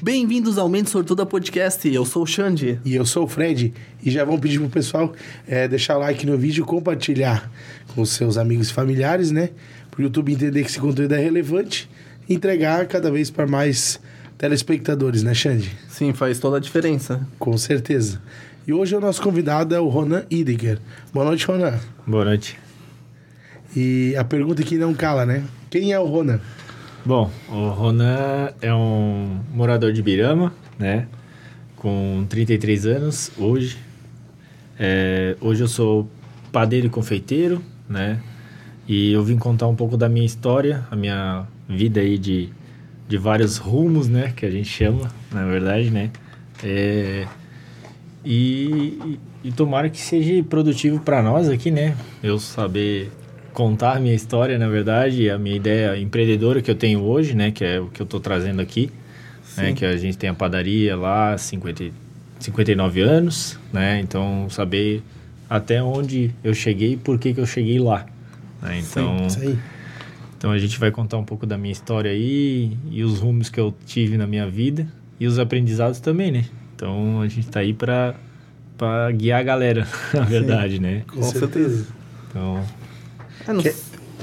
Bem-vindos ao Mente Sortuda Podcast. Eu sou o Xande. E eu sou o Fred. E já vamos pedir pro pessoal é, deixar o like no vídeo, compartilhar com seus amigos e familiares, né? Pro YouTube entender que esse conteúdo é relevante e entregar cada vez para mais telespectadores, né, Xande? Sim, faz toda a diferença. Com certeza. E hoje o nosso convidado é o Ronan Ideger. Boa noite, Ronan. Boa noite. E a pergunta que não cala, né? Quem é o Ronan? Bom, o Ronan é um morador de Birama, né? Com 33 anos hoje. É, hoje eu sou padeiro e confeiteiro, né? E eu vim contar um pouco da minha história, a minha vida aí de, de vários rumos, né? Que a gente chama, na verdade, né? É, e, e, tomara que seja produtivo para nós aqui, né? Eu saber contar a minha história, na verdade, a minha ideia empreendedora que eu tenho hoje, né, que é o que eu estou trazendo aqui, né, que a gente tem a padaria lá, 50, 59 anos, né, então saber até onde eu cheguei e por que, que eu cheguei lá. Né, então, Sim, então a gente vai contar um pouco da minha história aí e os rumos que eu tive na minha vida e os aprendizados também, né? Então a gente está aí para para guiar a galera, na verdade, Sim, né? Com, certeza. Então, Não, Que-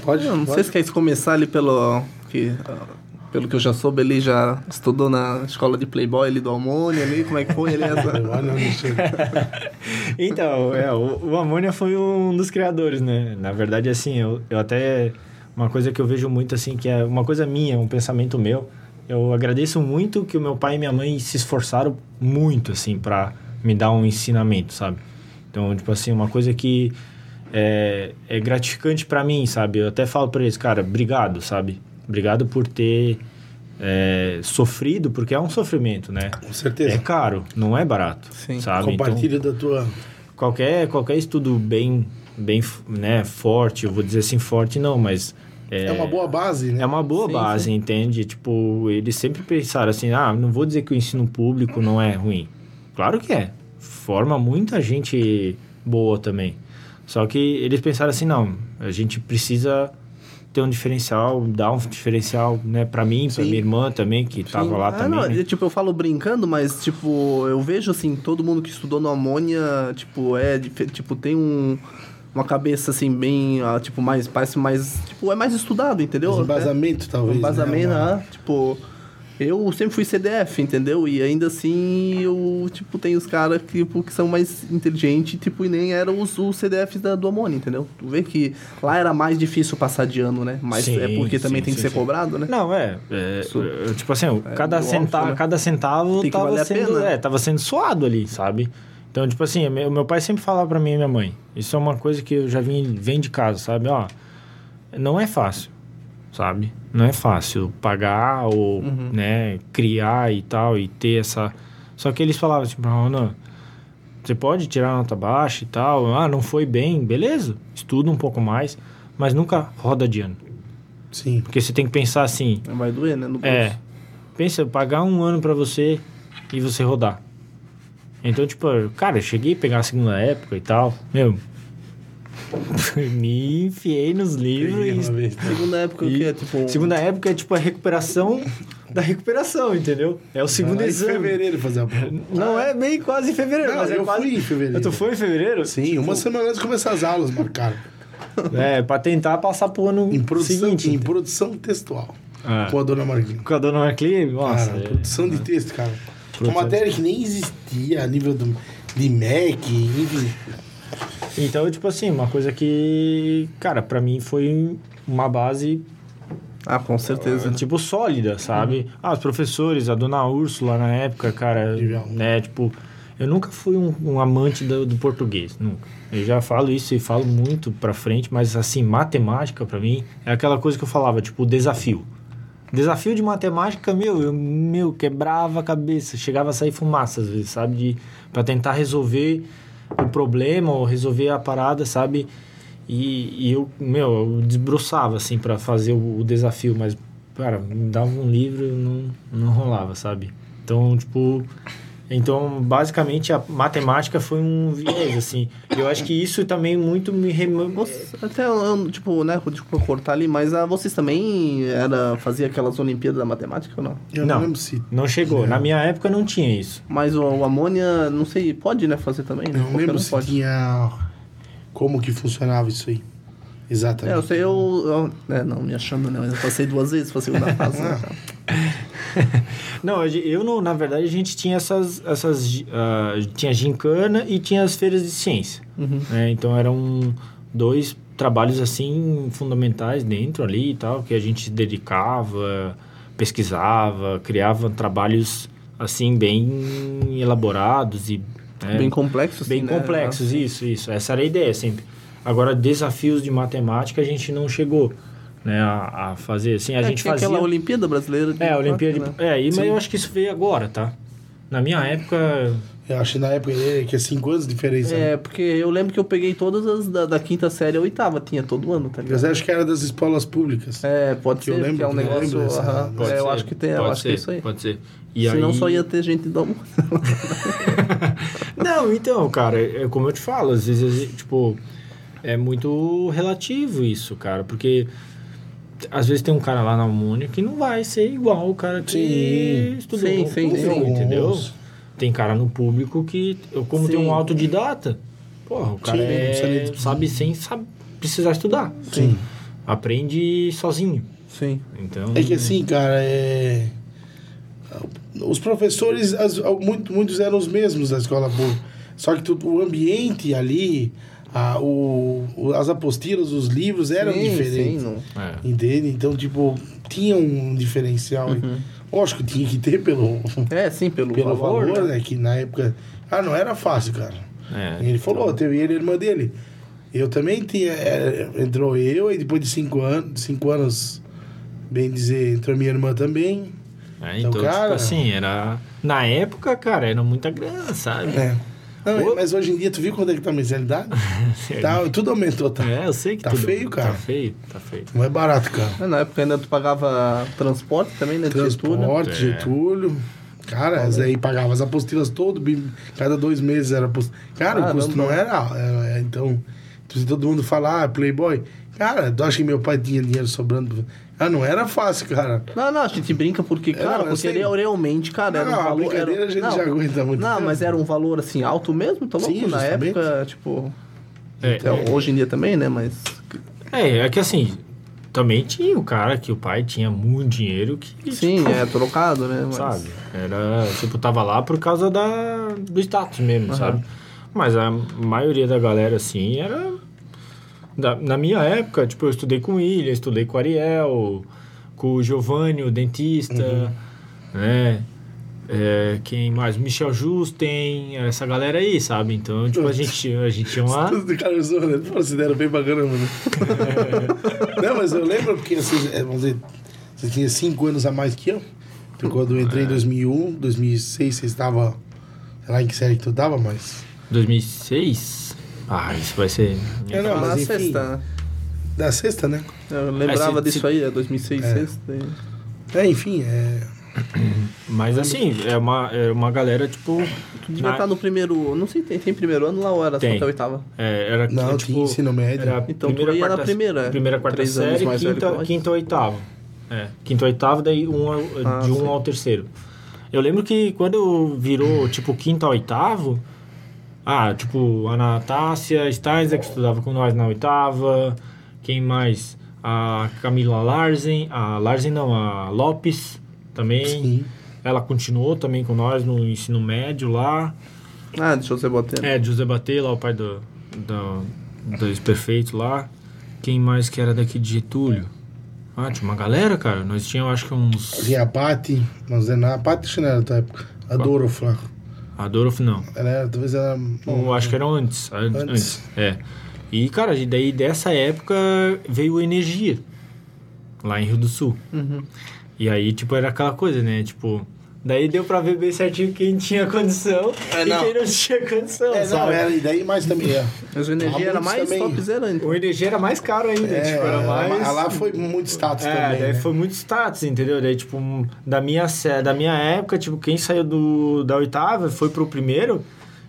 Pode? eu não pode? sei se quer começar ali pelo que, ah, pelo que eu já soube, ele já estudou na escola de Playboy ali do Almônia ali, como é que foi ele essa? Não, Então, é, o, o Amônia foi um dos criadores, né? Na verdade, assim, eu, eu até... Uma coisa que eu vejo muito, assim, que é uma coisa minha, um pensamento meu. Eu agradeço muito que o meu pai e minha mãe se esforçaram muito, assim, para me dar um ensinamento, sabe? Então, tipo assim, uma coisa que é, é gratificante para mim, sabe? Eu até falo para eles, cara, obrigado, sabe? Obrigado por ter é, sofrido, porque é um sofrimento, né? Com É certeza. caro, não é barato, Sim. sabe? Então, Compartilha da tua... qualquer qualquer estudo bem bem né forte eu vou dizer assim forte não mas É, uma boa base, né? é uma boa Sim, base sim. entende tipo eles sempre pensaram assim ah não vou dizer que o ensino público não é ruim claro que é forma muita gente boa também só que eles pensaram assim não a gente precisa ter um diferencial dar um diferencial né para mim para Sim. minha irmã também que tava lá Ah, também não, né? Tipo, eu falo brincando, mas, tipo, eu vejo, assim, todo mundo que estudou no Amônia, tipo, é, tipo, tem um, uma cabeça, assim, bem, ah, tipo, mais, parece mais, tipo, é mais estudado, entendeu? Mas Até- embasamento, talvez. Um embasamento, né? Ah, tipo... Eu sempre fui CDF, entendeu? E ainda assim, eu, tipo, tem os caras que, tipo, que são mais inteligentes, tipo, e nem eram os, os CDFs da, do Amônia, entendeu? Tu vê que lá era mais difícil passar de ano, né? Mas Sim, é porque também sim, tem que sim, ser sim. cobrado, né? Não, é. é, eu, tipo assim, o- cada, óbvio, centavo, né? cada centavo Tem que tava valer a sendo, pena. é, tava sendo suado ali, sabe? Então, tipo assim, meu, meu pai sempre falava pra mim e minha mãe. Isso é uma coisa que eu já vim, vem de casa, sabe? Ó, não é fácil, sabe? Não é fácil pagar ou, Uhum. né, criar e tal, e ter essa... Só que eles falavam assim, não, você pode tirar nota baixa e tal, ah, não foi bem, beleza, estuda um pouco mais, mas nunca roda de ano. Sim. Porque você tem que pensar assim, Vai doer, né? No bolso. é, pensa, pagar um ano pra você e você rodar. Então, tipo, cara, eu cheguei a pegar a segunda época e tal, meu, me enfiei nos uma livros. vez. Segunda época E que é, tipo... Segunda época é tipo a recuperação da recuperação, entendeu? É o segundo Vai lá em exame. fevereiro fazer a prova. Não é bem quase em fevereiro, Não, mas é eu quase... fui em fevereiro. Tu foi em fevereiro? Sim, uma semana antes de começar as aulas, marcaram. É, pra tentar passar pro ano Em produção, seguinte. em produção textual. Ah. Com a dona Marquinhos. Com a dona Marcli, nossa. Cara, é- produção de texto, cara. Uma Produção matéria que nem existia a nível do, de MEC, enfim. Então, tipo assim, uma coisa que, cara, pra mim foi uma base, Ah, com certeza. tipo, sólida, sabe? Ah, os professores, a dona Úrsula na época, cara, Legal. né, tipo, eu nunca fui um, um amante do, do português, nunca. Eu já falo isso e falo muito pra frente, mas, assim, matemática pra mim é aquela coisa que eu falava, tipo, desafio. Desafio de matemática, meu, eu meu, quebrava a cabeça, chegava a sair fumaça às vezes, sabe? De, pra tentar resolver o problema ou resolver a parada, sabe? E, e eu, meu, eu desbroçava, assim, para fazer o, o desafio, mas, cara, me dava um livro não, não rolava, sabe? Então, tipo, Então, basicamente, a matemática foi um viés, assim. Eu acho que isso também muito me... Rem... Você- até, eu, tipo, né, desculpa cortar ali, mas ah, vocês também era, fazia aquelas Olimpíadas da Matemática ou não? Eu Não. não lembro se. Não chegou. Não. Na minha época não tinha isso. Mas o, o amônia, não sei, pode, né, fazer também, né? Não Qualquer lembro um se pode. tinha. Como que funcionava isso aí. É, Exatamente. eu sei, eu, eu- É, não, me achando, não. Eu passei duas vezes pra segunda fase. né? Não, eu não, na verdade a gente tinha essas, essas ah, tinha gincana e tinha as feiras de ciência, Uhum. né? Então eram dois trabalhos assim fundamentais dentro ali e tal, que a gente dedicava, pesquisava, criava trabalhos assim bem elaborados e né, Bem complexo, assim, bem né? complexos, Assim. isso, isso. Essa era a ideia sempre. Agora desafios de matemática a gente não chegou, né, a, a fazer assim, a É, gente tinha fazia aquela Olimpíada Brasileira de é, a Olimpíada de... né? É, e, mas eu acho que isso veio agora, tá? Na minha época... Eu acho que na época dele que é 5 anos de diferença. né? É, porque eu lembro que eu peguei todas as da, da quinta série à oitava, tinha todo ano, tá ligado? Mas acho que era das escolas públicas. É, pode Que eu ser, lembro, porque é um eu negócio. lembro aham. Pode É, eu ser, acho que tem, eu acho que é isso aí. Pode ser. E Senão aí... só ia ter gente do. Não, então, cara, é como eu te falo, às vezes, tipo, é muito relativo isso, cara, porque às vezes tem um cara lá na Harmonia que não vai ser igual o cara que Sim. estudou Sim, no sim, público, sim. entendeu? Tem cara no público que, eu como tem Sim. um autodidata, porra, o cara é, sabe sem sabe, precisar estudar. Sim. Aprende sozinho. Sim. Então, É que assim, cara, é. Os professores, as- muito, muitos eram os mesmos da escola pública. Só que tu- o ambiente ali, a, o, o- as apostilas, os livros eram sim, diferentes. Sim, é. Entende? Então, tipo, tinha um diferencial. aí. Lógico que tinha que ter pelo, É, sim, pelo, pelo valor. valor, né? né? Que na época. Ah, não era fácil, cara. É, E ele falou, teve ele e a irmã dele. Eu também tinha. é, entrou eu, e depois de cinco anos, cinco anos, bem dizer, entrou minha irmã também. É, Então, então, cara- tipo assim, era. Na época, cara, era muita grana, sabe? É. Não, Ô. mas hoje em dia, tu viu quanto é que tá a mensalidade? tá, tudo aumentou, tá? É, eu sei que Tá tudo- feio, cara. Tá feio, tá feio. Não é barato, cara. É, Na época ainda tu pagava transporte também, né? Getúlio. Transporte, É. Getúlio. Cara, aí pagava as apostilas todo, cada dois meses era apostila. Cara, o Caramba. custo não era. era- então, se todo mundo fala, ah, Playboy. Cara, tu acha que meu pai tinha dinheiro sobrando? Ah, não era fácil, cara. Não, não, a gente brinca porque, É, cara, não, porque realmente, cara, era Não, um a valor... brincadeira era, a gente não, já aguenta muito Não, tempo. mas era um valor, assim, alto mesmo, tá louco? Sim, Na justamente. época, tipo... É, até hoje em dia também, né? Mas... é, é que assim, também tinha o cara que o pai tinha muito dinheiro que. Sim, tipo, é trocado, né? Mas... Sabe? Era. Tipo, tava lá por causa da, do status mesmo, Aham. sabe? Mas a maioria da galera, assim, era. Da- na minha época, tipo, eu estudei com o William, estudei com o Ariel, com o Giovanni, o dentista, Uhum. né? É, quem mais? Michel Justen, essa galera aí, sabe? Então, tipo, a gente, a gente tinha uma. Tudo do cara né? Você deram bem caramba, né? não, mas eu lembro porque, assim, é, vamos dizer, você tinha cinco anos a mais que eu. Quando eu entrei É. em 2001, 2006, você estava... Sei lá em que série que tu tava, mas... 2006? Ah, isso vai ser. É, não, na mas enfim. sexta, né? Da sexta, né? Eu lembrava É, se- disso se- aí, é 2006, É. sexta. e- É, enfim, é... Mas assim, é uma, é uma galera, tipo. Tu devia na- estar no primeiro... Não sei, tem, tem primeiro ano lá ou era só Tem. até a oitava? É, era Não, tipo, tinha ensino médio. Era Então, tu ia na primeira, Primeira, quarta série, velho quinta, quinta oitava. É, quinta oitava, daí um, ao- Ah, de um sim. ao terceiro. Eu lembro que quando virou, tipo, quinta a oitavo, ah, tipo, a Natácia Steinzer, que estudava com nós na oitava, quem mais? A Camila Larsen, a Larsen não, a Lopes também. Sim. Ela continuou também com nós no ensino médio lá. Ah, eu ser botando. É, José Batê, lá o pai do, do, do ex-prefeito lá. Quem mais que era daqui de Getúlio? Ah, tinha uma galera, cara. Nós tínhamos, acho que uns... Tinha a Paty, mas na a Paty acho que não era da tua época. A Dorof lá. Adolfo, não. Ela era, talvez ela... Eu acho que eram antes. an- Antes. Antes. É. E, cara, e daí dessa época veio Energia. Lá em Rio do Sul. Uhum. E aí, tipo, era aquela coisa, né? Tipo, Daí deu pra ver bem certinho quem tinha condição É, e quem não tinha condição, É, não, sabe? era, e daí mais também. É. Mas o energia era mais também. topzerante. O energia era mais caro ainda, É, tipo, era mais... a lá foi muito status É, também. daí né? foi muito status, entendeu? Daí, tipo, da minha, da minha época, tipo, quem saiu do, da oitava foi pro primeiro,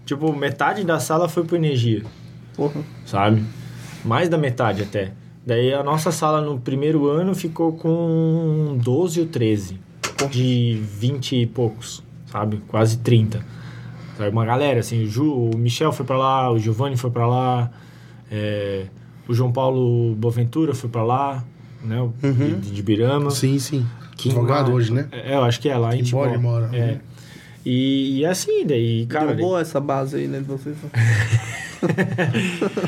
tipo, metade da sala foi pro energia, Porra. sabe? Mais da metade até. Daí a nossa sala no primeiro ano ficou com 12 ou 13, de 20 e poucos, sabe? Quase 30. Sabe? Uma galera, assim, o, Ju, o Michel foi pra lá, o Giovanni foi pra lá, é, o João Paulo Boaventura foi pra lá, né? o- De, de Birama. Sim, sim. Que Advogado mais? hoje, né? É, eu acho que é lá em Timbó mora. É. E, e assim, daí, cara... Deu boa essa base aí, né, de vocês.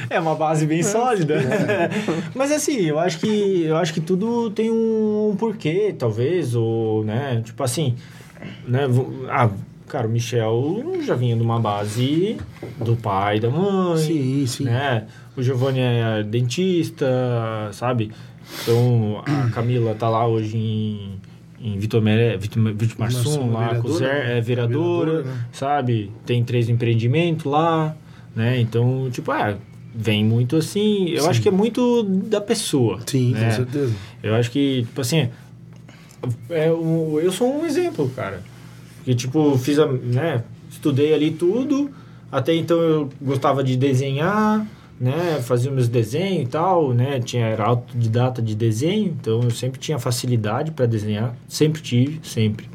É uma base bem sólida. Mas assim, eu acho que eu acho que tudo tem um, porquê, talvez, ou, né, tipo assim, né, ah, cara, o Michel já vinha de uma base do pai, da mãe, Sim, sim. né? O Giovanni é dentista, sabe? Então, a Camila tá lá hoje em em Vitor, Marsum, lá vereadora, Zé, né? é vereadora, Vereadora, né? sabe? Tem três empreendimentos lá, né? Então, tipo, ah, vem muito assim. Eu Sim. acho que é muito da pessoa. Sim, né? com certeza. Eu acho que, tipo assim, é um, eu sou um exemplo, cara. Que, tipo, fiz a, né? Estudei ali tudo. Até então eu gostava de desenhar, né? Fazia meus desenhos e tal, né? Tinha, era autodidata de desenho, então eu sempre tinha facilidade para desenhar. Sempre tive, sempre.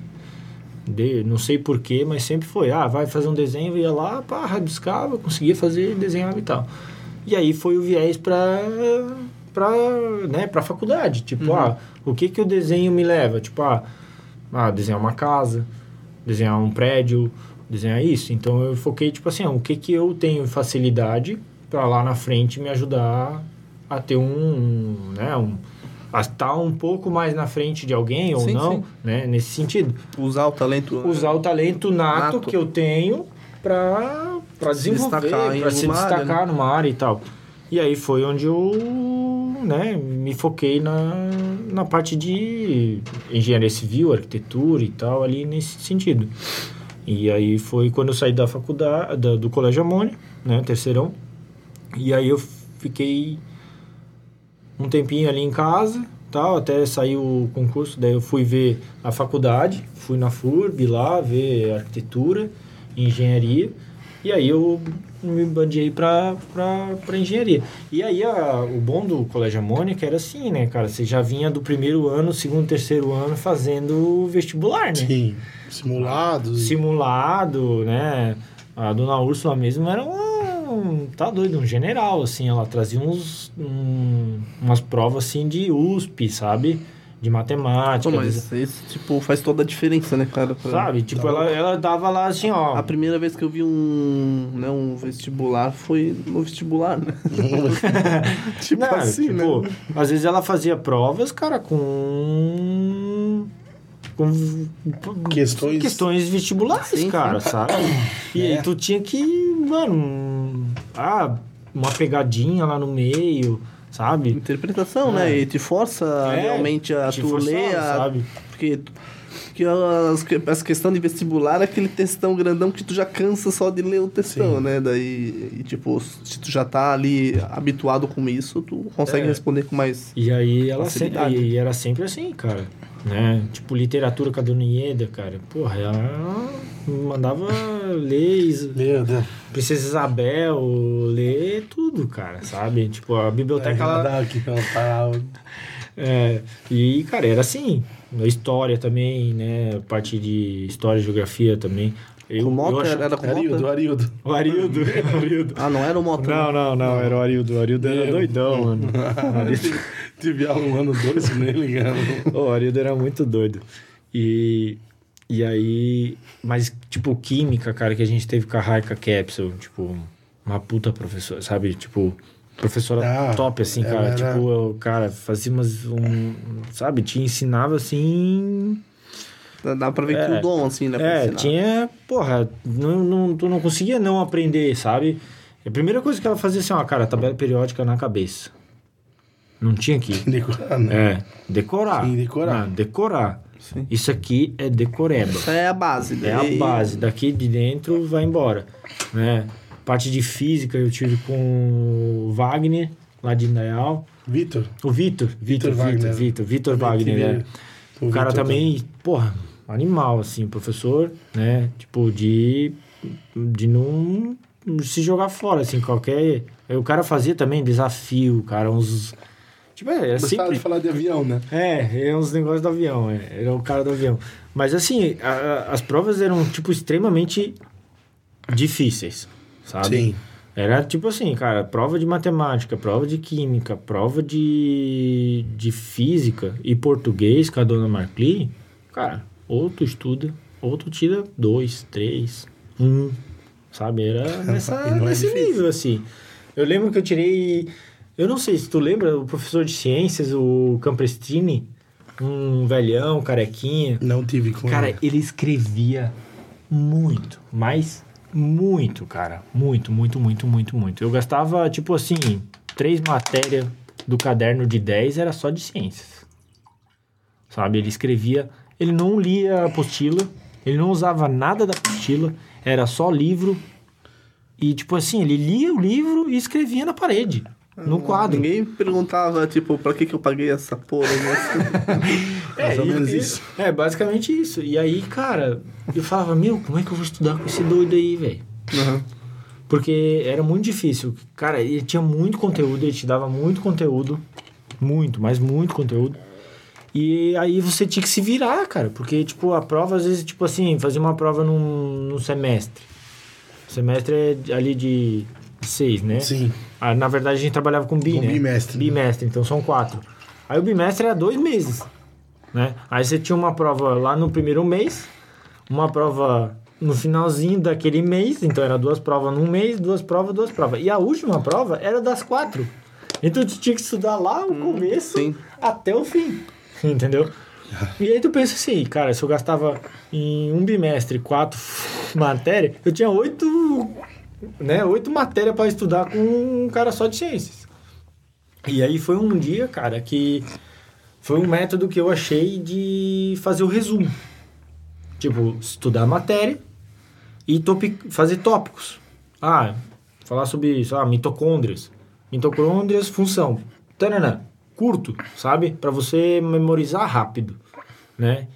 De, não sei porquê, mas sempre foi. Ah, vai fazer um desenho, ia lá, pá, rabiscava, conseguia fazer, desenhava e tal. E aí foi o viés para para né, pra faculdade. Tipo, ah, o que que o desenho me leva? Tipo, ah, ah, desenhar uma casa, desenhar um prédio, desenhar isso. Então eu foquei, tipo assim, ah, o que que eu tenho facilidade para lá na frente me ajudar a ter um, né, um a estar um pouco mais na frente de alguém ou Sim, não, sim. né, nesse sentido Usar o talento. usar o talento nato, Nato. que eu tenho para para Se desenvolver, destacar para se alguma área, destacar numa área e tal. E aí foi onde eu, né, me foquei na, na parte de engenharia civil, arquitetura e tal, ali nesse sentido. E aí foi quando eu saí da faculdade, da- do Colégio Amônia, né, terceirão. E aí eu fiquei um tempinho ali em casa, tal, até sair o concurso, daí eu fui ver a faculdade, fui na FURB lá ver arquitetura, engenharia, e aí eu me bandiei pra, pra engenharia. E aí a, o bom do Colégio Amônica era assim, né, cara, você já vinha do primeiro ano, segundo, terceiro ano fazendo vestibular, né? Sim. Simulados. simulado, né? A dona Úrsula mesmo era um, tá doido, um general, assim, ela trazia uns, um- umas provas, assim, de USP, sabe? De matemática, Pô, de- mas isso, tipo, faz toda a diferença, né, cara? pra- sabe? Tipo, ela, ela dava lá, assim, ó... A primeira vez que eu vi um, né, um vestibular foi no vestibular, né? tipo Não, assim, tipo, né? às vezes ela fazia provas, cara, com... Com Questões- questões vestibulares, Sim, sim. cara, sabe? E É. aí tu tinha que, mano, ah, uma pegadinha lá no meio, sabe? Interpretação, É. né? E te força É, realmente a tu ler, a- sabe? porque que as, que- essa questão de vestibular é aquele textão grandão que tu já cansa só de ler o textão, Sim. né? Daí, e, tipo, se tu já tá ali habituado com isso, tu consegue É. responder com mais... E aí ela sempre, e era sempre assim, cara. Né? Tipo, literatura com a Dona Ieda, cara. Porra, ela mandava ler Meu Deus. Princesa Isabel, ler tudo, cara, sabe? Tipo, a biblioteca, ela... Aqui, ó, tá- É, e, cara, era assim. A história também, né? Parte de história e geografia também. Eu, eu acho- Era com Arildo, moto? Arildo. O Arildo, o Arildo. Ah, não era o moto. Não, não, não, era o Arildo. O Arildo era Meu. doidão, mano. Tive aula um ano dois nele, cara. O Arildo era muito doido. E, e aí... Mas, tipo, química, cara, que a gente teve com a Raika Capsule, tipo... Uma puta professora, sabe? Tipo... Professora Ah, top, assim, cara. era- Tipo, eu, cara, fazia umas... Um, sabe? Te ensinava, assim... Dá- pra ver que É. o dom, assim, né? É, ensinar. tinha... Porra, não, não, tu não conseguia não aprender, sabe? A primeira coisa que ela fazia assim, ó, cara, tabela periódica na cabeça. Não tinha que... Decorar, né? É, decorar. Sim, decorar. Não, decorar. Sim. Isso aqui é decoreba. Isso é a base. É a daí- base. Daqui de dentro vai embora. Né? Parte de física eu tive com o Wagner, lá de Indaial. Vitor. O Vitor. Vitor, Wagner. Vitor. Vitor Também Wagner, tive é. o O cara Vitor também, porra, animal, assim, professor, né? Tipo, de, de não se jogar fora, assim, qualquer... O cara fazia também desafio, cara, uns... Tipo, é, é sempre... de falar de avião, né? É, é uns negócios do avião, é. Era o cara do avião. Mas assim, a- a- as provas eram, tipo, extremamente difíceis, sabe? Sim. Era tipo assim, cara, prova de matemática, prova de química, prova de, de física e português com a dona Marcli, cara, ou tu estuda, ou tu tira dois, três, um, sabe? Era nessa, é nesse nível, assim. Eu lembro que eu tirei, eu não sei se tu lembra, o professor de ciências, o Camprestini, um velhão, carequinha, Não tive com Cara, ele. ele escrevia muito, mas muito, cara. Muito, muito, muito, muito, muito. Eu gastava, tipo assim, três matérias do caderno de 10 era só de ciências. Sabe? Ele escrevia, ele não lia a apostila, ele não usava nada da apostila, era só livro. E, tipo assim, ele lia o livro e escrevia na parede, no quadro. Ninguém perguntava, tipo, pra que que eu paguei essa porra, né? Mais ou menos e- isso. É, basicamente isso. E aí, cara, eu falava, meu, como é que eu vou estudar com esse doido aí, velho? Uhum. Porque era muito difícil. Cara, ele tinha muito conteúdo, ele te dava muito conteúdo. Muito, mas muito conteúdo. E aí você tinha que se virar, cara. Porque, tipo, a prova, às vezes, tipo assim, fazia uma prova num, num semestre. O semestre é ali de seis, né? Sim. Ah, na verdade, a gente trabalhava com bi, Com né? bimestre. Bimestre, então são quatro. Aí o bimestre era dois meses, né? Aí você tinha uma prova lá no primeiro mês, uma prova no finalzinho daquele mês, então era duas provas num mês, duas provas, duas provas. E a última prova era das quatro. Então tu tinha que estudar lá o começo sim. até o fim, entendeu? E aí tu pensa assim, cara, se eu gastava em um bimestre quatro matérias, eu tinha oito, né, oito matérias para estudar com um cara só de ciências. E aí foi um dia, cara, que foi um método que eu achei de fazer o resumo. Tipo, estudar a matéria e fazer tópicos. Ah, falar sobre, sei lá, mitocôndrias. Mitocôndrias, função. Tanana, curto, sabe? Para você memorizar rápido, né?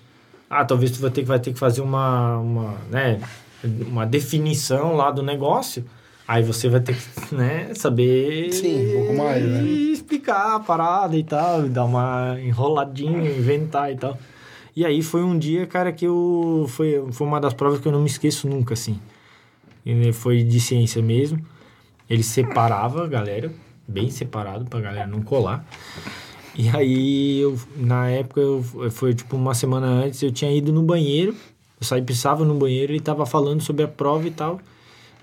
Ah, talvez tu vai ter, que- vai ter que fazer uma, uma, né, uma definição lá do negócio. Aí você vai ter que, né, saber... Sim, um pouco mais, né? explicar a parada e tal, dar uma enroladinha, inventar e tal. E aí foi um dia, cara, que eu... Foi, foi uma das provas que eu não me esqueço nunca, assim. E foi de ciência mesmo. Ele separava a galera, bem separado pra galera não colar. E aí, eu, na época, eu, foi tipo uma semana antes, eu tinha ido no banheiro. Eu saí, precisava no banheiro, ele tava falando sobre a prova e tal.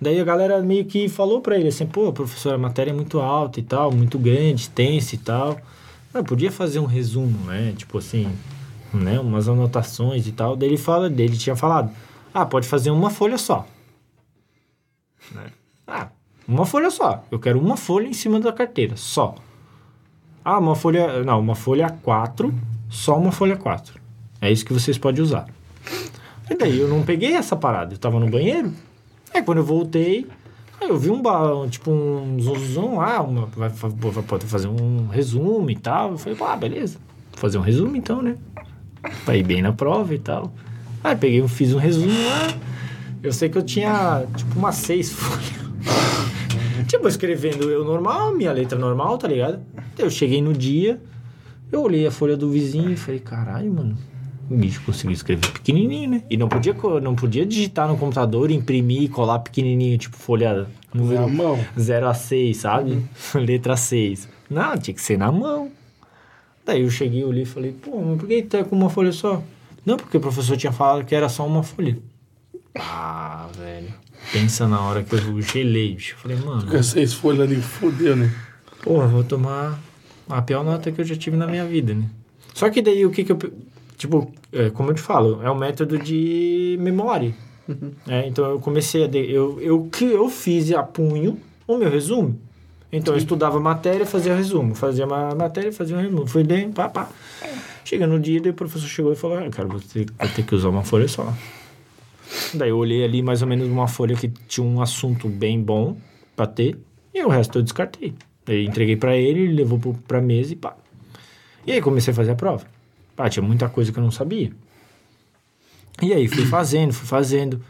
Daí a galera meio que falou pra ele assim, pô, professor, a matéria é muito alta e tal, muito grande, extensa e tal. Eu podia fazer um resumo, né? Tipo assim, né? Umas anotações e tal. Daí ele fala, dele tinha falado, ah, pode fazer uma folha só. Né? Ah, uma folha só. Eu quero uma folha em cima da carteira, só. Ah, uma folha. Não, uma folha 4, só uma folha 4. É isso que vocês podem usar. E daí eu não peguei essa parada. Eu tava no banheiro. Aí quando eu voltei, eu vi um balão, tipo um zuzum lá, uma, vai, vai, pode fazer um resumo e tal. Eu falei, ah, beleza. Vou fazer um resumo então, né? Pra ir bem na prova e tal. Aí peguei, fiz um resumo lá. Eu sei que eu tinha, tipo, umas seis folhas. tipo, escrevendo eu normal, minha letra normal, tá ligado? Eu cheguei no dia, eu olhei a folha do vizinho e falei, caralho, mano. O bicho conseguiu escrever pequenininho, né? E não podia, não podia digitar no computador, imprimir e colar pequenininho, tipo folha Na número mão. 0 a 6, sabe? Letra 6. Não, tinha que ser na mão. Daí eu cheguei, olhei e falei, pô, mas por que tá com uma folha só? Não, porque o professor tinha falado que era só uma folha. Ah, velho. Pensa na hora que eu gelei, bicho. Eu falei, mano, Com seis folhas ali, fodeu, né? porra, vou tomar a pior nota que eu já tive na minha vida, né? Só que daí o que que eu. Tipo, é, como eu te falo, é um método de memória. É, então eu comecei a. de- eu, eu, que eu fiz a punho o meu resumo. Então eu estudava matéria, fazia resumo, fazia uma matéria, fazia um resumo. Fui bem, pá, pá. Chega no dia, daí o professor chegou e falou: ah, cara, vou ter, vou ter que usar uma folha só. Daí eu olhei ali mais ou menos uma folha que tinha um assunto bem bom pra ter, e o resto eu descartei. Daí entreguei pra ele, ele levou pro, pra mesa e pá. E aí comecei a fazer a prova. Pá, tinha muita coisa que eu não sabia. E aí fui fazendo, fui fazendo.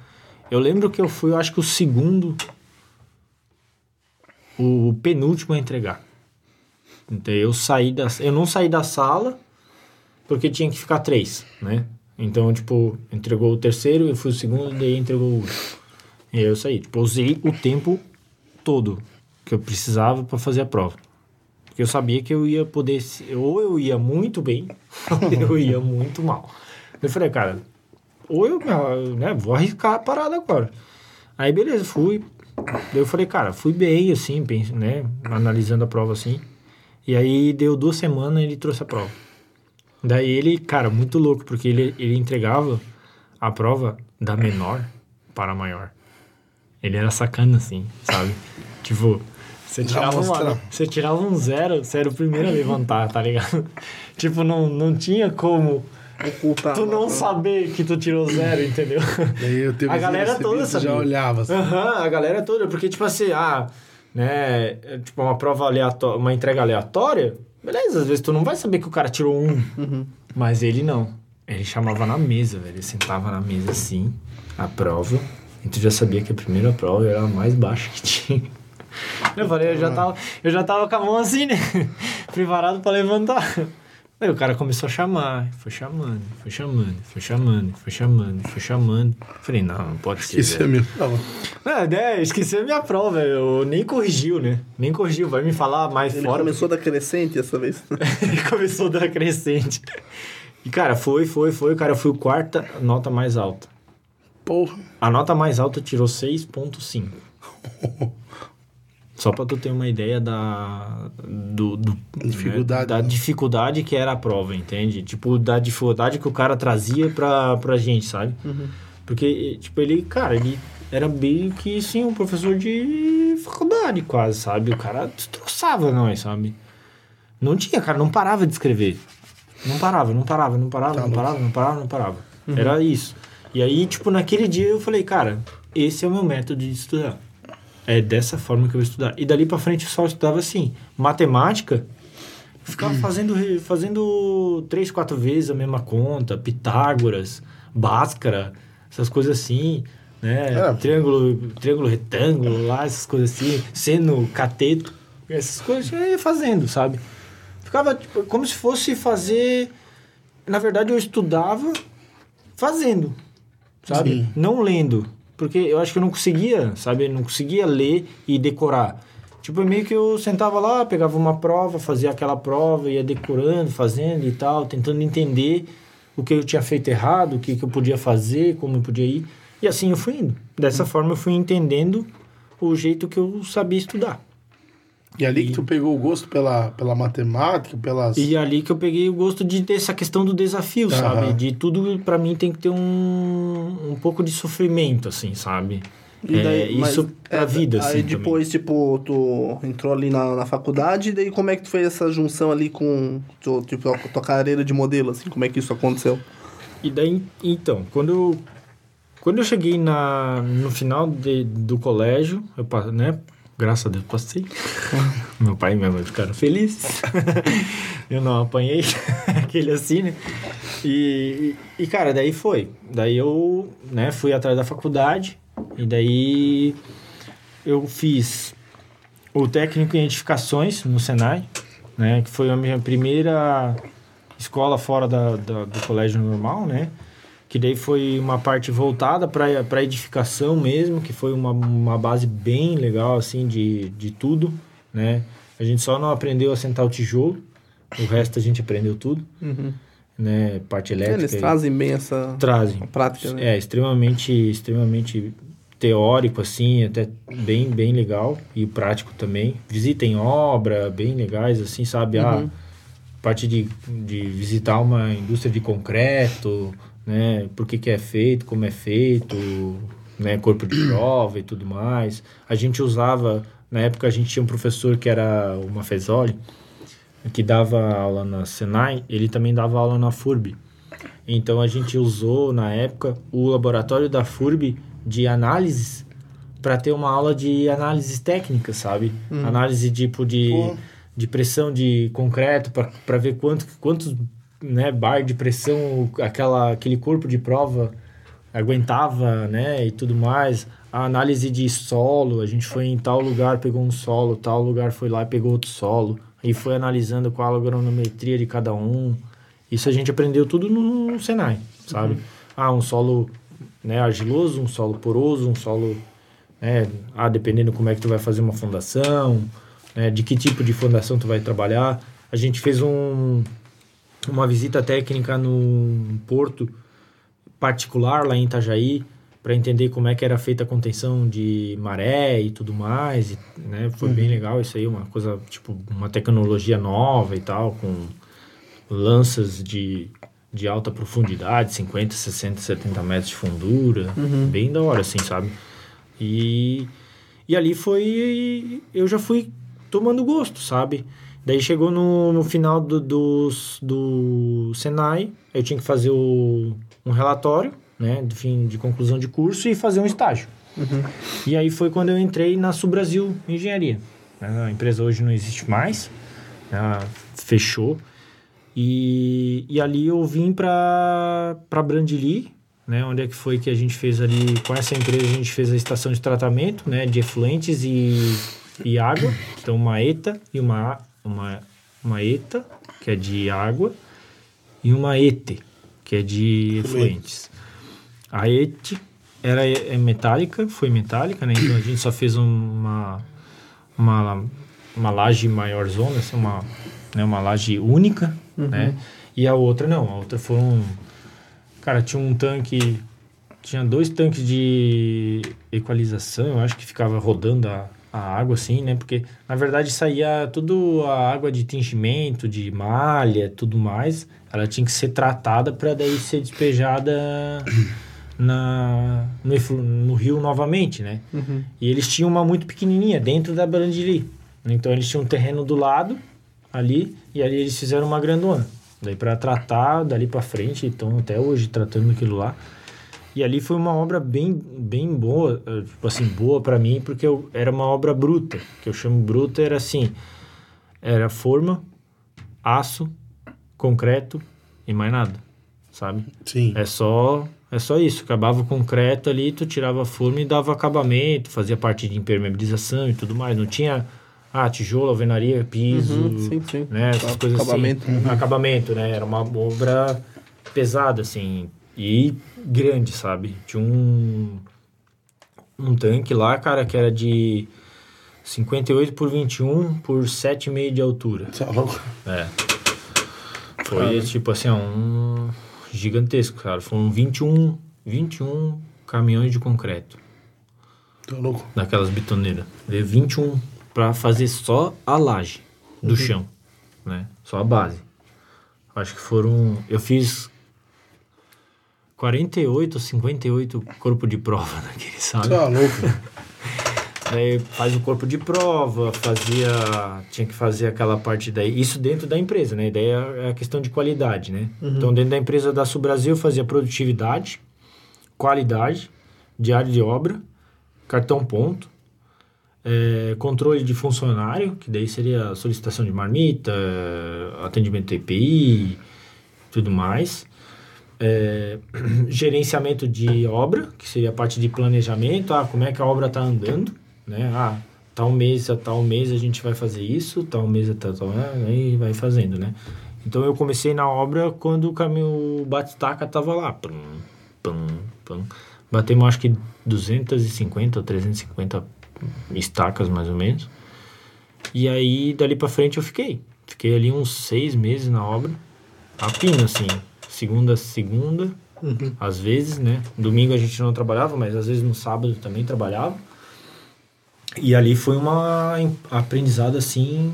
Eu lembro que eu fui, eu acho que o segundo, o penúltimo a entregar. Então eu saí da, eu não saí da sala porque tinha que ficar três, né? Então, tipo, entregou o terceiro, eu fui o segundo, daí entregou o último. E aí eu saí. Tipo, usei o tempo todo que eu precisava para fazer a prova. Porque eu sabia que eu ia poder, ou eu ia muito bem, ou eu ia muito mal. Eu falei, cara, ou eu né, vou arriscar a parada agora. Aí, beleza, fui. Eu falei, cara, fui bem, assim, né, analisando a prova assim. E aí, deu duas semanas e ele trouxe a prova. Daí ele, cara, muito louco, porque ele, ele entregava a prova da menor para a maior. Ele era sacana, assim, sabe? tipo, você tirava, uma, você tirava um zero, você era o primeiro a levantar, tá ligado? tipo, não, não tinha como Ocultar. tu não saber que tu tirou zero, entendeu? A galera toda sabia. já olhava. Assim. Aham, a galera toda, porque tipo assim, ah, né, é, tipo uma prova aleatória, uma entrega aleatória, beleza, às vezes tu não vai saber que o cara tirou um, Uhum. mas ele não. Ele chamava na mesa, velho, ele sentava na mesa assim, a prova, e tu já sabia que a primeira prova era a mais baixa que tinha. Eu falei, eu já tava, eu já tava com a mão assim, né? Preparado pra levantar. Aí o cara começou a chamar, foi chamando, foi chamando, foi chamando, foi chamando, foi chamando. Falei, não, não pode ser. Isso é velho. meu. Não, É, né, esqueci a minha prova, eu nem corrigiu, né? Nem corrigiu, vai me falar mais Ele fora. começou da crescente essa vez. Ele começou a dar crescente. E, cara, foi, foi, foi. Cara, eu fui o quarta nota mais alta. porra. A nota mais alta tirou 6.5. Só pra tu ter uma ideia da... Do, do- Dificuldade, né, da né? dificuldade que era a prova, entende? Tipo, da dificuldade que o cara trazia pra, pra gente, sabe? Porque, tipo, ele... Cara, ele era meio que, sim, um professor de faculdade quase, sabe? O cara destroçava nós, sabe? Não tinha, cara, não parava de escrever. Não parava, não parava, não parava, Tá não louco. parava, não parava, não parava. Era isso. E aí, tipo, naquele dia eu falei, cara, esse é o meu método de estudar. É dessa forma que eu vou estudar. E dali pra frente eu só estudava assim. Matemática, ficava fazendo, fazendo três, quatro vezes a mesma conta. Pitágoras, Bhaskara, essas coisas assim. Né? É. Triângulo, triângulo retângulo lá, essas coisas assim. Seno, cateto. Essas coisas eu ia fazendo, sabe? Ficava tipo, como se fosse fazer... Na verdade, eu estudava fazendo, sabe? Sim. Não lendo. Porque eu acho que eu não conseguia, sabe? Eu não conseguia ler e decorar. Tipo, meio que eu sentava lá, pegava uma prova, fazia aquela prova, ia decorando, fazendo e tal, tentando entender o que eu tinha feito errado, o que, que eu podia fazer, como eu podia ir. E assim eu fui indo. Dessa forma eu fui entendendo o jeito que eu sabia estudar. E ali que tu pegou o gosto pela, pela matemática, pelas. E ali que eu peguei o gosto de dessa questão do desafio, Aham. sabe? De tudo pra mim tem que ter um, um pouco de sofrimento, assim, sabe? E daí- é, isso pra é, vida, Aí assim. depois, tipo, tu entrou ali na, na faculdade, e daí como é que tu fez essa junção ali com, tu, tipo, a tua carreira de modelo, assim? Como é que isso aconteceu? também. E daí, então, quando eu, quando eu cheguei na, no final de, do colégio, eu, né? Graças a Deus passei. Meu pai e minha mãe ficaram felizes. eu não apanhei aquele assim, né? E, e, cara, daí foi. Daí eu, né, fui atrás da faculdade. E daí eu fiz o técnico em edificações no Senai, né? Que foi a minha primeira escola fora da, da- do colégio normal, né? Que daí foi uma parte voltada para edificação mesmo, que foi uma, uma base bem legal, assim, de, de tudo, né? A gente só não aprendeu a sentar o tijolo, o resto a gente aprendeu tudo, né? Parte elétrica. Eles trazem bem essa trazem. prática, né? É, extremamente, extremamente teórico, assim, até bem, bem legal. E prático também. Visitem obra, bem legais, assim, sabe? A parte de, de visitar uma indústria de concreto, né? Por que que é feito, como é feito, né? Corpo de prova e tudo mais. A gente usava Na época a gente tinha um professor que era o Mafezoli, que dava aula na Senai, ele também dava aula na FURB. Então a gente usou na época o laboratório da FURB de análises para ter uma aula de análises técnicas, sabe? Análise tipo de, Pô. de pressão de concreto para ver quanto, quantos né, bar de pressão aquela, aquele corpo de prova aguentava, né, e tudo mais. A análise de solo, a gente foi em tal lugar, pegou um solo, tal lugar foi lá e pegou outro solo. E foi analisando qual a agronometria de cada um. Isso a gente aprendeu tudo no, no Senai, sabe? Ah, um solo né, argiloso, um solo poroso, um solo... Né, ah, dependendo como é que tu vai fazer uma fundação, né, de que tipo de fundação tu vai trabalhar. A gente fez um, uma visita técnica no porto particular lá em Itajaí para entender como é que era feita a contenção de maré e tudo mais, e, né? Foi bem legal isso aí, uma coisa tipo uma tecnologia nova e tal, com lanças de, de alta profundidade, 50, 60, 70 metros de fundura, bem da hora assim, sabe? E e ali foi eu já fui tomando gosto, sabe? Daí chegou no, no final do, do, do Senai, eu tinha que fazer o, um relatório, né, de fim de conclusão de curso e fazer um estágio. E aí foi quando eu entrei na Subbrasil Engenharia. A empresa hoje não existe mais, ela fechou. E, e ali eu vim para Brandili, né, onde é que foi que a gente fez ali, com essa empresa a gente fez a estação de tratamento, né, de efluentes e, e água. Então uma ETA e uma, uma, uma ETA, que é de água, e uma ETE, que é de efluentes. A ETE era é metálica, foi metálica, né? Então a gente só fez uma uma, uma laje maior zona, assim, uma, né, uma laje única, né? E a outra não, a outra foi um... Cara, tinha um tanque... Tinha dois tanques de equalização, eu acho que ficava rodando a, a água assim, né? Porque, na verdade, saía tudo a água de tingimento, de malha, tudo mais. Ela tinha que ser tratada para daí ser despejada na, no, no rio novamente, né? E eles tinham uma muito pequenininha dentro da Brandili. Então eles tinham um terreno do lado ali e ali eles fizeram uma grandona. Daí para tratar dali para frente, então até hoje tratando aquilo lá. E ali foi uma obra bem bem boa, eh, tipo assim, boa para mim, porque eu, era uma obra bruta, que eu chamo bruta era assim, era forma, aço, concreto e mais nada, sabe? Sim. É só é só isso. Acabava o concreto ali, tu tirava a forma e dava acabamento, fazia parte de impermeabilização e tudo mais. Não tinha ah, tijolo, alvenaria, piso, Uhum, sim, sim. né? Essas coisas Acabamento. assim. Acabamento, né? Era uma obra pesada, assim, e grande, sabe? Tinha um, um tanque lá, cara, que era de 58 por 21 por 7,5 de altura. Tá louco? É. Foi tipo assim, um gigantesco, cara. Foram 21, 21 caminhões de concreto Tá louco? daquelas bitoneiras. Veio 21 pra fazer só a laje do chão, né? Só a base. Acho que foram, eu fiz 48 ou 58 corpo de prova naquele, sabe? Tá louco? Daí faz o corpo de prova, fazia. Tinha que fazer aquela parte daí. Isso dentro da empresa, né? Daí é a questão de qualidade, né? Então, dentro da empresa da Sul Brasil, fazia produtividade, qualidade, diário de obra, cartão ponto, eh, controle de funcionário, que daí seria solicitação de marmita, atendimento EPI, tudo mais. É, gerenciamento de obra, que seria a parte de planejamento, ah, como é que a obra está andando, né? Ah, tal mês a tal mês a gente vai fazer isso, tal mês a tal, tal né? aí vai fazendo, né? Então eu comecei na obra quando o caminho batistaca tava lá, pum, pum, pum. Batemos acho que 250 ou 350 estacas mais ou menos. E aí dali para frente eu fiquei, fiquei ali uns seis meses na obra, a pino assim, segunda a segunda, às vezes, né? Domingo a gente não trabalhava, mas às vezes no sábado também trabalhava. E ali foi uma aprendizado assim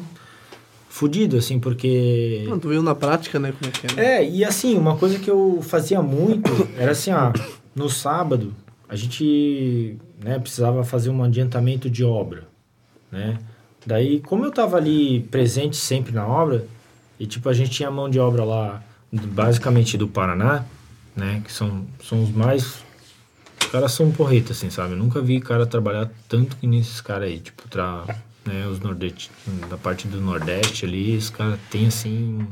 fudido, assim, porque Não, tu viu na prática, né, como é que é. né? é, e assim, uma coisa que eu fazia muito era assim, ah, no sábado a gente né, precisava fazer um adiantamento de obra. né? Daí, como eu tava ali presente sempre na obra, e tipo, a gente tinha mão de obra lá, basicamente do Paraná, né? Que são, são os mais. Os caras são porreta, assim, sabe? Eu nunca vi cara trabalhar tanto que nesses caras aí. Tipo, tra, né, os nordeste, da parte do Nordeste ali, os caras têm, assim,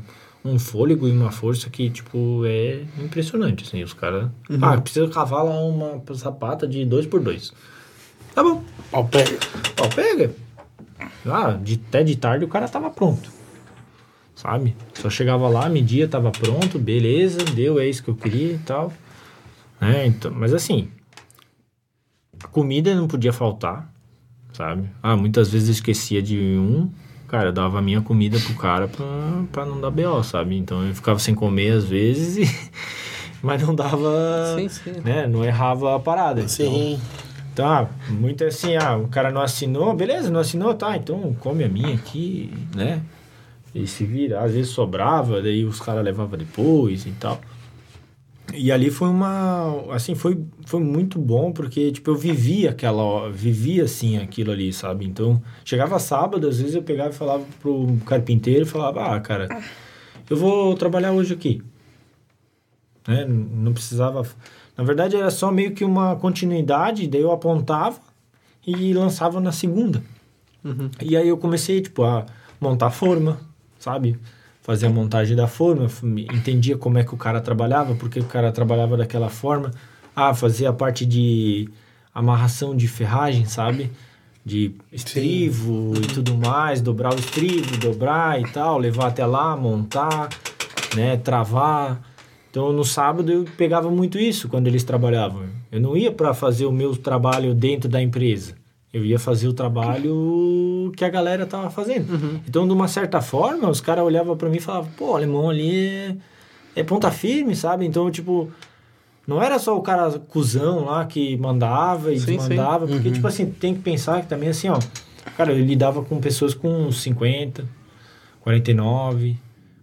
um fôlego e uma força que, tipo, é impressionante, assim. Os caras... Ah, precisa cavar lá uma sapata de dois por dois. Tá bom. Pau pega. Ó, pega. Ah, de, até de tarde o cara tava pronto. Sabe? Só chegava lá, media, tava pronto, beleza, deu, é isso que eu queria e tal. Né? Então, mas assim, a comida não podia faltar, sabe? Ah, muitas vezes eu esquecia de um, cara, eu dava a minha comida pro cara pra, pra não dar BO, sabe? Então eu ficava sem comer às vezes, e... mas não dava. Sim, sim. Né? Não errava a parada. Então, Sim. Tá, muito assim, ah, o cara não assinou, beleza, não assinou, tá, então come a minha aqui, né? E se vira, às vezes sobrava, daí os caras levavam depois e tal. E ali foi uma, assim, foi, foi muito bom, porque, tipo, eu vivia aquela, vivia, assim, aquilo ali, sabe? Então, chegava sábado, às vezes eu pegava e falava pro carpinteiro, falava, ah, cara, eu vou trabalhar hoje aqui. Né? Não precisava... Na verdade, era só meio que uma continuidade, daí eu apontava e lançava na segunda. E aí eu comecei, tipo, a montar a forma, sabe? Fazer a montagem da forma, entendia como é que o cara trabalhava, porque o cara trabalhava daquela forma. Ah, fazia a parte de amarração de ferragem, sabe? De estrivo e tudo mais, dobrar o estrivo, dobrar e tal, levar até lá, montar, né, travar. Então no sábado eu pegava muito isso quando eles trabalhavam. Eu não ia para fazer o meu trabalho dentro da empresa. Eu ia fazer o trabalho que a galera tava fazendo. Então, de uma certa forma, os caras olhavam para mim e falavam: pô, o alemão ali é, é ponta firme, sabe? Então, tipo, não era só o cara cuzão lá que mandava e Sim, sim. desmandava, porque, tipo assim, tem que pensar que também, assim, ó, cara, eu lidava com pessoas com 50, 49,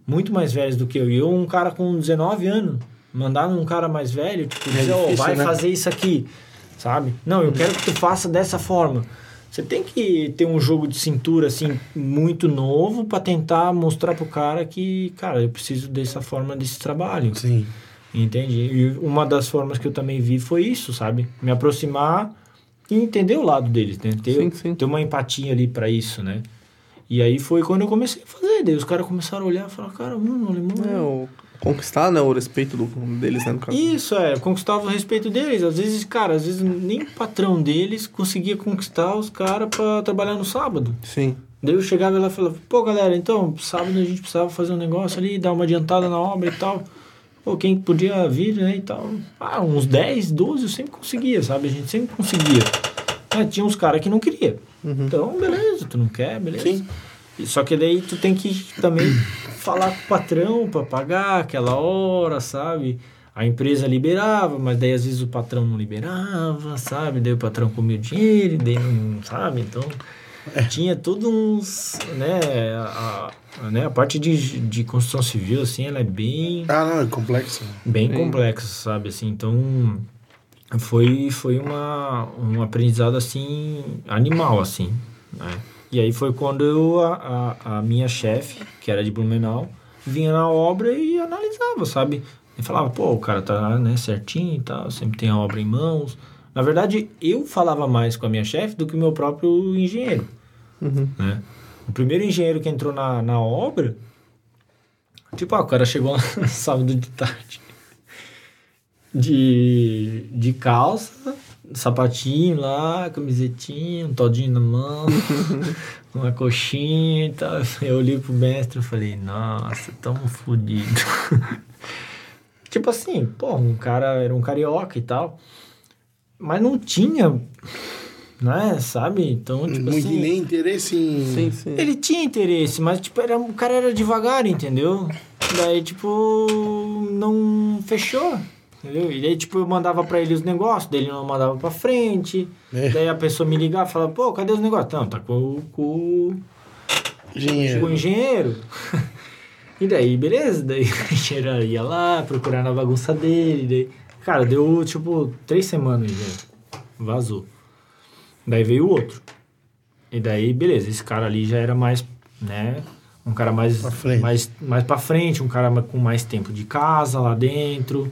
muito mais velhos do que eu. E eu, um cara com 19 anos, mandar num cara mais velho, tipo, dizer, ó, difícil, vai né? fazer isso aqui, sabe? Não, eu quero que tu faça dessa forma. Você tem que ter um jogo de cintura, assim, muito novo para tentar mostrar pro cara que, cara, eu preciso dessa forma desse trabalho. Sim. Entende? E uma das formas que eu também vi foi isso, sabe? Me aproximar e entender o lado deles, né? Ter, Sim, sim. ter uma empatia ali para isso, né? E aí foi quando eu comecei a fazer. Daí os caras começaram a olhar e falar, cara, mano, o alemão... É, o conquistar, né, o respeito do, deles, né, no caso. Isso, é, conquistava o respeito deles. Às vezes, cara, às vezes nem o patrão deles conseguia conquistar os caras pra trabalhar no sábado. Sim. Daí eu chegava lá e falava, pô, galera, então, sábado a gente precisava fazer um negócio ali, dar uma adiantada na obra e tal. Pô, quem podia vir, né, e tal. Ah, uns 10, 12 eu sempre conseguia, sabe? A gente sempre conseguia. Mas tinha uns caras que não queria. Então, beleza, tu não quer, beleza. Sim. Só que daí tu tem que também falar com o patrão pra pagar aquela hora, sabe? A empresa liberava, mas daí às vezes o patrão não liberava, sabe? Daí o patrão comia o dinheiro, e daí não, sabe? Então, tinha todos uns, né? A, a- né? a parte de, de construção civil, assim, ela é bem Ah, não, é complexo. bem Sim. complexo, sabe? Assim, então foi foi uma um aprendizado assim animal assim, né? E aí foi quando eu a, a, a minha chefe, que era de Blumenau, vinha na obra e analisava, sabe? E falava, pô, o cara tá, né, certinho e tal, sempre tem a obra em mãos. Na verdade, eu falava mais com a minha chefe do que o meu próprio engenheiro, Uhum. né? O primeiro engenheiro que entrou na, na obra, tipo, ah, o cara chegou sábado de tarde de, de calça, sapatinho lá, camisetinha, um todinho na mão, uma coxinha e tal. Eu olhei pro mestre e falei, nossa, tamo fodido. tipo assim, pô, um cara era um carioca e tal, mas não tinha, né, sabe? Então, tipo Muito assim... nem interesse em. Sim, sim. Ele tinha interesse, mas tipo, era, o cara era devagar, entendeu? Daí, tipo, não fechou. Entendeu? E daí, tipo, eu mandava pra ele os negócios, daí ele não mandava pra frente. É. Daí a pessoa me ligava e falava, pô, cadê os negócios? Não, tá com, o- com, Engenheiro. o engenheiro. e daí, beleza, daí o engenheiro ia lá procurar na bagunça dele. Daí, cara, deu tipo três semanas, engenheiro. Vazou. Daí veio o outro. E daí, beleza, esse cara ali já era mais, né? Um cara mais Pra frente. mais mais para frente, um cara com mais tempo de casa lá dentro.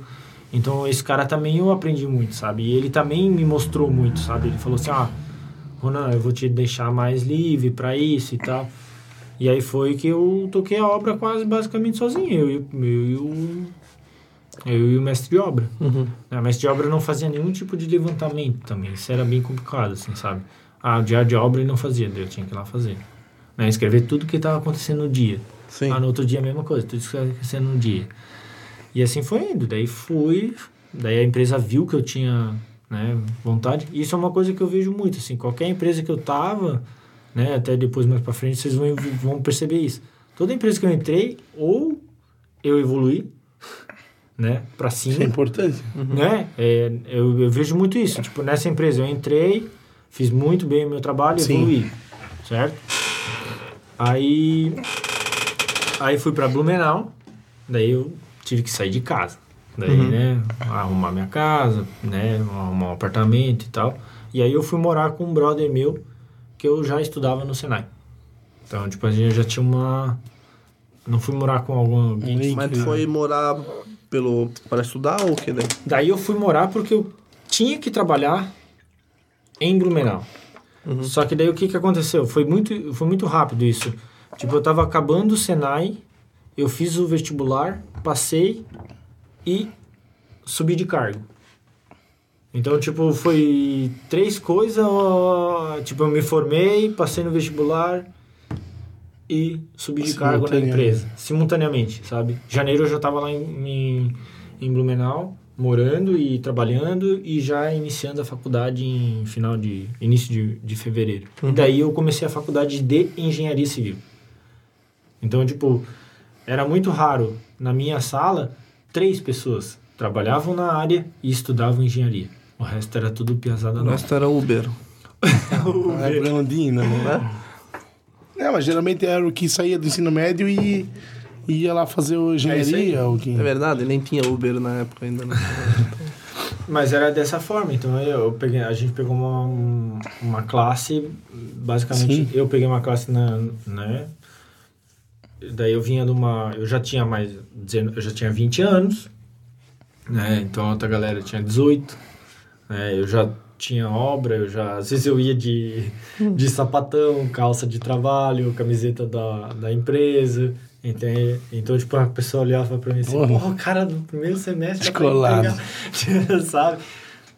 Então esse cara também eu aprendi muito, sabe? E ele também me mostrou muito, sabe? Ele falou assim: "Ah, Ronan, eu vou te deixar mais livre para isso e tal". E aí foi que eu toquei a obra quase basicamente sozinho, eu, e o- eu, e o eu e o mestre de obra. Uhum. A mestre de obra não fazia nenhum tipo de levantamento também. Isso era bem complicado, assim, sabe? Ah, o diário de obra ele não fazia, daí eu tinha que ir lá fazer. Né? Escrever tudo que estava acontecendo no dia. Sim. Ah, no outro dia a mesma coisa, tudo que estava acontecendo no dia. E assim foi indo. Daí fui, daí a empresa viu que eu tinha né, vontade. E isso é uma coisa que eu vejo muito, assim, qualquer empresa que eu tava, né, até depois mais para frente, vocês vão, vão perceber isso. Toda empresa que eu entrei, ou eu evoluí, né, para cima, Isso é importante. né? É, eu, eu vejo muito isso. Tipo, nessa empresa eu entrei, fiz muito bem o meu trabalho e evoluí, certo? Aí, aí fui pra Blumenau, daí eu tive que sair de casa. Daí, né, arrumar minha casa, né, arrumar um apartamento e tal. E aí eu fui morar com um brother meu que eu já estudava no Senai. Então, tipo, a gente já tinha uma... Não fui morar com algum... alguém Um Mas tu link, foi morar pelo, para estudar ou o que daí? Daí eu fui morar porque eu tinha que trabalhar em Blumenau. Só que daí o que, que aconteceu? Foi muito, foi muito rápido isso. Tipo, eu tava acabando o Senai, eu fiz o vestibular, passei e subi de cargo. Então, tipo, foi três coisas. Tipo, eu me formei, passei no vestibular e subi de cargo na empresa. Simultaneamente, sabe? Janeiro eu já tava lá em, em, em Blumenau, morando e trabalhando e já iniciando a faculdade em final de... início de, de fevereiro. E daí eu comecei a faculdade de engenharia civil. Então, tipo, era muito raro na minha sala três pessoas trabalhavam na área e estudavam engenharia. O resto era tudo piazada O nova. resto era Uber. Ah, é Brandina, né? Né? É, mas geralmente era o que saía do ensino médio e ia lá fazer o engenharia. ou que... É verdade, nem tinha Uber na época ainda. Né? Mas era dessa forma, então eu, eu peguei, a gente pegou uma, uma classe, basicamente, Sim. eu peguei uma classe na, né? Daí eu vinha de uma, eu já tinha mais, eu já tinha 20 anos, né? Então a outra galera tinha 18, né? Eu já tinha obra, eu já, às vezes eu ia de, de sapatão, calça de trabalho, camiseta da, da empresa, entende? Então, tipo, a pessoa olhava pra mim assim, Porra. o cara do primeiro semestre... Descolado. pegar", sabe?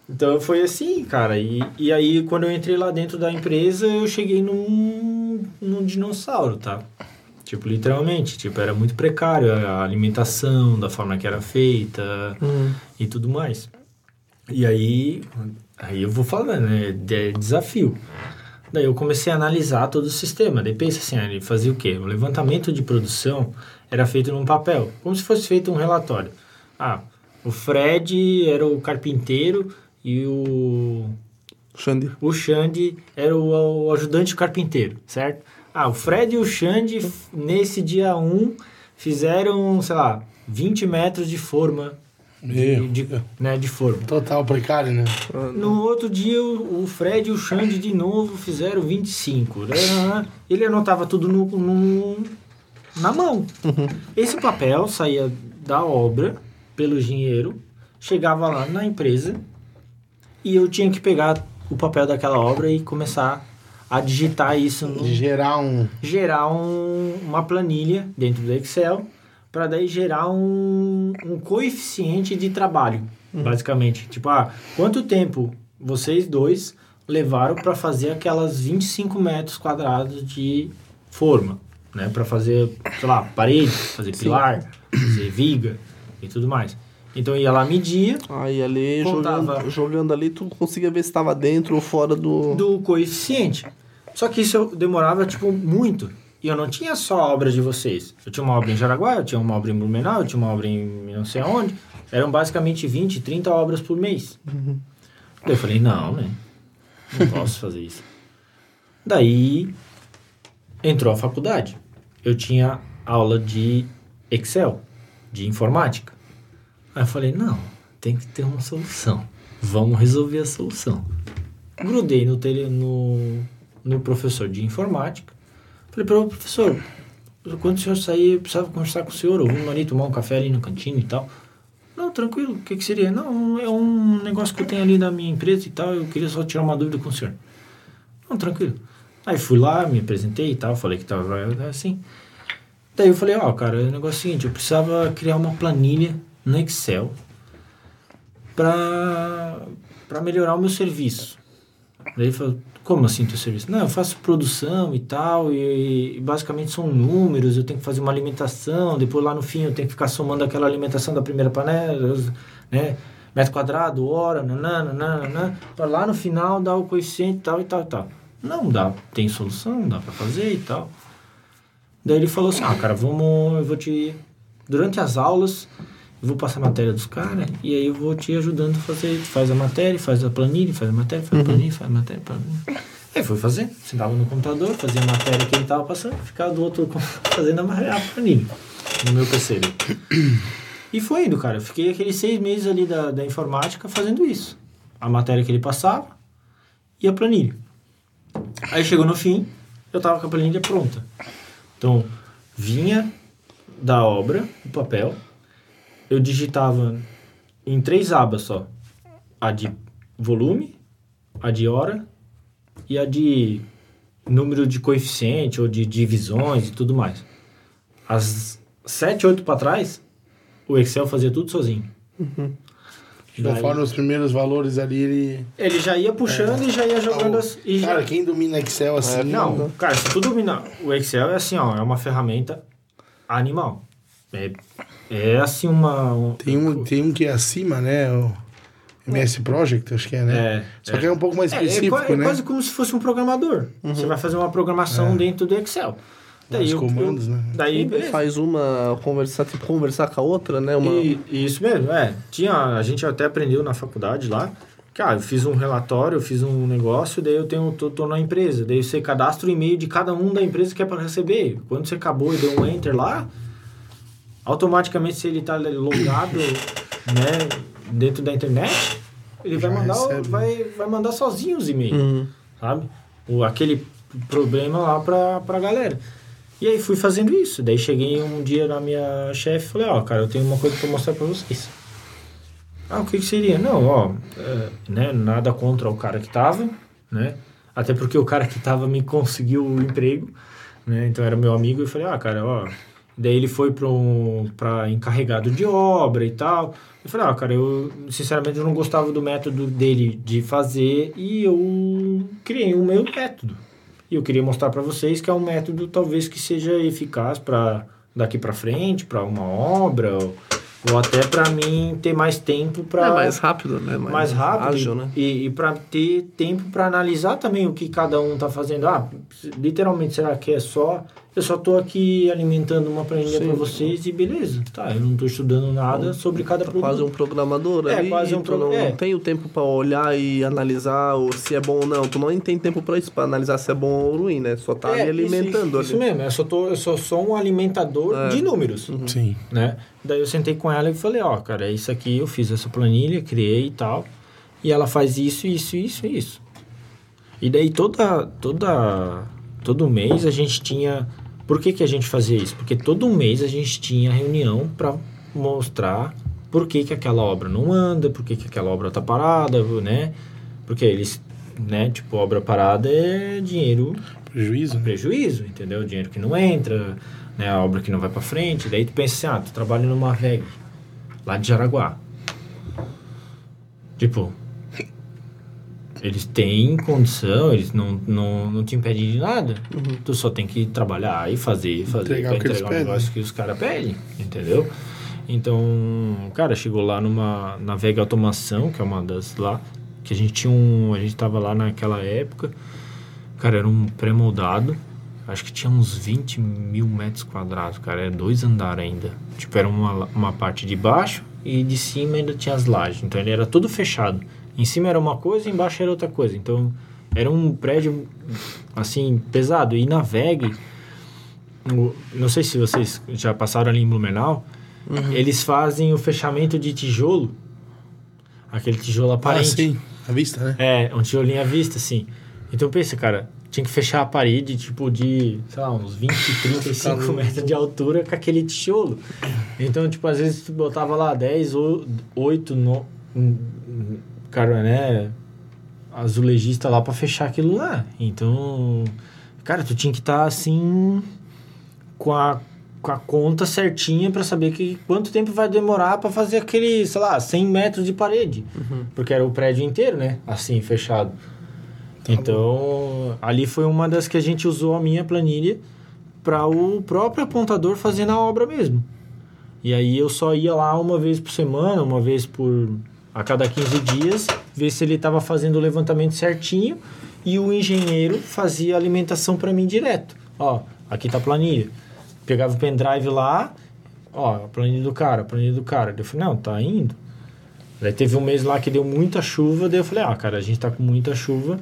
Então foi assim, cara. E, e aí, quando eu entrei lá dentro da empresa, eu cheguei num, num dinossauro, tá? Tipo, literalmente. Tipo, era muito precário a alimentação, da forma que era feita e tudo mais. E aí, aí eu vou falando, né? De desafio. Daí eu comecei a analisar todo o sistema. Daí pensa assim, ele fazia o quê? O levantamento de produção era feito num papel, como se fosse feito um relatório. Ah, o Fred era o carpinteiro e o, Xande. o Xande era o, o ajudante carpinteiro, certo? Ah, o Fred e o Xande, nesse dia 1, fizeram, sei lá, 20 metros de forma. De, de, né, de forma. Total precário, né? No outro dia, o o Fred e o Xande de novo fizeram 25. né? Ele anotava tudo no, no- na mão. Esse papel saía da obra pelo engenheiro, chegava lá na empresa e eu tinha que pegar o papel daquela obra e começar a digitar isso no, gerar um. gerar um- uma planilha dentro do Excel para daí gerar um, um coeficiente de trabalho, basicamente. Tipo, ah, quanto tempo vocês dois levaram para fazer aquelas 25 metros quadrados de forma, né? Para fazer, sei lá, parede, fazer pilar, fazer viga e tudo mais. Então ia lá media Aí ali, Contava. jogando, jogando ali, tu conseguia ver se estava dentro ou fora do... do coeficiente. Só que isso demorava, tipo, muito. E eu não tinha só a obra de vocês. Eu tinha uma obra em Jaraguá, eu tinha uma obra em Blumenau, eu tinha uma obra em não sei aonde. Eram basicamente 20, 30 obras por mês. Daí eu falei, não, né? Não posso fazer isso. Daí entrou a faculdade. Eu tinha aula de Excel, de informática. Aí eu falei, não, tem que ter uma solução. Vamos resolver a solução. Grudei no, tele, no, no professor de informática. Falei para o professor, quando o senhor sair, eu precisava conversar com o senhor, ou vamos ali tomar um café ali na cantina e tal. Não, tranquilo, o que, que seria? Não, é um negócio que eu tenho ali da minha empresa e tal, eu queria só tirar uma dúvida com o senhor. Não, tranquilo. Aí fui lá, me apresentei e tal, falei que tava assim. Daí eu falei, ó, cara, o negócio é o seguinte, eu precisava criar uma planilha no Excel para melhorar o meu serviço. Ele falou, como assim teu serviço? Não, eu faço produção e tal, e, e, basicamente são números, eu tenho que fazer uma alimentação, depois lá no fim eu tenho que ficar somando aquela alimentação da primeira panela, né? Metro quadrado, hora, nananana, para lá no final dar o coeficiente e tal e tal e tal. Não dá, tem solução, dá para fazer e tal. Daí ele falou assim, ah, cara, vamos, eu vou te... Durante as aulas, vou passar a matéria dos caras e aí eu vou te ajudando a fazer. Faz a matéria, faz a planilha, faz a matéria, faz a uhum. planilha, faz a matéria, planilha. Aí foi fazer, sentava no computador, fazia a matéria que ele tava passando, ficava do outro fazendo a planilha no meu PC. E foi indo, cara. Eu fiquei aqueles seis meses ali da, da informática fazendo isso. A matéria que ele passava e a planilha. Aí chegou no fim, eu tava com a planilha pronta. Então, vinha da obra, o papel, eu digitava em três abas só. A de volume, a de hora e a de número de coeficiente ou de divisões e tudo mais. As sete, oito para trás, o Excel fazia tudo sozinho. Uhum. Conforme os primeiros valores ali, ele. Ele já ia puxando é. e já ia jogando as. E cara, já... quem domina Excel assim. É, não, cara, se tu domina. O Excel é assim, ó, é uma ferramenta animal. É, é assim uma. Um, tem, um, tem um que é acima, né? O MS Project, acho que é, né? É, Só é. que é um pouco mais é, é específico, é, né? É quase como se fosse um programador. Uhum. Você vai fazer uma programação é. dentro do Excel. Daí Os comandos, eu, né? Daí faz uma conversar, tipo, conversar com a outra, né? Uma... E, isso mesmo, é. Tinha, a gente até aprendeu na faculdade lá. Que, ah, eu fiz um relatório, eu fiz um negócio, daí eu tenho, tô, tô na empresa. Daí você cadastra o e-mail de cada um da empresa que é para receber. Quando você acabou e deu um enter lá, automaticamente se ele está logado né, dentro da internet, ele vai mandar, vai, vai mandar sozinho os e-mails, uhum. sabe? O, aquele problema lá para pra galera. E aí fui fazendo isso. Daí cheguei um dia na minha chefe e falei, ó, oh, cara, eu tenho uma coisa para mostrar para vocês. Ah, o que, que seria? Não, ó, é, né, nada contra o cara que tava, né? Até porque o cara que tava me conseguiu o emprego, né? Então era meu amigo e falei, ah, cara, ó, Daí ele foi para um, encarregado de obra e tal. Eu falei, ah, cara, eu sinceramente eu não gostava do método dele de fazer e eu criei o meu método. E eu queria mostrar para vocês que é um método talvez que seja eficaz para daqui para frente, para uma obra. Ou, ou até para mim ter mais tempo para. É mais rápido, né? Mais, mais rápido. Ágil, né? E, e para ter tempo para analisar também o que cada um tá fazendo. Ah, literalmente, será que é só. Eu só tô aqui alimentando uma planilha para vocês e beleza. Tá, eu não tô estudando nada sobre cada tá produto. Quase um programador é, ali. Quase um pro... não, é. não tem o tempo para olhar e analisar se é bom ou não. Tu não tem tempo para isso, para analisar se é bom ou ruim, né? Só tá é, ali alimentando. Isso, isso, mesmo, eu só, tô, eu só sou um alimentador é. de números. Uhum. Sim. Né? Daí eu sentei com ela e falei, ó, oh, cara, é isso aqui, eu fiz essa planilha, criei e tal. E ela faz isso, isso, isso e isso. E daí toda, toda, todo mês a gente tinha... Por que, que a gente fazia isso? Porque todo mês a gente tinha reunião para mostrar por que, que aquela obra não anda, por que, que aquela obra tá parada, né? Porque eles, né, tipo, obra parada é dinheiro... Prejuízo. Né? Prejuízo, entendeu? Dinheiro que não entra né, a obra que não vai para frente. Daí tu pensa assim, ah, tu trabalha numa VEG, lá de Jaraguá. Tipo, eles têm condição, eles não, não, não te impedem de nada. Uhum. Tu só tem que trabalhar e fazer, fazer entregar pra entregar o negócio que os caras pedem, entendeu? Então, cara, chegou lá numa na Vega Automação, que é uma das lá, que a gente tinha um, a gente tava lá naquela época. Cara, era um pré-moldado acho que tinha uns 20 mil metros quadrados, cara. É dois andares ainda. Tipo, era uma, uma parte de baixo e de cima ainda tinha as lajes. Então ele era todo fechado. Em cima era uma coisa, embaixo era outra coisa. Então era um prédio, assim, pesado. E na VEG, não sei se vocês já passaram ali em Blumenau, uhum. eles fazem o fechamento de tijolo. Aquele tijolo aparente. Ah, sim. À vista, né? É, um tijolinho à vista, assim. Então pensa, cara, tinha que fechar a parede, tipo, de, sei lá, uns 20, 35 metros de altura com aquele tijolo. Então, tipo, às vezes tu botava lá 10 ou 8, no, cara, né, azulejista lá pra fechar aquilo lá. Então, cara, tu tinha que estar, assim, com a, com a conta certinha pra saber que quanto tempo vai demorar pra fazer aquele, sei lá, 100 metros de parede. Porque era o prédio inteiro, né, assim, fechado. Então, ali foi uma das que a gente usou a minha planilha para o próprio apontador fazer na obra mesmo. E aí eu só ia lá uma vez por semana, uma vez por a cada 15 dias, ver se ele estava fazendo o levantamento certinho e o engenheiro fazia a alimentação para mim direto. Ó, aqui tá a planilha. Pegava o pendrive lá, ó, a planilha do cara, a planilha do cara. Eu falei, não, tá indo. Daí teve um mês lá que deu muita chuva, daí eu falei, ah, cara, a gente tá com muita chuva,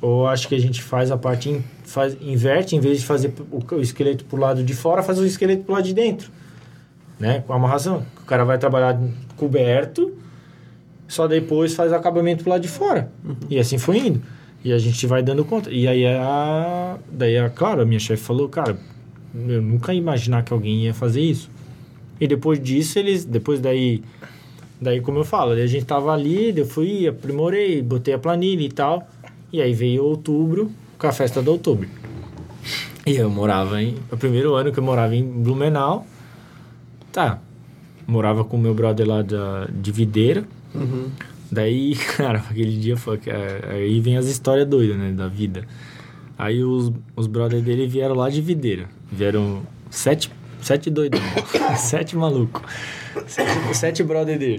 ou acho que a gente faz a parte, in- faz, inverte, em vez de fazer o, o esqueleto pro lado de fora, faz o esqueleto pro lado de dentro, né, com a amarração. O cara vai trabalhar coberto, só depois faz o acabamento pro lado de fora. E assim foi indo. E a gente vai dando conta. E aí, a, daí, a, claro, a minha chefe falou, cara, eu nunca ia imaginar que alguém ia fazer isso. E depois disso, eles, depois daí, daí como eu falo, a gente tava ali, eu fui, aprimorei, botei a planilha e tal. E aí veio outubro, com a festa do outubro. E eu morava em, o primeiro ano que eu morava em Blumenau, tá, morava com o meu brother lá da, de Videira. Daí, cara, aquele dia foi. é, Aí vem as histórias doidas, né? Da vida. Aí os, os brothers dele vieram lá de Videira. Vieram sete, sete doidão. sete malucos. Sete, sete brothers dele.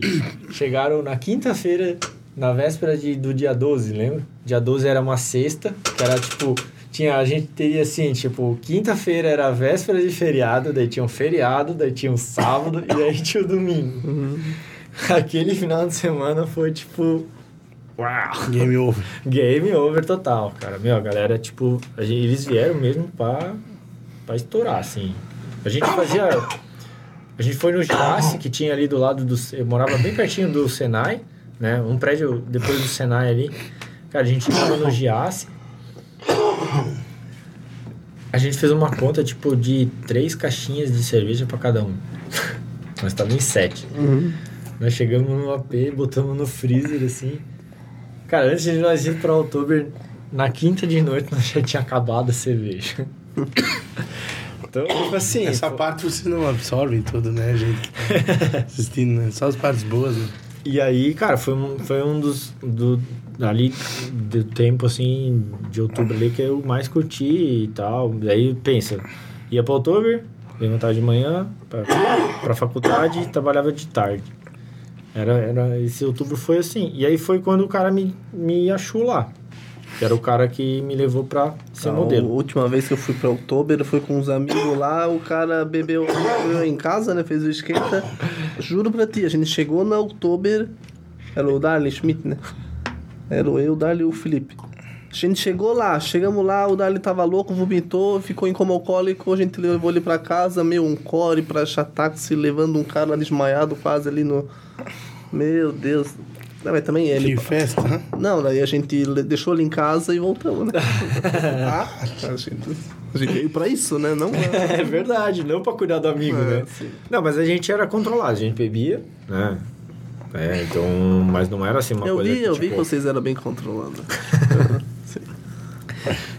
Chegaram na quinta-feira, na véspera de, do dia 12, lembra? Dia 12 era uma sexta, que era tipo. Tinha, a gente teria assim, tipo, quinta-feira era a véspera de feriado, daí tinha um feriado, daí tinha um sábado e daí tinha o domingo. Aquele final de semana foi tipo. Uau! Game over. Game over total, cara. Meu, a galera, tipo, a gente- eles vieram mesmo pra, pra estourar, assim. A gente fazia. A gente foi no Giasse, que tinha ali do lado do. Eu morava bem pertinho do Senai, né? Um prédio depois do Senai ali. Cara, a gente tava no Giasse. A gente fez uma conta, tipo, de três caixinhas de cerveja pra cada um. Nós estávamos em sete. Nós chegamos no AP, botamos no freezer, assim. Cara, antes de nós ir pra outubro, na quinta de noite, nós já tinha acabado a cerveja. então, tipo assim... Essa pô- parte você não absorve tudo, né, gente? Assistindo, né? Só as partes boas, né? E aí, cara, foi um, foi um dos... Do, ali, do tempo, assim, de outubro ali, que eu mais curti e tal. Daí, pensa, ia pra outubro, levantava de manhã pra, pra faculdade e trabalhava de tarde. Era, era, esse outubro foi assim. E aí foi quando o cara me, me achou lá. Que era o cara que me levou pra ser A modelo. última vez que eu fui pra Oktober, eu fui com uns amigos lá, o cara bebeu eu em casa, né? Fez o esquenta. Juro pra ti, a gente chegou na Oktober, era o Darley Schmidt, né? Era eu, o Darley e o Felipe. A gente chegou lá, chegamos lá, o Darley tava louco, vomitou, ficou em coma alcoólico, a gente levou ele pra casa, meu, um core pra achar táxi, levando um cara desmaiado quase ali no... Meu Deus. Não, mas também ele... Que festa, né? Não, daí a gente deixou ele em casa e voltamos, né? ah, a gente, a gente veio pra isso, né? Não É verdade, não pra cuidar do amigo, É, né? sim. Não, mas a gente era controlado, a gente bebia, né? É, então, mas não era assim uma Eu coisa vi, eu vi que tipo, vocês eram bem controlados.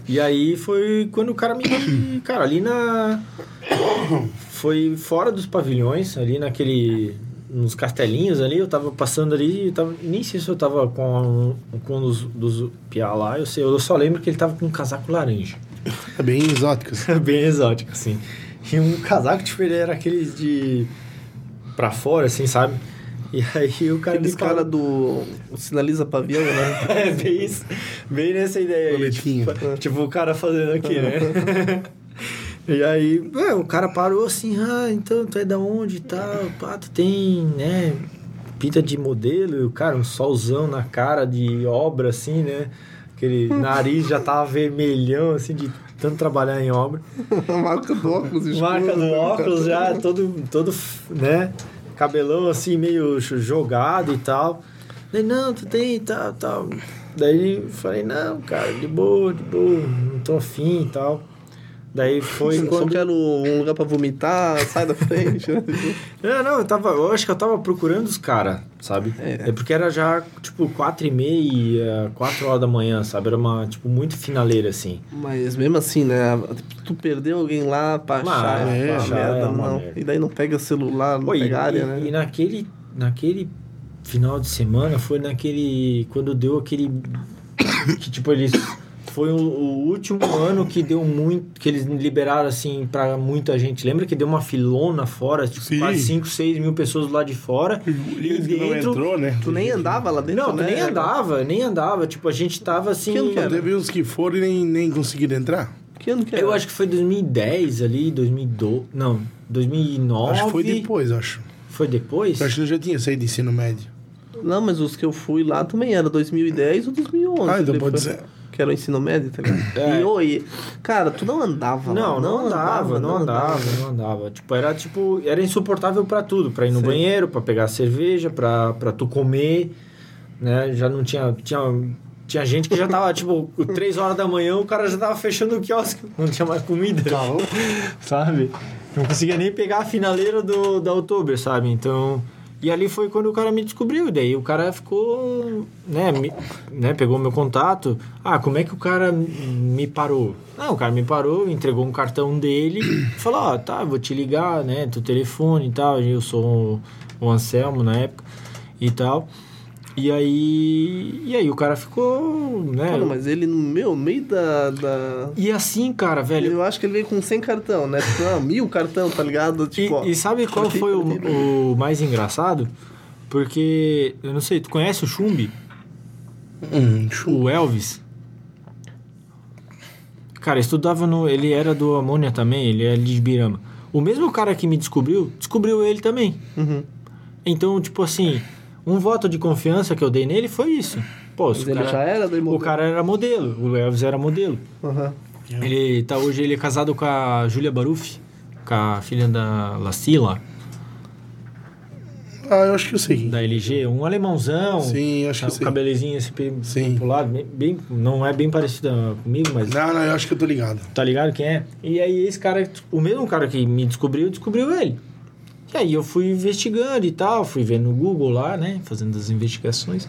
E aí foi quando o cara me. Cara, ali na. Foi fora dos pavilhões, ali naquele. Nos castelinhos ali, eu tava passando ali, eu tava, nem sei se eu tava com, com um dos, dos piá lá, eu, sei, eu só lembro que ele tava com um casaco laranja. É bem exótico. assim. Bem exótico, assim. E um casaco, tipo, ele era aqueles de. pra fora, assim, sabe? E aí o cara Aqueles cara do. o Sinaliza pavião, né? É, bem isso. Bem nessa ideia aí. Tipo, tipo, o cara fazendo aqui, né? e aí, ué, o cara parou assim, ah, então tu é da onde e tal? Pá, tu tem, né, pinta de modelo, e o cara, um solzão na cara de obra, assim, né? Aquele nariz já tava vermelhão, assim, de tanto trabalhar em obra. A marca do óculos escuro. Marca do né? óculos já, todo, todo, né? Cabelão assim, meio jogado e tal. Daí, não, tu tem tal, tal. Daí falei, não, cara, de boa, de boa, não tô afim e tal. Daí foi quero um lugar pra vomitar, sai da frente. né? Não, não, eu tava. Eu acho que eu tava procurando os caras, sabe? É. É. porque era já, tipo, quatro e meia, quatro horas da manhã, sabe? Era uma, tipo, muito finaleira, assim. Mas mesmo assim, né? Tu perdeu alguém lá pra Mas, achar, é, é, achar merda, é não. merda. E daí não pega celular, não Pô, e, pega área, e- né? e naquele, naquele final de semana, foi naquele. Quando deu aquele. Que, tipo, eles. Foi o, o último ano que deu muito. Que eles liberaram, assim, pra muita gente. Lembra que deu uma filona fora? Tipo, Sim. quase 5, 6 mil pessoas lá de fora. E que não entrou, né? Tu nem andava lá dentro, Não, tu né? nem andava, nem andava. Tipo, a gente tava assim. Que ano que era? Teve uns que foram e nem, nem conseguiram entrar. Que ano que era? Eu acho que foi 2010 ali, 2012. Não, 2009. Acho que foi depois, acho. Foi depois? Eu acho que eu já tinha saído de ensino médio. Não, mas os que eu fui lá também era 2010 ou 2011. Ah, então pode foi- ser. Que era o ensino médio, tá ligado? É. E, oi, cara, tu não andava Não, lá. não, andava, não andava, não andava. Tipo, era tipo, era insuportável pra tudo, Pra ir no Sim. banheiro, pra pegar cerveja, pra para tu comer, né? Já não tinha tinha tinha gente que já tava tipo, 3 horas da manhã, o cara já tava fechando o quiosque, não tinha mais comida. sabe? Não conseguia nem pegar a finaleira do da Oktober, sabe? Então, e ali foi quando o cara me descobriu, daí o cara ficou, né, me- né, pegou meu contato. Ah, como é que o cara me parou? Não, o cara me parou, entregou um cartão dele, falou: "Ó, tá, vou te ligar, né, teu telefone e tal". Eu sou o Anselmo na época e tal. E aí, e aí o cara ficou, né? Mano, mas ele no meu meio da, da... E assim, cara, velho, Eu acho que ele veio com 100 cartão, né? Tipo, ah, mil cartão, tá ligado? Tipo, ó, E, e sabe qual foi o, o mais engraçado? Porque, eu não sei, tu conhece o Chumbi? Hum, O Elvis? Cara, estudava no. Ele era do Amônia também, ele é de Ibirama. O mesmo cara que me descobriu, descobriu ele também. Uhum. Então, tipo assim, um voto de confiança que eu dei nele foi isso. Pô, Mas o ele cara, já era daí o cara era modelo, o Elvis era modelo. Aham. Ele tá hoje ele é casado com a Júlia Baruffi, com a filha da Lacila. Ah, eu acho que eu sei. da LG, um alemãozão. Sim, acho que tá, eu o sei. cabelezinho pe- Sim. pro lado, bem, bem- não é bem parecido comigo, mas Não, não, eu acho que eu tô ligado. tá ligado quem é? E aí esse cara, o mesmo cara que me descobriu, descobriu ele. E aí eu fui investigando e tal, fui vendo no Google lá, né, fazendo as investigações.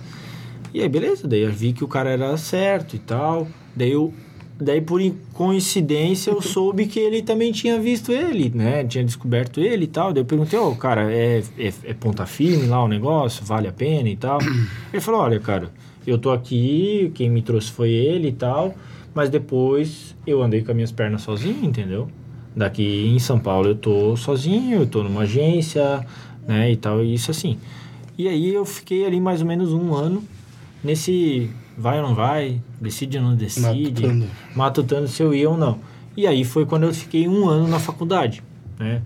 E aí beleza, daí eu vi que o cara era certo e tal. Daí eu daí por in- coincidência eu soube que ele também tinha visto ele, né? Tinha descoberto ele e tal. Daí eu perguntei, ô, cara, é, é, é ponta firme lá o negócio? Vale a pena e tal? Ele falou, olha, cara, eu tô aqui, quem me trouxe foi ele e tal. Mas depois eu andei com as minhas pernas sozinho, entendeu? Daqui em São Paulo eu tô sozinho, eu tô numa agência, né, e tal, e isso assim. E aí eu fiquei ali mais ou menos um ano nesse vai ou não vai, decide ou não decide, Matutando. matutando se eu ia ou não. E aí foi quando eu fiquei um ano na faculdade, né,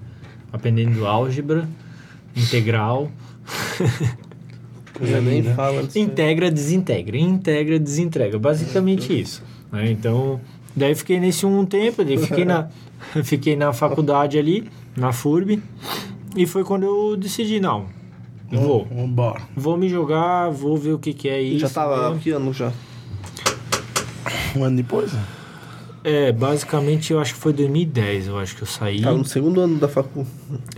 aprendendo álgebra, integral, Já nem fala disso. aí. integra, desintegra, integra, desintegra, basicamente isso. Né? Então, daí fiquei nesse um tempo, daí fiquei na, fiquei na faculdade ali, na FURB, e foi quando eu decidi, não, vou, Vamos embora. vou me jogar, vou ver o que, que é isso. Já tava né? que ano já? Um ano depois? né? É, basicamente eu acho que foi 2010, eu acho que eu saí. Tava no segundo ano da facu.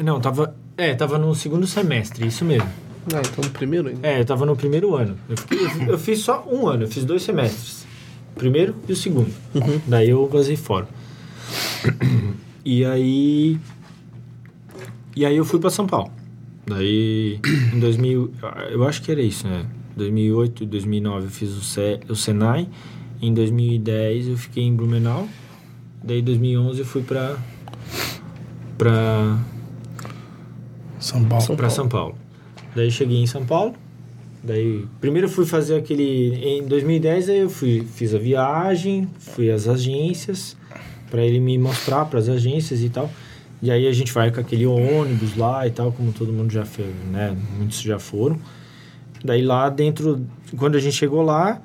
Não, tava, é, tava no segundo semestre, isso mesmo. Ah, então no primeiro ainda. É, eu tava no primeiro ano. Eu, fiquei- eu fiz só um ano, eu fiz dois semestres. O primeiro e o segundo. Daí eu vazei fora. E aí. E aí eu fui pra São Paulo. Daí, em 2000. Eu acho que era isso, né? 2008, 2009 eu fiz o, Se, o Senai. Em 2010 eu fiquei em Blumenau. Daí, em 2011 eu fui pra. pra São Paulo. para São Paulo. Daí cheguei em São Paulo. Daí primeiro eu fui fazer aquele em 2010 aí eu fui fiz a viagem, fui às agências para ele me mostrar para as agências e tal. E aí a gente vai com aquele ônibus lá e tal, como todo mundo já fez, né? Muitos já foram. Daí lá dentro, quando a gente chegou lá,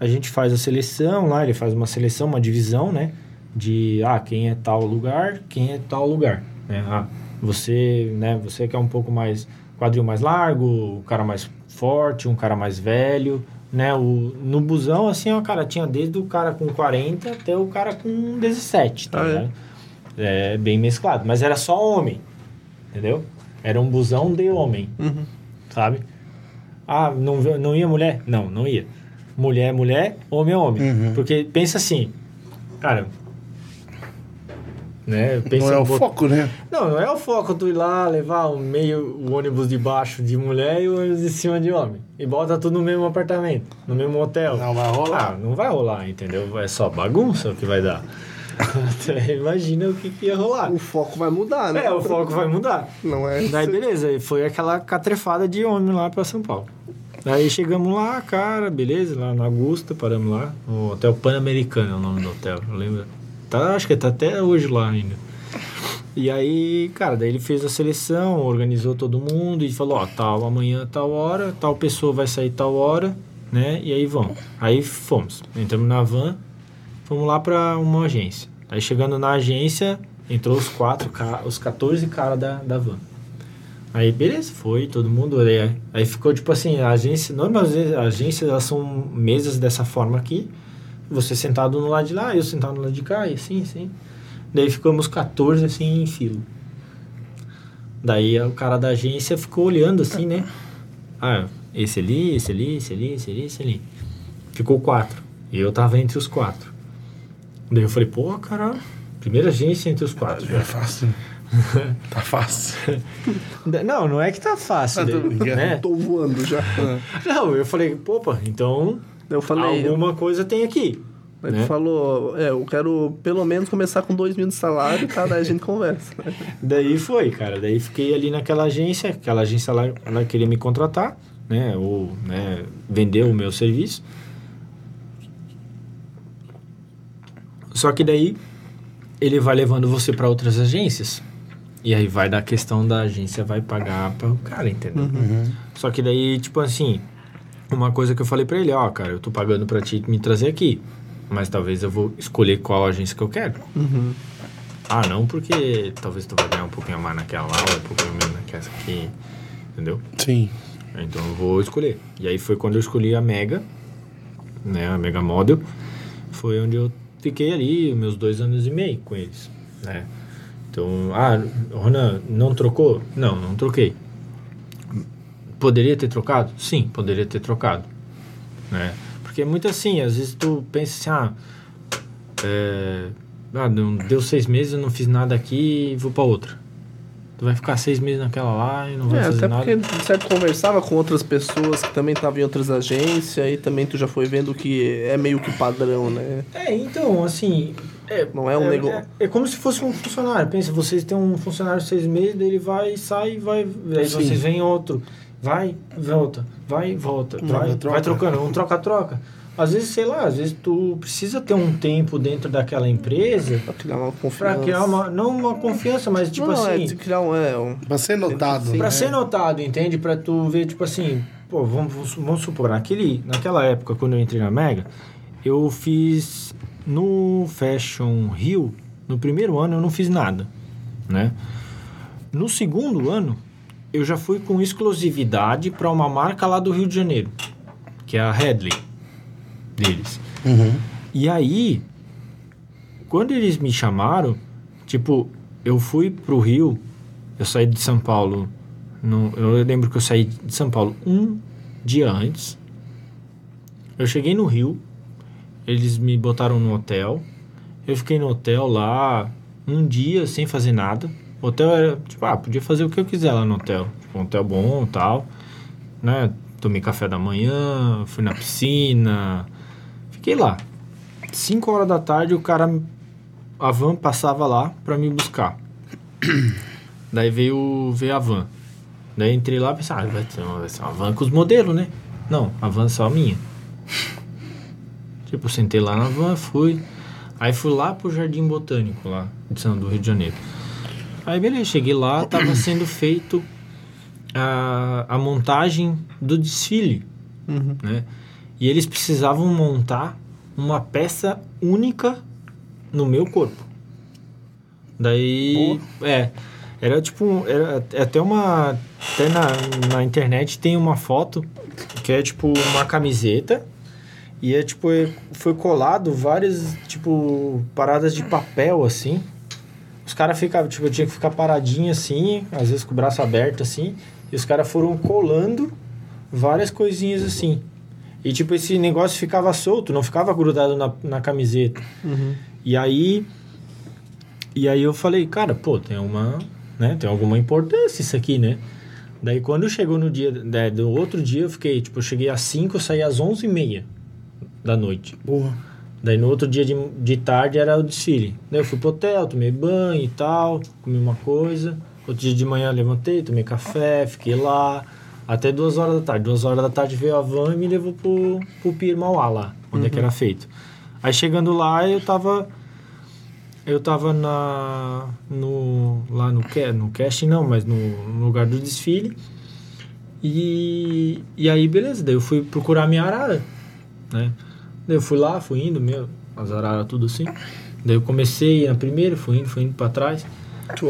a gente faz a seleção lá, ele faz uma seleção, uma divisão, né? De ah, quem é tal lugar, quem é tal lugar, né? Ah, você, né, você que é um pouco mais quadril mais largo, o cara mais forte, um cara mais velho, né? O, no busão, assim, ó, cara, tinha desde o cara com 40 até o cara com 17, tá Ah, é? ligado? É bem mesclado, mas era só homem, entendeu? Era um busão de homem, Uhum. sabe? Ah, não, não ia mulher? Não, não ia. Mulher é mulher, homem é homem. Uhum. Porque pensa assim, cara. Né? Não é o pouco- foco, né? Não, não é o foco tu ir lá levar o meio o ônibus de baixo de mulher e o ônibus de cima de homem. E bota tudo no mesmo apartamento, no mesmo hotel. Não vai rolar. Ah, não vai rolar, entendeu? É só bagunça o que vai dar. Imagina o que, que ia rolar. O foco vai mudar, né? É, o foco vai mudar. Não é? Daí beleza, foi aquela catrefada de homem lá pra São Paulo. Daí chegamos lá, cara, beleza, lá na Augusta, paramos lá. O Hotel Pan-Americano é o nome do hotel, lembra? Tá, acho que tá até hoje lá ainda. E aí, cara, daí ele fez a seleção, organizou todo mundo e falou, ó, tal amanhã, tal hora, tal pessoa vai sair tal hora, né? E aí vão. Aí fomos. Entramos na van, fomos lá pra uma agência. Aí chegando na agência, entrou os quatro, os 14 caras da, da van. Aí, beleza, foi, todo mundo. Aí, aí ficou tipo assim: a agência. Normalmente, as agências elas são mesas dessa forma aqui. Você sentado no lado de lá, eu sentado no lado de cá, e assim, assim. Daí ficamos 14 assim em fila. Daí o cara da agência ficou olhando assim, né? Ah, esse ali, esse ali, esse ali, esse ali, esse ali. Ficou quatro. E eu tava entre os quatro. Daí eu falei, pô, cara, primeira agência entre os quatro. É fácil. tá fácil. Não, não é que tá fácil, tô daí, né? Tô voando já. Não, eu falei, opa, então Eu falei. alguma coisa tem aqui. Ele né? falou, é, eu quero pelo menos começar com dois mil de salário, tá? Daí a gente conversa. Daí foi, cara. Daí fiquei ali naquela agência, aquela agência lá, ela queria me contratar, né? Ou né, vender o meu serviço. Só que daí ele vai levando você para outras agências. E aí vai da questão da agência vai pagar para o cara, entendeu? Uhum. Só que daí, tipo assim, uma coisa que eu falei pra ele, ó, cara, eu tô pagando pra ti me trazer aqui, mas talvez eu vou escolher qual agência que eu quero. Uhum. Ah, não, porque talvez tu vai ganhar um pouquinho a mais naquela lá, ou um pouquinho menos naquela aqui, entendeu? Sim. Então eu vou escolher. E aí foi quando eu escolhi a Mega, né, a Mega Model, foi onde eu fiquei ali meus dois anos e meio com eles, né. Então, ah, Ronan, não trocou? Não, não troquei. Poderia ter trocado? Sim, poderia ter trocado, né. Porque é muito assim, às vezes tu pensa assim, ah, é, ah, não, deu seis meses, eu não fiz nada aqui e vou pra outra. Tu vai ficar seis meses naquela lá e não vai É, fazer até nada. porque, de certo, conversava com outras pessoas que também estavam em outras agências e também tu já foi vendo que é meio que padrão, né? É, então, assim. É, Não é um é, nego- é, é como se fosse um funcionário. Pensa, vocês têm um funcionário seis meses, daí ele vai, sai, vai. Aí Sim. vocês vêm outro. Vai, volta. Vai, volta. Vai, troca. vai trocando. Um troca-troca. Às vezes, sei lá, às vezes tu precisa ter um tempo dentro daquela empresa Pra criar uma pra confiança. criar uma. Não uma confiança, mas tipo não, assim. é criar um... É, um Pra ser notado. Sim. Pra É. ser notado, entende? Pra tu ver, tipo assim, pô, vamos, vamos- vamos supor, naquele, naquela época, quando eu entrei na Mega, eu fiz no Fashion Rio, no primeiro ano eu não fiz nada, né? No segundo ano, eu já fui com exclusividade pra uma marca lá do Rio de Janeiro, que é a Headley deles. Uhum. E aí, quando eles me chamaram, tipo, eu fui pro Rio, eu saí de São Paulo, no, eu lembro que eu saí de São Paulo um dia antes. Eu cheguei no Rio, eles me botaram no hotel, eu fiquei no hotel lá um dia sem fazer nada. O hotel era, tipo, ah, podia fazer o que eu quiser lá no hotel. Tipo, um hotel bom tal, né? Tomei café da manhã, fui na piscina, Fiquei lá. 5 horas da tarde o cara. A van passava lá pra me buscar. Daí veio, veio a van. Daí entrei lá e pensei, ah, vai ser, uma, vai ser uma van com os modelos, né? Não, a van só minha. tipo, sentei lá na van, fui. Aí fui lá pro Jardim Botânico, lá de São do Rio de Janeiro. Aí beleza, cheguei lá, tava sendo feito a, a montagem do desfile Uhum. né? E eles precisavam montar uma peça única no meu corpo. Daí, é, Era tipo, era até uma, até na, na internet tem uma foto que é tipo uma camiseta e é tipo, é- foi colado várias, tipo, paradas de papel assim. Os caras ficavam, tipo, eu tinha que ficar paradinho assim, às vezes com o braço aberto assim, e os caras foram colando várias coisinhas assim. E tipo, esse negócio ficava solto, não ficava grudado na, na camiseta. E aí. E aí eu falei, cara, pô, tem uma. Né, tem alguma importância isso aqui, né? Daí quando chegou no dia. né, do outro dia eu fiquei, tipo, eu cheguei às 5, eu saí às 11 e meia da noite. Porra. Daí no outro dia de, de tarde era o desfile. Daí eu fui pro hotel, tomei banho e tal, comi uma coisa. Outro dia de manhã levantei, tomei café, fiquei lá. Até duas horas da tarde. Duas horas da tarde veio a van e me levou pro, pro Pier Mauá lá, onde é que era feito. Aí chegando lá eu tava. Eu tava na. No, lá no, no casting não, mas no, no lugar do desfile. E, e aí, beleza, daí eu fui procurar minha arara, né? Daí eu fui lá, fui indo, meu, as araras tudo assim. Daí eu comecei na primeira, fui indo, fui indo pra trás.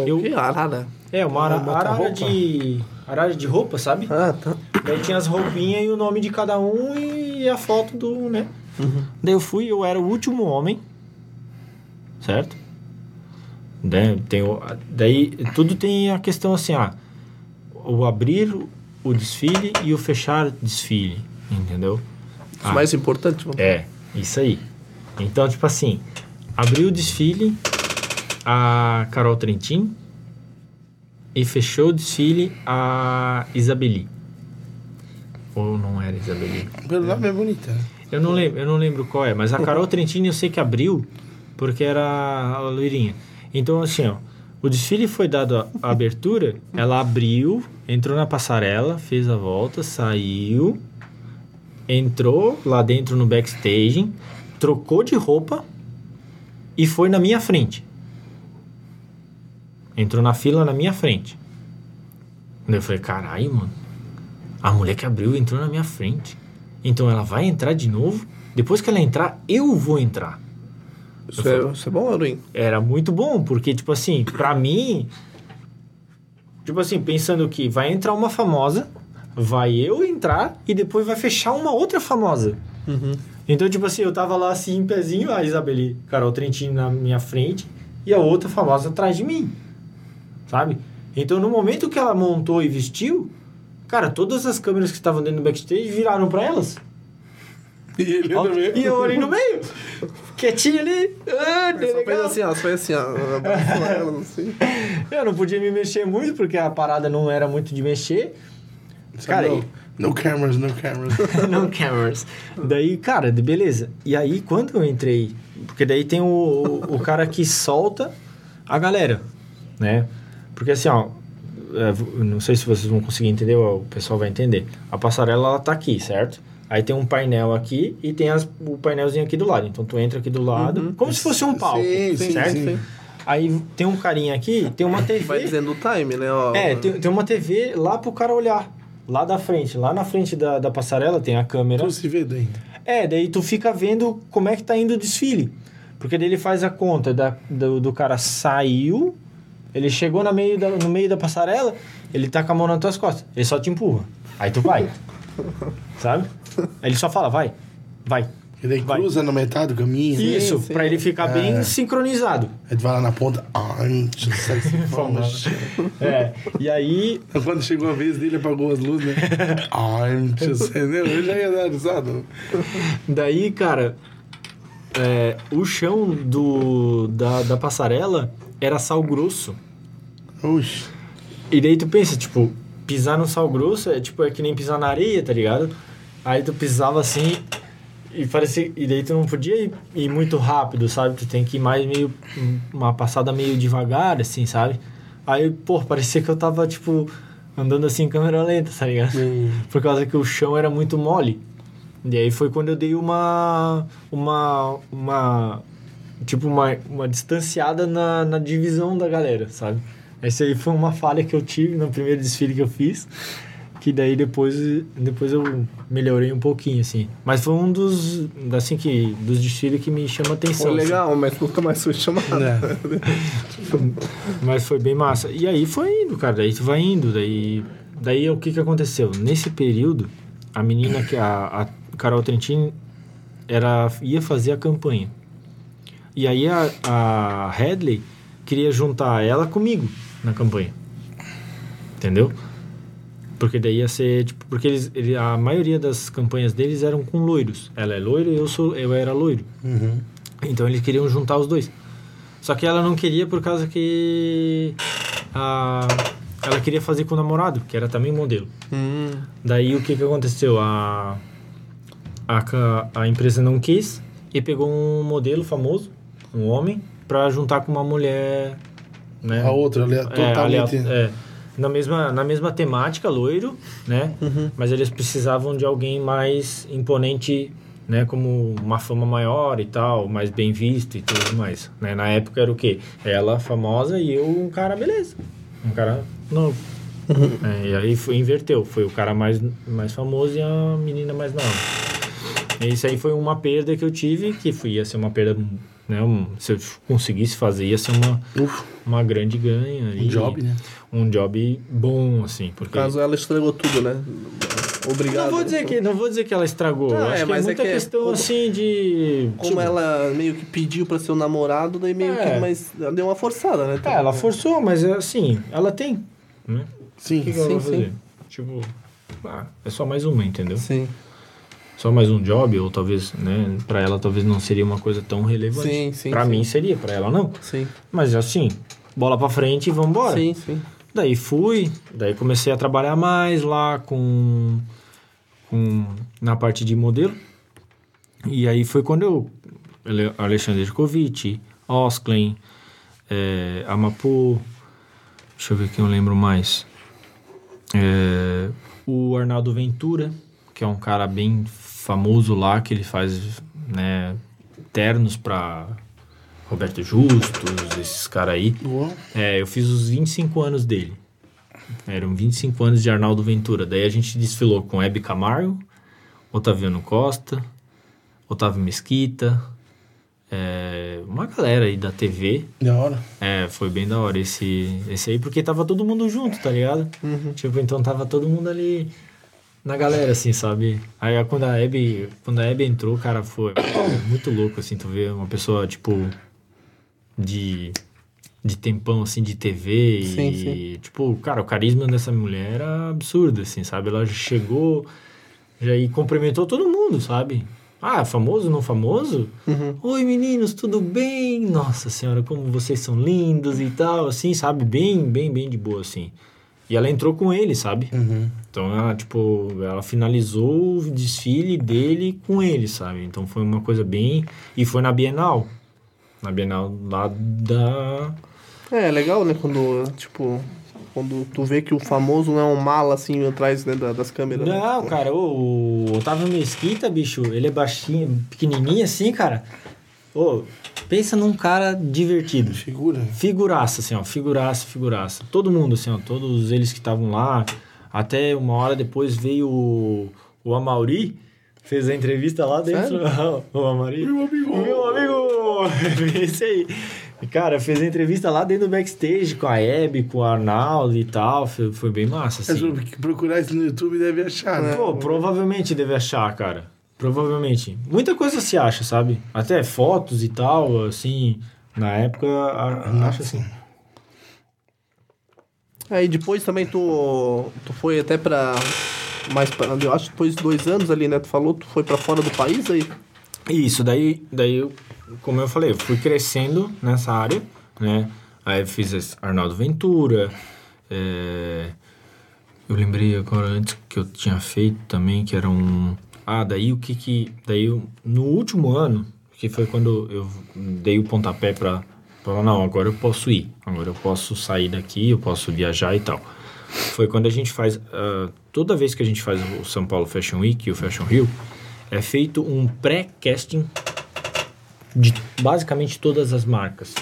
Eu, Que arara. é, uma ara, arara roupa? de. Arara de roupa, sabe? Ah, tá. Daí tinha as roupinhas e o nome de cada um e a foto do, né? Daí eu fui, eu era o último homem, certo? Daí, tem daí tudo tem a questão assim, ah, o abrir o desfile e o fechar o desfile, entendeu? Isso mais importante, mano. É, isso aí. Então, tipo assim, abriu o desfile a Carol Trentin e fechou o desfile a Isabeli. Ou não era Isabeli? Pelo nome é bonita. Eu não lembro, eu não lembro qual é, mas a Carol Trentini eu sei que abriu porque era a loirinha. Então assim, ó, o desfile foi dado a, a abertura, ela abriu, entrou na passarela, fez a volta, saiu, entrou lá dentro no backstage, trocou de roupa e foi na minha frente. Entrou na fila na minha frente. Eu falei, caralho, mano. A mulher que abriu entrou na minha frente. Então ela vai entrar de novo. Depois que ela entrar, eu vou entrar. Isso é, isso é bom ou ruim? Era muito bom, porque, tipo assim, pra mim. Tipo assim, pensando que vai entrar uma famosa, vai eu entrar e depois vai fechar uma outra famosa. Então, tipo assim, eu tava lá assim, em pezinho, a Isabeli Carol Trentini na minha frente e a outra famosa atrás de mim. Sabe? Então, no momento que ela montou e vestiu, cara, todas as câmeras que estavam dentro do backstage viraram pra elas. E ele Ó. E eu ali no meio, quietinho ali. Ah, Só fez legal. assim, ó. Só fez assim, ó. assim. Eu não podia me mexer muito, porque a parada não era muito de mexer. Cara, no, no cameras, no cameras. no cameras. Daí, cara, beleza. E aí, quando eu entrei... Porque daí tem o, o, o cara que solta a galera, né? Porque assim, ó... é, não sei se vocês vão conseguir entender, ou o pessoal vai entender. A passarela, ela tá aqui, certo? Aí tem um painel aqui e tem as, o painelzinho aqui do lado. Então, tu entra aqui do lado, como se fosse um palco, Sim, sim, certo? sim. Aí tem um carinha aqui, tem uma TV... Vai dizendo o time, né? Ó, É, tem, tem uma TV lá pro cara olhar. Lá da frente. Lá na frente da, da passarela tem a câmera. Tu se vê dentro. É, daí tu fica vendo como é que tá indo o desfile. Porque daí ele faz a conta da, do, do cara saiu, ele chegou na meio da, no meio da passarela, ele tá com a mão nas tuas costas. Ele só te empurra. Aí tu vai. Sabe? Aí ele só fala, vai, vai. E daí Vai. cruza na metade do caminho. Isso, sim. pra ele ficar bem sincronizado. Aí tu vai lá na ponta. Sexy finish. É. E aí, Quando chegou a vez dele, apagou as luzes, né? Just... Entendeu? Eu já ia dar risada. Daí, cara, é, o chão do, da, da passarela era sal grosso. Oxi. E daí tu pensa, tipo, pisar no sal grosso é tipo é que nem pisar na areia, tá ligado? Aí tu pisava assim e parecia. E daí tu não podia ir, ir muito rápido, sabe? Tu tem que ir mais meio. uma passada meio devagar, assim, sabe? Aí, pô, parecia que eu tava, tipo, andando assim em câmera lenta, tá ligado? Por causa que o chão era muito mole. E aí foi quando eu dei uma. uma. uma. tipo, uma, uma distanciada na, na divisão da galera, sabe? Essa aí foi uma falha que eu tive no primeiro desfile que eu fiz. Que daí depois, depois eu melhorei um pouquinho, assim. Mas foi um dos, assim, que, dos desfiles que me chama atenção. Foi assim. legal, mas nunca mais fui chamado. É. Mas foi bem massa. E aí foi indo, cara. Daí tu vai indo. Daí, daí o que que aconteceu? Nesse período, a menina que a, a Carol Trentin era, ia fazer a campanha. E aí a, a Headley queria juntar ela comigo na campanha. Entendeu? Porque daí ia ser, tipo, porque eles, ele, a maioria das campanhas deles eram com loiros. Ela é loira e eu, sou, eu era loiro. Uhum. Então eles queriam juntar os dois. Só que ela não queria por causa que a, ela queria fazer com o namorado, que era também modelo. Hum, Daí o que que aconteceu? A, a, a empresa não quis e pegou um modelo famoso, um homem, pra juntar com uma mulher, né? A outra ali é É, totalmente. aliás, é, na, mesma, na mesma temática, loiro, né? Mas eles precisavam de alguém mais imponente, né? Como uma fama maior e tal, mais bem visto e tudo mais. Né? Na época era o quê? Ela famosa e eu um cara beleza. Um cara novo. É, e aí foi, inverteu. Foi o cara mais, mais famoso e a menina mais nova. Isso aí foi uma perda que eu tive, que foi, ia ser uma perda, né? um- se eu conseguisse fazer, ia ser uma, Uf, uma grande ganha. um job, né? Um job bom, assim, no porque... caso, ela estragou tudo, né? Obrigado. Não vou dizer que, não vou dizer que ela estragou. Eu acho é, que é mas é muita que é questão, como- assim, de... Como tipo, ela meio que pediu pra ser o namorado, daí meio É. que. Mas ela deu uma forçada, né? É, ela forçou, mas é assim, ela tem, né? Sim. O que, que ela Sim, sim. Tipo, ah, é só mais uma, entendeu? Sim. Só mais um job, ou talvez, né, pra ela talvez não seria uma coisa tão relevante. Sim, sim, Pra sim. mim seria, pra ela não. Sim. Mas assim, bola pra frente e vambora. Sim, sim. Daí fui, daí comecei a trabalhar mais lá com, com na parte de modelo. E aí foi quando eu Ale- Alexandre Djokovic, Osklen, é, Amapu, deixa eu ver quem eu lembro mais. É, o Arnaldo Ventura, que é um cara bem famoso lá, que ele faz né, ternos para Roberto Justus, esses caras aí. Boa. É, eu fiz os 25 anos dele. Eram 25 anos de Arnaldo Ventura. Daí a gente desfilou com Hebe Camargo, Otaviano Costa, Otávio Mesquita, é, uma galera aí da TV. Da hora. É, foi bem da hora esse, esse aí, porque tava todo mundo junto, tá ligado? Tipo, então tava todo mundo ali na galera, assim, sabe? Aí quando a Hebe, quando a Hebe entrou, cara, foi muito louco, assim, tu vê uma pessoa, tipo, de, de tempão, assim, de TV Sim, e, sim. tipo, cara, o carisma dessa mulher era absurdo, assim, sabe? Ela chegou, já e cumprimentou todo mundo, sabe? Ah, famoso, não famoso? Oi, meninos, tudo bem? Nossa senhora, como vocês são lindos e tal, assim, sabe? Bem, bem, bem de boa, assim. E ela entrou com ele, sabe? Uhum. Então, ela, tipo, ela finalizou o desfile dele com ele, sabe? Então, foi uma coisa bem... E foi na Bienal. Na Bienal lá da... É, é legal, né? Quando, tipo, quando tu vê que o famoso não é um mala assim atrás né, da- das câmeras. né? Não, cara, o, o Otávio Mesquita, bicho, ele é baixinho, pequenininho assim, cara. Ô, pensa num cara divertido. Figura. Figuraça, assim, ó, figuraça, figuraça. Todo mundo, assim, ó, todos eles que estavam lá. Até uma hora depois veio o, o Amauri, fez a entrevista lá dentro. o Amauri. Meu amigo! Meu amigo! Esse aí. Cara, fez a entrevista lá dentro do backstage com a Hebe, com o Arnaldo e tal. Foi, foi bem massa, assim. que procurar isso no YouTube deve achar, né? Pô, provavelmente deve achar, cara. Provavelmente. Muita coisa se acha, sabe? Até fotos e tal, assim. Na época, a- acho assim. Aí depois também tu, tu foi até pra. Mais pra, eu acho que depois de dois anos ali, né? Tu falou, tu foi pra fora do país aí. Isso, daí, daí eu, como eu falei, eu fui crescendo nessa área, né? Aí eu fiz esse Arnaldo Ventura. é, Eu lembrei agora antes que eu tinha feito também, que era um. Ah, daí o que que. Daí eu, no último ano, que foi quando eu dei o pontapé pra falar, não, agora eu posso ir, agora eu posso sair daqui, eu posso viajar e tal. Foi quando a gente faz. ah, toda vez que a gente faz o São Paulo Fashion Week e o Fashion Rio, é feito um pré-casting de basicamente todas as marcas.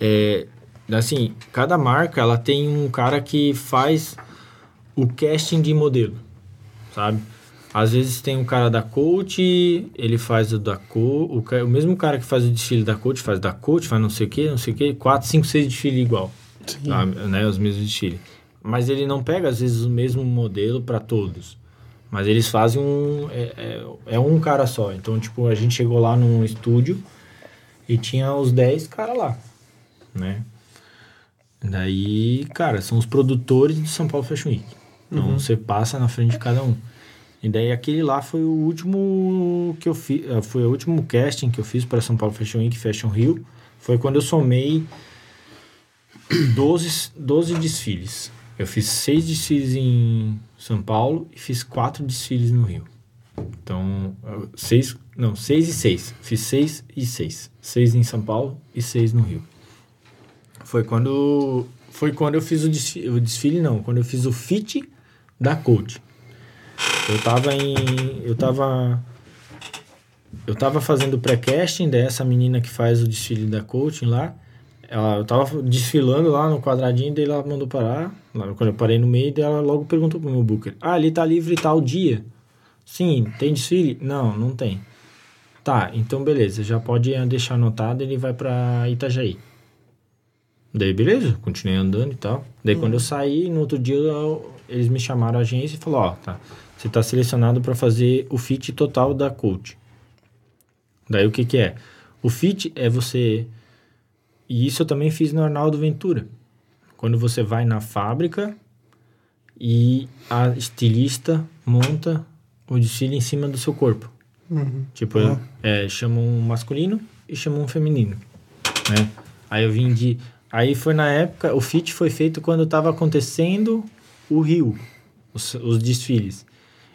É, assim, cada marca ela tem um cara que faz o casting de modelo, sabe? Às vezes tem um cara da coach, ele faz o da coach, o, ca- o mesmo cara que faz o desfile da coach faz da coach, faz não sei o que, não sei o que, quatro, cinco, seis desfiles igual, Sim. tá? né? Os mesmos desfiles. Mas ele não pega, às vezes, o mesmo modelo para todos. Mas eles fazem um... É, é, é um cara só. Então, tipo, a gente chegou lá num estúdio e tinha os 10 caras lá, né? Daí, cara, são os produtores de São Paulo Fashion Week. Então, você passa na frente de cada um. E daí, aquele lá foi o último que eu fiz... Foi o último casting que eu fiz para São Paulo Fashion Week, Fashion Rio. Foi quando eu somei 12, 12 desfiles. Eu fiz seis desfiles em São Paulo e fiz quatro desfiles no Rio. Então, eu- seis, não, seis e seis. Fiz seis e seis. Seis em São Paulo e seis no Rio. Foi quando, foi quando eu fiz o desfile, o desfile não, quando eu fiz o fit da coach. Eu tava em, eu tava, eu tava fazendo pré-casting dessa menina que faz o desfile da coaching lá. Ela, eu tava desfilando lá no quadradinho, daí ela mandou parar. Quando eu parei no meio, daí ela logo perguntou pro meu booker: Ah, ele tá livre tal dia? Sim, tem desfile? Não, não tem. Tá, então beleza, já pode deixar anotado, ele vai pra Itajaí. Daí beleza, continuei andando e tal. Daí quando eu saí, no outro dia eu- eles me chamaram a agência e falaram: Ó, tá, você tá selecionado pra fazer o fit total da coach. Daí o que que é? O fit é você e isso eu também fiz no Arnaldo Ventura. Quando você vai na fábrica e a estilista monta o desfile em cima do seu corpo. Tipo, é, chama um masculino e chama um feminino, né? Aí eu vim de... Aí foi na época... O fit foi feito quando estava acontecendo o Rio, os, os desfiles.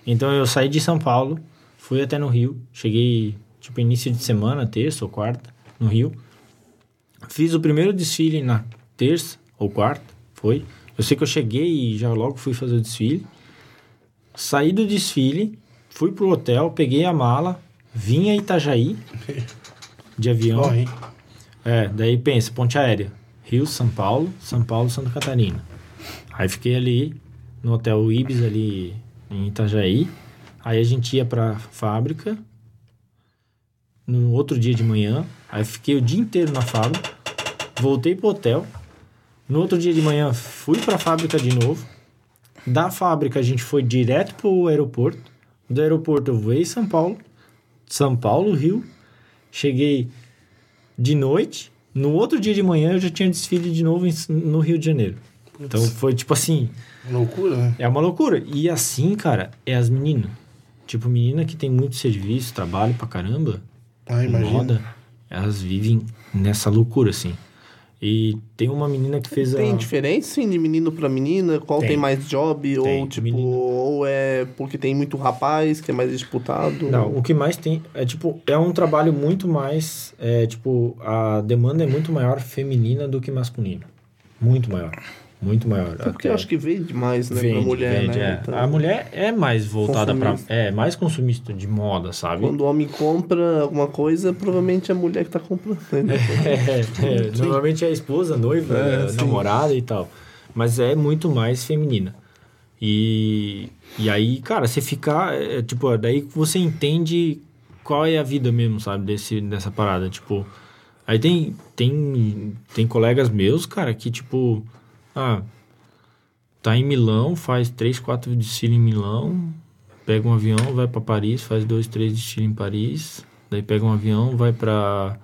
Então eu saí de São Paulo, fui até no Rio, cheguei tipo início de semana, terça ou quarta, no Rio. Fiz o primeiro desfile na terça ou quarta, foi. Eu sei que eu cheguei e já logo fui fazer o desfile. Saí do desfile, fui pro hotel, peguei a mala, vim a Itajaí de avião. Corre, hein? É, daí pensa, ponte aérea. Rio, São Paulo, São Paulo, Santa Catarina. Aí fiquei ali no hotel Ibis ali em Itajaí. Aí a gente ia pra fábrica no outro dia de manhã. Aí fiquei o dia inteiro na fábrica. Voltei pro hotel. No outro dia de manhã fui pra fábrica de novo. Da fábrica a gente foi direto pro aeroporto. Do aeroporto eu voei São Paulo. São Paulo, Rio. Cheguei de noite. No outro dia de manhã eu já tinha desfile de novo no Rio de Janeiro. Então foi tipo assim, Loucura, né? é uma loucura. E assim, cara, é as meninas. Tipo, menina que tem muito serviço, trabalho pra caramba, Ah, imagina. moda, elas vivem nessa loucura, assim. E tem uma menina que fez Tem a... diferença sim, de menino pra menina? Qual tem, Tem. mais job? ou Tem, tipo, menino. ou é porque tem muito rapaz que é mais disputado? Não, o que mais tem é tipo, é um trabalho muito mais, é, tipo, a demanda é muito maior feminina do que masculina. Muito maior. Muito maior. É porque eu acho que vende mais, né, Vende, pra mulher, vende, né? é. Então, A mulher é mais voltada para é mais consumista de moda, sabe? Quando o homem compra alguma coisa, provavelmente é a mulher que tá comprando. Né? É, é, normalmente é a esposa, noiva, É, é, sim. namorada e tal. Mas é muito mais feminina. E, e aí, cara, você fica. é, tipo, daí que você entende qual é a vida mesmo, sabe? Desse, dessa parada. Tipo. Aí tem, tem, tem colegas meus, cara, que tipo. Ah. Tá em Milão, faz três, quatro desfiles em Milão, pega um avião, vai para Paris, faz dois, três desfiles em Paris, daí pega um avião, vai para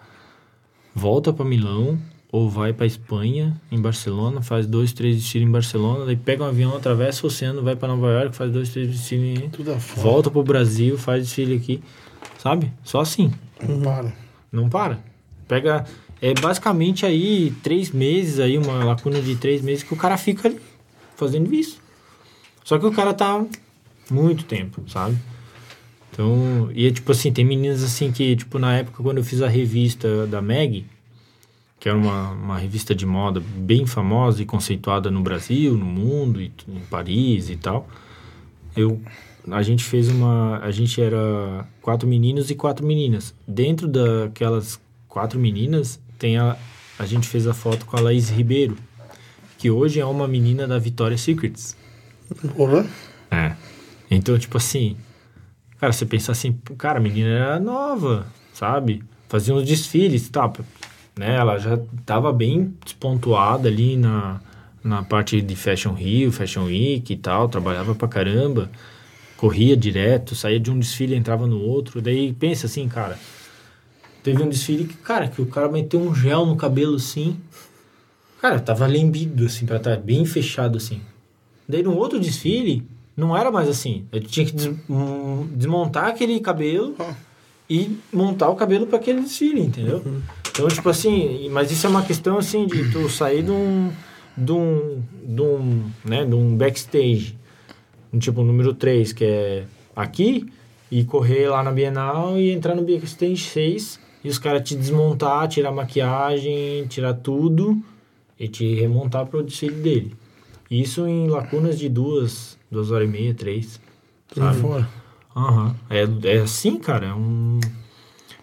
volta para Milão ou vai para Espanha, em Barcelona, faz dois, três desfiles em Barcelona, daí pega um avião, atravessa o oceano, vai para Nova York, faz dois, três desfiles, em- Tudo afora. volta pro Brasil, faz desfile aqui, sabe? Só assim, Não para. não para. Pega é basicamente aí três meses aí uma lacuna de três meses que o cara fica ali fazendo isso. Só que o cara tá muito tempo, sabe? Então, e é tipo assim, tem meninas assim que, tipo, na época quando eu fiz a revista da Meg, que era uma, uma revista de moda bem famosa e conceituada no Brasil, no mundo, e em Paris e tal, eu a gente fez uma a gente era quatro meninos e quatro meninas dentro daquelas quatro meninas tem a a gente fez a foto com a Laís Ribeiro que hoje é uma menina da Victoria's Secrets Porra. É. Então, tipo assim, cara, você pensa assim, cara, a menina era nova, sabe? Fazia uns desfiles tal, né? Ela já tava bem despontuada ali na, na parte de Fashion Rio, Fashion Week e tal, trabalhava pra caramba, corria direto, saía de um desfile, entrava no outro, daí pensa assim, cara, teve um desfile que, cara, que o cara meteu um gel no cabelo assim, cara, tava lembido assim, pra estar bem fechado assim. Daí num outro desfile, não era mais assim. Eu tinha que des- hum, desmontar aquele cabelo e montar o cabelo para aquele desfile, entendeu? Então, tipo assim, mas isso é uma questão assim de tu sair de um, de um, de um, né, de um backstage, um tipo número 3, que é aqui, e correr lá na Bienal e entrar no backstage 6 e os caras te desmontar, tirar maquiagem, tirar tudo e te remontar pro desfile dele. Isso em lacunas de duas, duas horas e meia, três. Sabe? fora. Aham. É, é assim, cara. É, um,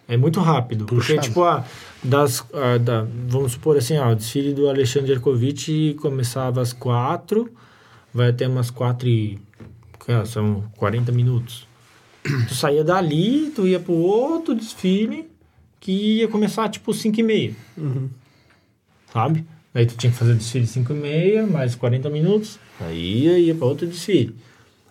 é muito rápido. Porque, Puxado. tipo, a, das, a, da, vamos supor assim, ó, o desfile do Alexandre Erkovitch começava às quatro, vai até umas quatro e... Cara, são 40 minutos. Tu saía dali, tu ia pro outro desfile, que ia começar, tipo, cinco e meia. Sabe? Aí tu tinha que fazer o desfile 5 e meia, mais 40 minutos. Aí ia, ia para outro desfile.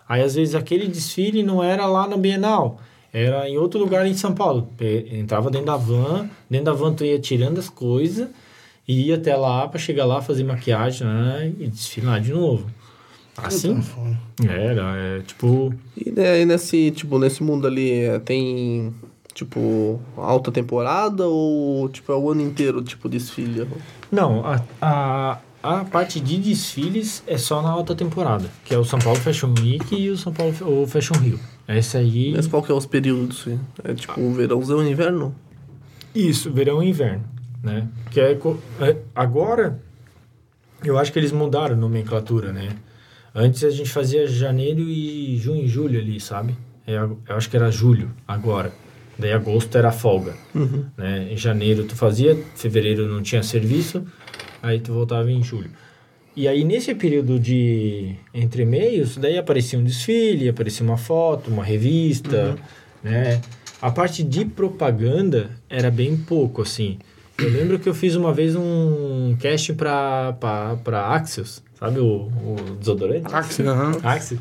Aí, às vezes, aquele desfile não era lá na Bienal. Era em outro lugar em São Paulo. Entrava dentro da van. Dentro da van tu ia tirando as coisas. E ia até lá para chegar lá, fazer maquiagem né, e desfilar de novo. Assim? Era, é tipo... E daí nesse, tipo, nesse mundo ali é, tem, tipo, alta temporada ou, tipo, é o ano inteiro, tipo, desfile? Não, a, a, a parte de desfiles é só na alta temporada. Que é o São Paulo Fashion Week e o São Paulo o Fashion Rio. Esse aí... Mas qual que é os períodos? É tipo, verãozão e inverno? Isso, verão e inverno, né? Que é, é, agora, eu acho que eles mudaram a nomenclatura, né? Antes a gente fazia janeiro e junho e julho ali, sabe? É, eu acho que era julho, agora. Daí agosto era folga, né? Em janeiro tu fazia, fevereiro não tinha serviço, aí tu voltava em julho. E aí nesse período de entre meios, daí aparecia um desfile, aparecia uma foto, uma revista, né? A parte de propaganda era bem pouco, assim. Eu lembro que eu fiz uma vez um casting pra, pra, pra Axios, sabe o, o desodorante? Axel, aham. Axios.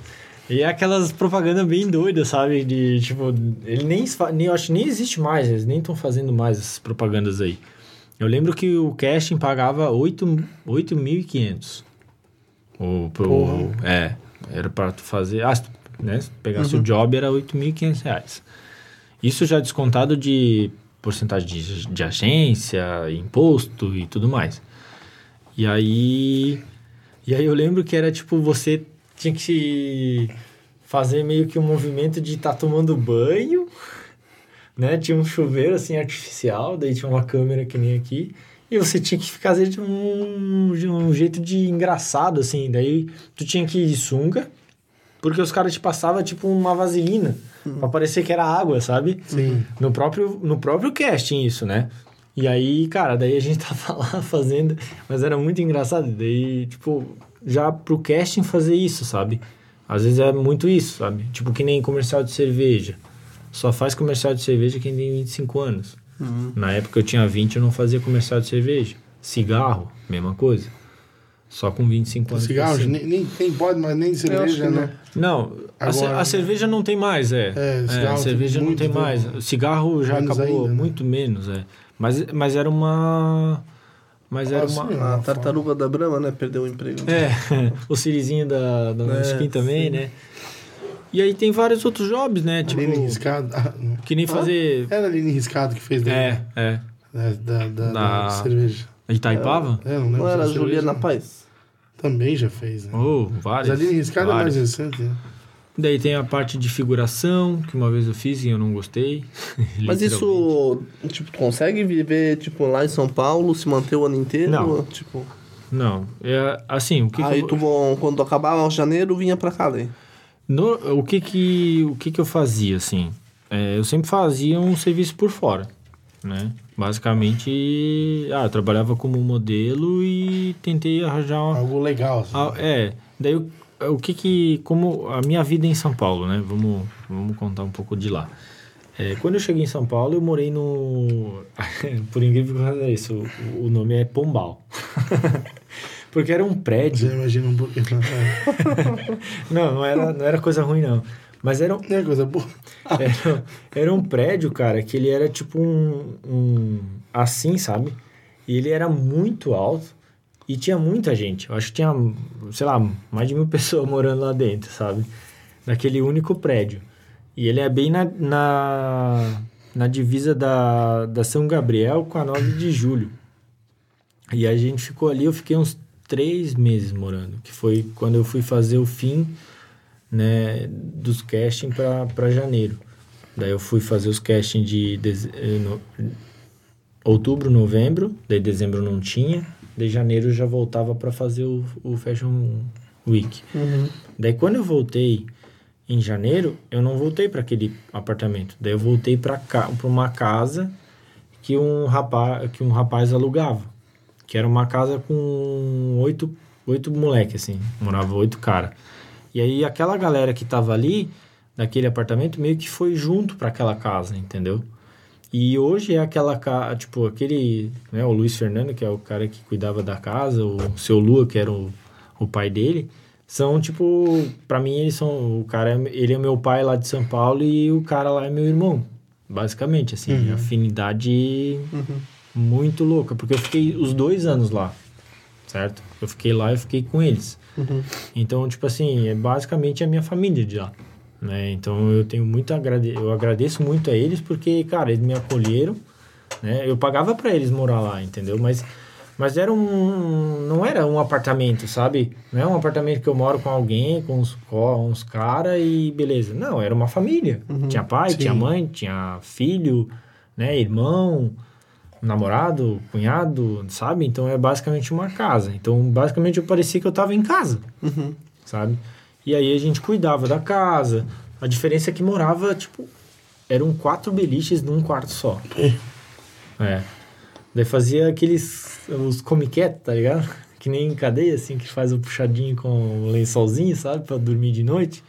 E é aquelas propagandas bem doidas, sabe? De, tipo, ele nem, nem eu acho nem existe mais, eles nem estão fazendo mais essas propagandas aí. Eu lembro que o casting pagava 8 8.500. O, pro, Porra. é, era para tu fazer, ah, se tu, né, se tu pegasse o job era 8.500 reais. Isso já descontado de porcentagem de, de agência, imposto e tudo mais. E aí, e aí eu lembro que era tipo, você tinha que fazer meio que um movimento de estar tomando banho, né? Tinha um chuveiro assim artificial, daí tinha uma câmera que nem aqui. E você tinha que fazer de um, de um jeito de engraçado, assim. Daí tu tinha que ir de sunga, porque os caras te passavam tipo uma vaselina, pra parecer que era água, sabe? Sim. No próprio, no próprio casting, isso, né? E aí, cara, daí a gente tava lá fazendo, mas era muito engraçado. Daí, tipo, já pro casting fazer isso, sabe? Às vezes é muito isso, sabe? Tipo, que nem comercial de cerveja. Só faz comercial de cerveja quem tem 25 anos. Na época eu tinha 20, eu não fazia comercial de cerveja. Cigarro, mesma coisa. Só com 25 anos. Cigarro, cima. nem, nem, nem pode, mas nem cerveja, né? Não, a, ce- Agora, a cerveja não tem mais, é. É, É, a cerveja não muito tem mais. O cigarro já acabou ainda, né? muito menos, é. Mas, mas era uma. Mas era Nossa, uma. meu. A tartaruga da Brahma, né? Perdeu o emprego. É, o Sirizinho da, da É, Nesquim também, né? E aí tem vários outros jobs, né? Tipo, Aline Riscado. ah, que nem fazer. Era a Aline Riscado que fez daí, É, é. né? da, da, da, Da- cerveja. Itaipava? É, não lembro Não era a Juliana. Paz? Também já fez, né? Oh, Mas vários. a Aline Riscado é mais recente, né? Daí tem a parte de figuração, que uma vez eu fiz e eu não gostei. Mas isso, tipo, tu consegue viver, tipo, lá em São Paulo, se manter o ano inteiro? Não. Tipo, Não, é assim, o que, que aí eu- tu, quando acabava janeiro, vinha pra cá, daí. No, o que que, o que que eu fazia, assim? É, eu sempre fazia um serviço por fora, né? Basicamente, ah, eu trabalhava como modelo e tentei arranjar uma... Algo legal, assim. ah, é, daí eu, o que que... Como a minha vida em São Paulo, né? Vamos, vamos contar um pouco de lá. É, quando eu cheguei em São Paulo, eu morei no... Por incrível que pareça, o, o nome é Pombal. Porque era um prédio... Imagina um pouquinho. Não, não era, não era coisa ruim, não. Mas era, um- É coisa boa. era, era um prédio, cara, que ele era tipo um, um... Assim, sabe? E ele era muito alto e tinha muita gente. Eu acho que tinha, sei lá, mais de mil pessoas morando lá dentro, sabe? Naquele único prédio. E ele é bem na, na, na divisa da, da São Gabriel com a 9 de julho. E a gente ficou ali, eu fiquei uns três meses morando, que foi quando eu fui fazer o fim né, dos casting para janeiro. Daí eu fui fazer os casting de deze- eh, no- outubro, novembro, daí dezembro não tinha, daí janeiro eu já voltava para fazer o, o Fashion Week. Daí quando eu voltei em janeiro, eu não voltei para aquele apartamento. Daí eu voltei para ca para uma casa que um rapaz que um rapaz alugava, que era uma casa com oito oito moleque assim, morava oito cara. E aí aquela galera que tava ali naquele apartamento meio que foi junto para aquela casa, entendeu? E hoje é aquela casa, tipo, aquele, né, o Luiz Fernando, que é o cara que cuidava da casa, o seu Lua, que era o, o pai dele, são tipo, pra mim eles são, o cara, é- ele é meu pai lá de São Paulo e o cara lá é meu irmão, basicamente, assim, afinidade muito louca, porque eu fiquei os dois anos lá, certo? Eu fiquei lá e fiquei com eles. Então, tipo assim, é basicamente a minha família de lá. Né? Então eu tenho muito agrade... eu agradeço muito a eles porque, cara, eles me acolheram, né? Eu pagava para eles morar lá, entendeu? Mas mas era um não era um apartamento, sabe? Não é um apartamento que eu moro com alguém, com uns, com uns cara e beleza. Não, era uma família. Tinha pai, Sim. tinha mãe, tinha filho, né, irmão, namorado, cunhado, sabe? Então é basicamente uma casa. Então, basicamente eu parecia que eu tava em casa, sabe? E aí a gente cuidava da casa. A diferença é que morava, tipo, eram quatro beliches num quarto só. É. Daí fazia aqueles, os comiquetes, tá ligado? Que nem em cadeia, assim, que faz o puxadinho com o lençolzinho, sabe? Pra dormir de noite.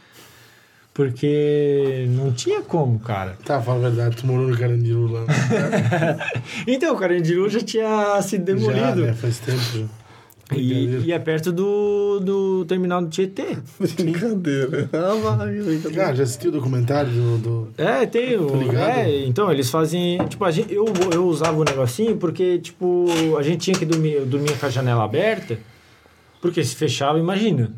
Porque não tinha como, cara. Tá, fala a verdade, tu morou no Carandiru lá. né? Então, o Carandiru já tinha sido demolido. Já, né? Faz tempo. E, e é perto do, do terminal do Tietê. Brincadeira. Ah, brincadeira. Ah, já assistiu o documentário do... do... É, tem o. Tô ligado. É, então, eles fazem. Tipo, a gente, eu, eu usava o negocinho porque, tipo, a gente tinha que dormir. Eu dormia com a janela aberta, porque se fechava, imagina.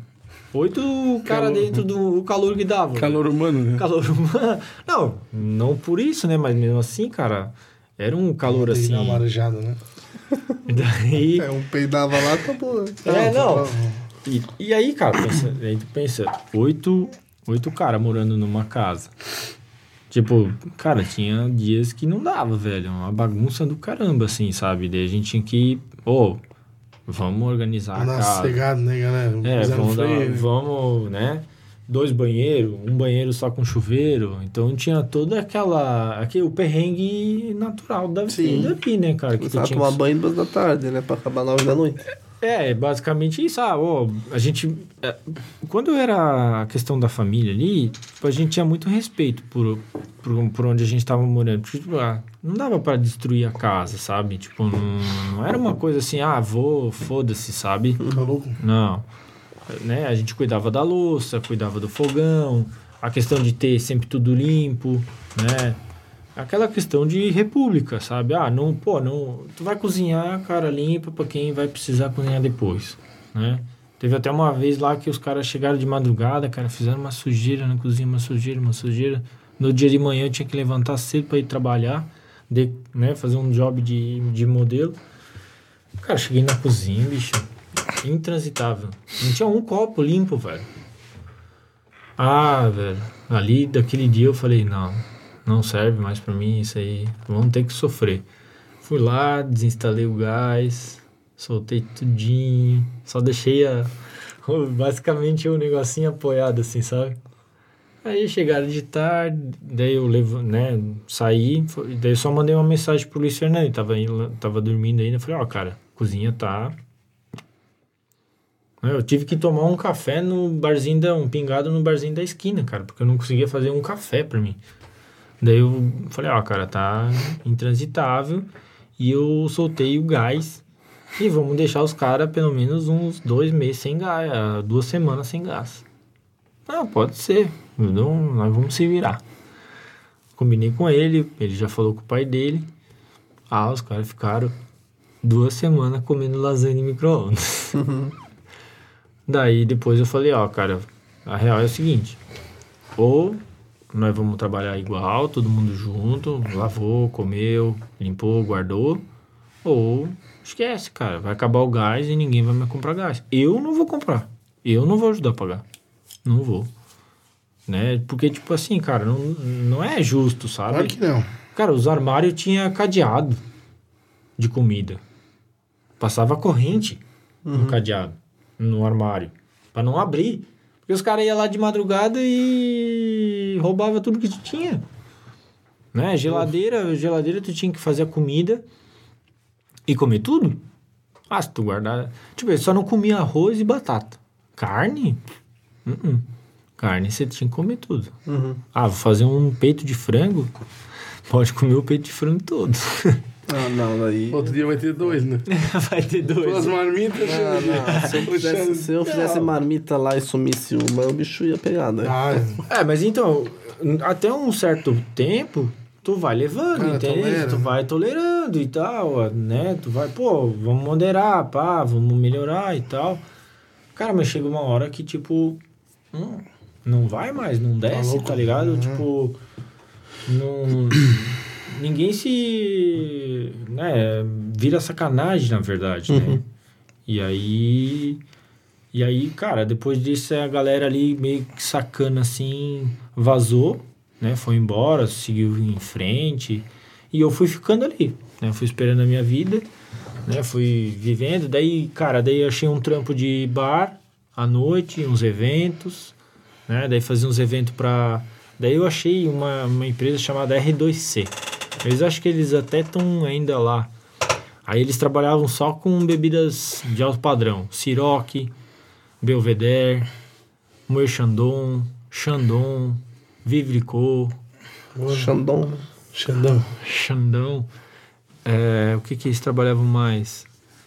Oito cara Calor. dentro do o calor que dava. Calor humano, né? Calor humano. Não, não por isso, né? Mas mesmo assim, cara, era um calor assim. dar uma marejada, né? Daí. É, um peidava lá, tá bom. É, não. tá- E, e aí, cara, pensa, aí tu pensa, oito, oito caras morando numa casa. Tipo, cara, tinha dias que não dava, velho. Uma bagunça do caramba, assim, sabe? Daí a gente tinha que, ô, vamos organizar a Nossa, casa. cegado, né, galera? É, vamos, dar, freio. vamos, né? Dois banheiros, um banheiro só com chuveiro. Então tinha toda aquela. Aquele, o perrengue natural da Sim. vida ali, né, cara? Que Começava tinha tomar que- banho duas da tarde, né? Pra acabar nove da noite. é, basicamente isso. Ah, ó, a gente. é, Quando era a questão da família ali, tipo, a gente tinha muito respeito por, por, por onde a gente tava morando. Porque, tipo, ah, não dava pra destruir a casa, sabe? Tipo, não, não era uma coisa assim, ah, vou, foda-se, sabe? Tá louco? Não. Né? A gente cuidava da louça, cuidava do fogão, a questão de ter sempre tudo limpo, né? Aquela questão de república, sabe? Ah, não, pô, não, tu vai cozinhar, cara, limpa pra quem vai precisar cozinhar depois, né? Teve até uma vez lá que os caras chegaram de madrugada, cara, fizeram uma sujeira na cozinha, uma sujeira, uma sujeira. No dia de manhã eu tinha que levantar cedo pra ir trabalhar, de, né, fazer um job de, de modelo. Cara, cheguei na cozinha, bicho, intransitável. Não tinha um copo limpo, velho. Ah, velho. Ali, daquele dia, eu falei, não, não serve mais pra mim isso aí. Vamos ter que sofrer. Fui lá, desinstalei o gás, soltei tudinho. Só deixei a, basicamente o negocinho apoiado, assim, sabe? Aí chegaram de tarde, daí eu levo, né, saí, daí eu só mandei uma mensagem pro Luiz Fernando, tava, tava dormindo ainda, falei, ó, cara, a cozinha tá Eu tive que tomar um café no barzinho da. um pingado no barzinho da esquina, cara, porque eu não conseguia fazer um café pra mim. Daí eu falei, ó, cara, tá intransitável. E eu soltei o gás. E vamos deixar os caras pelo menos uns dois meses sem gás, ah, duas semanas sem gás. Ah, pode ser. Não, nós vamos se virar. Combinei com ele, ele já falou com o pai dele. Ah, os caras ficaram duas semanas comendo lasanha em micro-ondas. Daí depois eu falei, ó, cara, a real é o seguinte. Ou nós vamos trabalhar igual, todo mundo junto, lavou, comeu, limpou, guardou. Ou esquece, cara, vai acabar o gás e ninguém vai mais comprar gás. Eu não vou comprar. Eu não vou ajudar a pagar. Não vou. Né? Porque, tipo assim, cara, não, não é justo, sabe? Claro que não. Cara, os armários tinha cadeado de comida. Passava corrente no cadeado, no armário, Pra não abrir. Porque os caras iam lá de madrugada e roubava tudo que tu tinha. Né? Geladeira, geladeira tu tinha que fazer a comida e comer tudo. Ah, se tu guardar... Tipo, eu só não comia arroz e batata. Carne? Uh-uh. Carne você tinha que comer tudo. Ah, vou fazer um peito de frango? Pode comer o peito de frango todo. Ah, não, daí. Outro dia vai ter dois, né? Vai ter Duas dois. marmitas. Ah, não. Se eu fizesse, se eu fizesse marmita lá e sumisse uma, o bicho ia pegar, né? Ah, É, mas então, até um certo tempo, tu vai levando, Cara, entende? tolera. Tu vai tolerando e tal, né? Tu vai, pô, vamos moderar, pá, vamos melhorar e tal. Cara, mas chega uma hora que, tipo, hum, não vai mais, não desce, louco? tá ligado? Uhum. Tipo, não... Ninguém se... né? Vira sacanagem, na verdade, né? E aí... E aí, cara, depois disso a galera ali meio que sacana assim, vazou, né? Foi embora, seguiu em frente. E eu fui ficando ali, né? Fui esperando a minha vida, né? Fui vivendo. Daí, cara, daí achei um trampo de bar à noite, uns eventos, né? Daí fazia uns eventos pra... Daí eu achei uma, uma empresa chamada R2C. Eles acho que eles até estão ainda lá. Aí eles trabalhavam só com bebidas de alto padrão. Ciroc, Belvedere, Moer Chandon, Chandon, Xandão. Xandão. Xandão. É, o que que eles trabalhavam mais?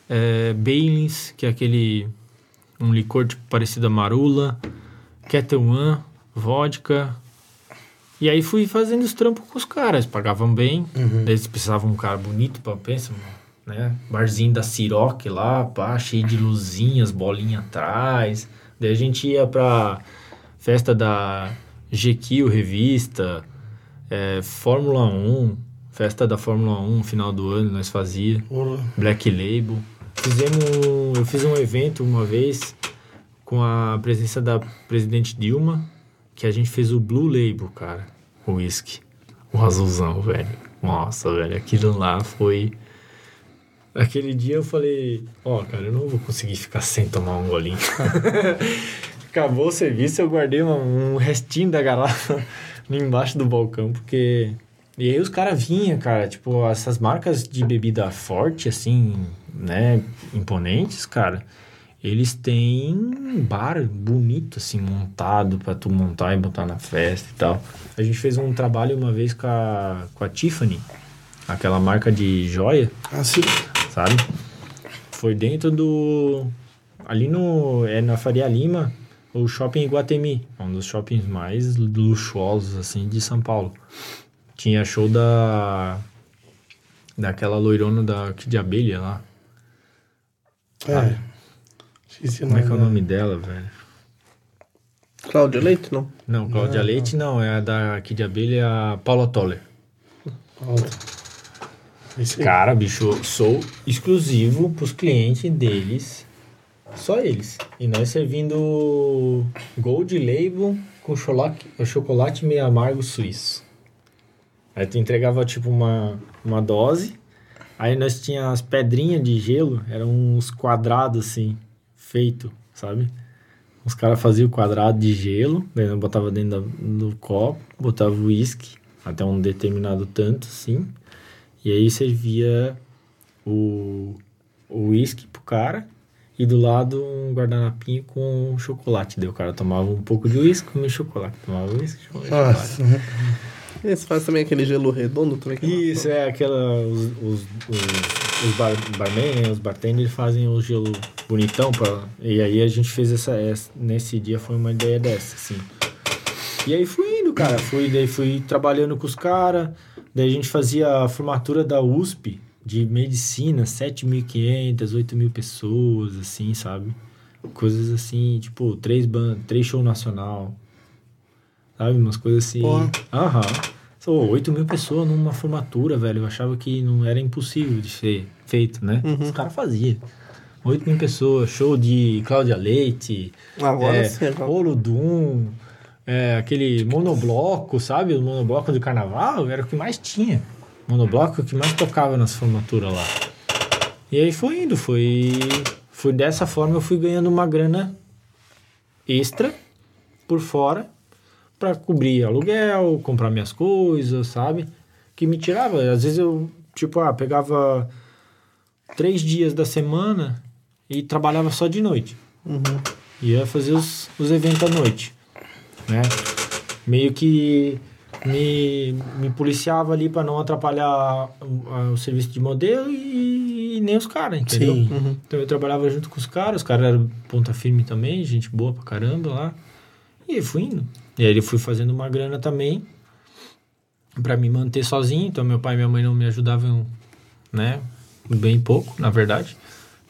É, Baileys, que é aquele... Um licor tipo, parecido a marula. Ketel One, vodka. E aí fui fazendo os trampos com os caras. Pagavam bem. Daí eles precisavam um cara bonito pra pensa, né? Barzinho da Ciroc lá, pá, cheio de luzinhas, bolinha atrás. Daí a gente ia pra festa da GQ Revista, é, Fórmula 1, festa da Fórmula 1, final do ano, nós fazia. Porra. Black Label. Fizemos, eu fiz um evento uma vez com a presença da presidente Dilma, que a gente fez o Blue Label, cara, whisky, o azulzão, velho. Nossa, velho, aquilo lá foi Aquele dia eu falei, ó, cara, eu não vou conseguir ficar sem tomar um golinho. Acabou o serviço, eu guardei uma- um restinho da garrafa embaixo do balcão, porque. E aí os caras vinham, cara, tipo, essas marcas de bebida forte, assim, né, imponentes, cara, eles têm um bar bonito, assim, montado pra tu montar e botar na festa e tal. A gente fez um trabalho uma vez com a, com a Tiffany, aquela marca de joia, Assim. sabe? Foi dentro do. Ali no. É na Faria Lima, o shopping Iguatemi. É um dos shoppings mais luxuosos, assim, de São Paulo. Tinha show da. Daquela loirona da, de abelha lá. É. Como é que é o nome dela, velho? Cláudia Leite, não? Não, Cláudia Leite não, é a da Kid de Abelha, é a Paula Toller. Volta. Esse. Cara, bicho, eu sou exclusivo pros clientes deles. Só eles. E nós servindo Gold Label com chocolate, chocolate meio amargo suíço. Aí tu entregava tipo uma, uma dose. Aí nós tinha as pedrinhas de gelo, eram uns quadrados assim, feito, sabe? Os caras faziam o quadrado de gelo, daí nós botava dentro da- do copo, botava o uísque até um determinado tanto, assim. E aí servia o o uísque pro cara e do lado um guardanapinho com chocolate. Daí o cara tomava um pouco de uísque, comia chocolate. Tomava uísque, comia chocolate. Nossa. E você faz também aquele gelo redondo também? que é Isso, é aquela. Os, os, os, os bar, barman, né, os bartenders fazem o gelo bonitão. Pra, e aí a gente fez essa, essa. Nesse dia foi uma ideia dessa, assim. E aí fui indo, cara. Fui, daí fui trabalhando com os caras. Daí a gente fazia a formatura da USP de medicina, 7.500, 8.000 pessoas, assim, sabe? Coisas assim, tipo, três, ban três show nacional. Sabe? Umas coisas assim. Aham. Sou 8 mil pessoas numa formatura, velho. Eu achava que não era impossível de ser feito, né? Os caras faziam. 8 mil pessoas, show de Cláudia Leite, Agora é, sim. Olodum, é, aquele monobloco, sabe? O monobloco do carnaval era o que mais tinha. Monobloco é o que mais tocava nas formaturas lá. E aí foi indo, foi, foi dessa forma eu fui ganhando uma grana extra por fora para cobrir aluguel, comprar minhas coisas, sabe? Que me tirava. Às vezes eu, tipo, ah, pegava três dias da semana e trabalhava só de noite. Uhum. Ia fazer os, os eventos à noite, né? Meio que me, me policiava ali para não atrapalhar o, o serviço de modelo e, e nem os caras, entendeu? Sim. Uhum. Então eu trabalhava junto com os caras, os caras eram ponta firme também, gente boa pra caramba lá. E fui indo. E aí eu fui fazendo uma grana também pra me manter sozinho. Então meu pai e minha mãe não me ajudavam, né? Bem pouco, na verdade.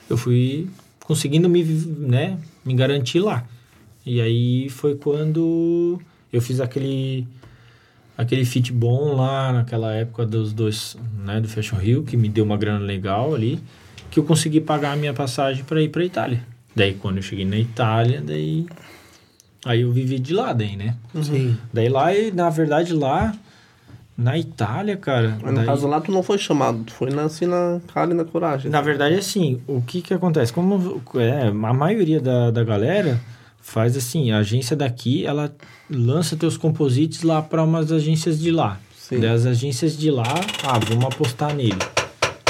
Eu fui conseguindo me, né, me garantir lá. E aí foi quando eu fiz aquele aquele fit bom lá naquela época dos dois, né, do Fashion Rio, que me deu uma grana legal ali, que eu consegui pagar a minha passagem para ir para Itália. Daí quando eu cheguei na Itália, daí aí eu vivi de lá daí, né? Sim. Daí lá, e, na verdade lá na Itália, cara, Mas no daí- caso lá, tu não foi chamado, tu foi na, assim na cara e na coragem. na verdade, assim, o que que acontece? Como é, a maioria da, da galera faz assim, a agência daqui, ela lança teus composites lá para umas agências de lá. Sim. Daí as agências de lá, ah, vamos apostar nele.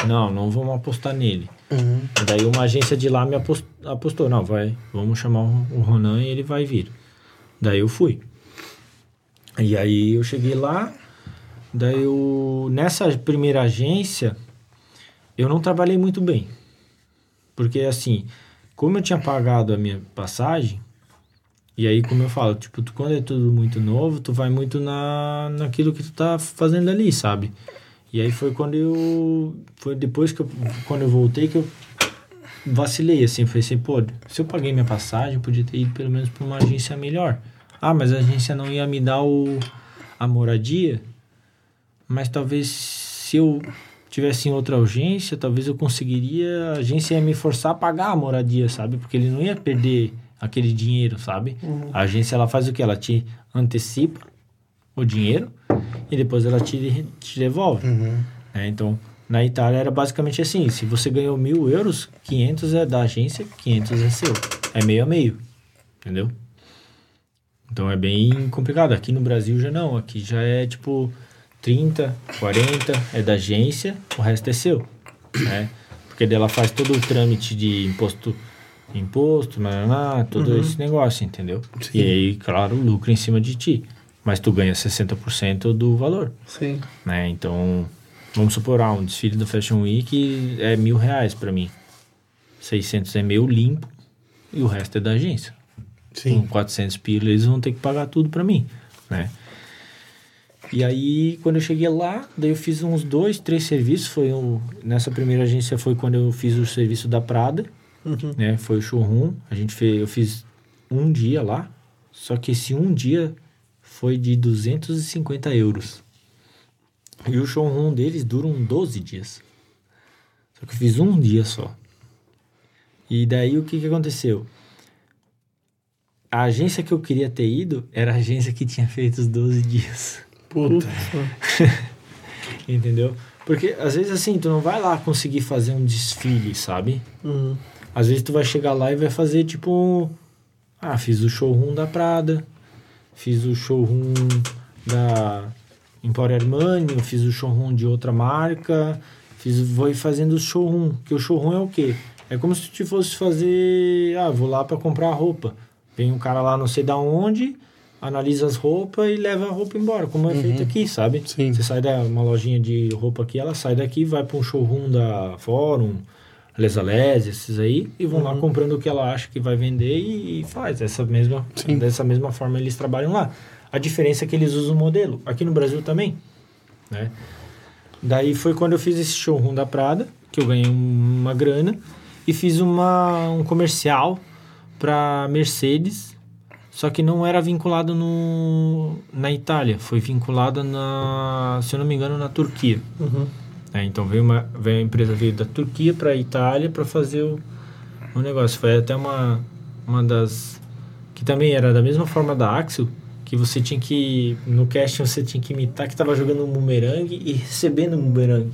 Não, não vamos apostar nele. Uhum. Daí uma agência de lá me apos- apostou, não, vai, vamos chamar o Ronan e ele vai vir. Daí eu fui. E aí eu cheguei lá, daí eu, nessa primeira agência, eu não trabalhei muito bem. Porque assim, como eu tinha pagado a minha passagem, e aí como eu falo, tipo, tu, quando é tudo muito novo, tu vai muito na, naquilo que tu tá fazendo ali, sabe? E aí foi quando eu. Foi depois que eu. Quando eu voltei que eu vacilei, assim. Falei assim, pô, se eu paguei minha passagem, eu podia ter ido pelo menos pra uma agência melhor. Ah, mas a agência não ia me dar o, a moradia. Mas talvez se eu tivesse em outra agência, talvez eu conseguiria. A agência ia me forçar a pagar a moradia, sabe? Porque ele não ia perder aquele dinheiro, sabe? A agência ela faz o que? Ela te antecipa o dinheiro e depois ela te, te devolve. Uhum. né? Então, na Itália era basicamente assim: se você ganhou mil euros, 500 é da agência, 500 é seu. É meio a meio, entendeu? Então é bem complicado. Aqui no Brasil já não. Aqui já é tipo 30, 40 é da agência, o resto é seu. Né? Porque daí ela faz todo o trâmite de imposto, imposto, mananá, todo esse negócio, entendeu? Sim. E aí, claro, lucro em cima de ti. Mas tu ganha 60% do valor Sim. né? Então, vamos supor, ah, um desfile do Fashion Week é mil reais pra mim. 600 é meu limpo e o resto é da agência. Com Sim. 400 pila, eles vão ter que pagar tudo pra mim, né? E aí, quando eu cheguei lá, daí eu fiz uns dois, três serviços. Foi o, nessa primeira agência foi quando eu fiz o serviço da Prada, Uhum. né? Foi o showroom. A gente fez, eu fiz um dia lá. Só que esse um dia foi de 250 euros. E o showroom deles duram 12 dias. Só que eu fiz um dia só. E daí o que, que aconteceu? A agência que eu queria ter ido era a agência que tinha feito os 12 dias. Puta. Entendeu? Porque às vezes assim, tu não vai lá conseguir fazer um desfile, sabe? Uhum. Às vezes tu vai chegar lá e vai fazer tipo. Ah, fiz o showroom da Prada, fiz o showroom da Emporio Armani, fiz o showroom de outra marca, fiz, vou fazendo o showroom. Que o showroom é o quê? É como se tu fosse fazer. Ah, vou lá pra comprar roupa. Vem um cara lá não sei da onde, analisa as roupas e leva a roupa embora, como é feito aqui, sabe? Sim. Você sai da uma lojinha de roupa aqui, ela sai daqui, vai pra um showroom da Fórum, Les Alés, esses aí, e vão lá comprando o que ela acha que vai vender e, e faz. Essa mesma, Sim. dessa mesma forma eles trabalham lá. A diferença é que eles usam o modelo. Aqui no Brasil também, né? Daí foi quando eu fiz esse showroom da Prada, que eu ganhei um- uma grana, e fiz uma, um comercial para Mercedes, só que não era vinculado no, na Itália, foi vinculada na, se eu não me engano, na Turquia. É, então veio uma, veio a empresa veio da Turquia para a Itália para fazer o, o negócio. Foi até uma, uma das que também era da mesma forma da Axel, que você tinha que no casting você tinha que imitar que tava jogando um bumerangue e recebendo um bumerangue.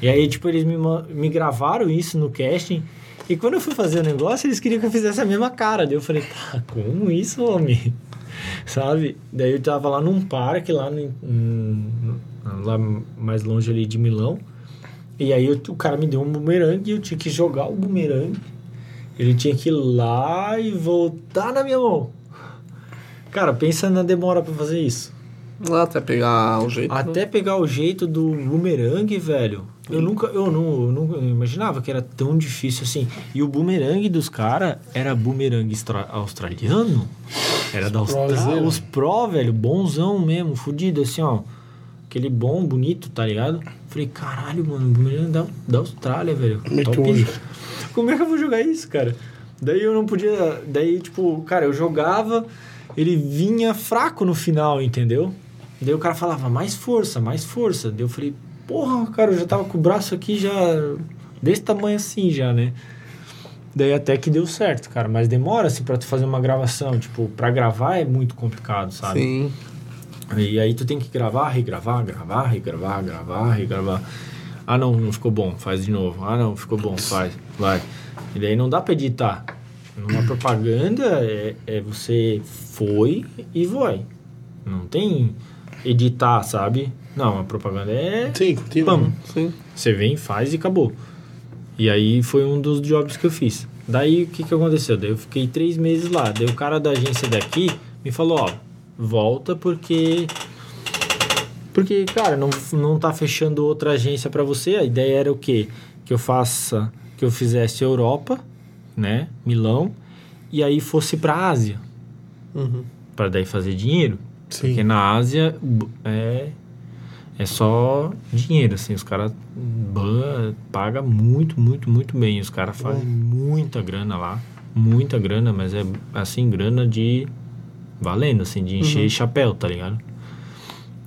E aí tipo eles me, me gravaram isso no casting e quando eu fui fazer o negócio eles queriam que eu fizesse a mesma cara. Daí eu falei, tá, como isso, homem? Sabe? Daí eu tava lá num parque lá, no, em- lá mais longe ali de Milão. E aí eu- o cara me deu um bumerangue e eu tinha que jogar o bumerangue. Ele tinha que ir lá e voltar na minha mão. Cara, pensa na demora pra fazer isso. Lá até pegar o jeito. né? Até pegar o jeito do bumerangue, velho. Eu nunca, eu não, eu não imaginava que era tão difícil assim. E o bumerangue dos caras era bumerangue australiano. Era da Austrália. Os pró, velho, bonzão mesmo, fudido, assim, ó. Aquele bom, bonito, tá ligado? Falei, caralho, mano, bumerangue da, da Austrália, velho. Top. Como é que eu vou jogar isso, cara? Daí eu não podia. Daí, tipo, cara, eu jogava, ele vinha fraco no final, entendeu? Daí o cara falava, mais força, mais força. Daí eu falei, porra, cara, eu já tava com o braço aqui já. desse tamanho assim já, né? Daí até que deu certo, cara. Mas demora, assim, pra tu fazer uma gravação. Tipo, pra gravar é muito complicado, sabe? Sim. E aí tu tem que gravar, regravar, gravar, regravar, gravar, regravar. Ah não, não ficou bom, faz de novo. Ah não, ficou bom, faz, vai. E daí não dá pra editar. Numa propaganda é, é você foi e vai. Não tem editar, sabe? Não, a propaganda é. Sim, continua. Pam. Sim. Você vem, faz e acabou. E aí foi um dos jobs que eu fiz. Daí o que, que aconteceu? Daí eu fiquei três meses lá. Daí o cara da agência daqui me falou, ó, volta porque. Porque, cara, não, não tá fechando outra agência pra você. A ideia era o quê? Que eu faça. Que eu fizesse Europa, né? Milão. E aí fosse pra Ásia. Uhum. Pra daí fazer dinheiro. Sim. Porque na Ásia é, é só dinheiro, assim, os caras pagam muito, muito, muito bem. Os caras fazem muita grana lá, muita grana, mas é assim, grana de valendo, assim, de encher chapéu, tá ligado?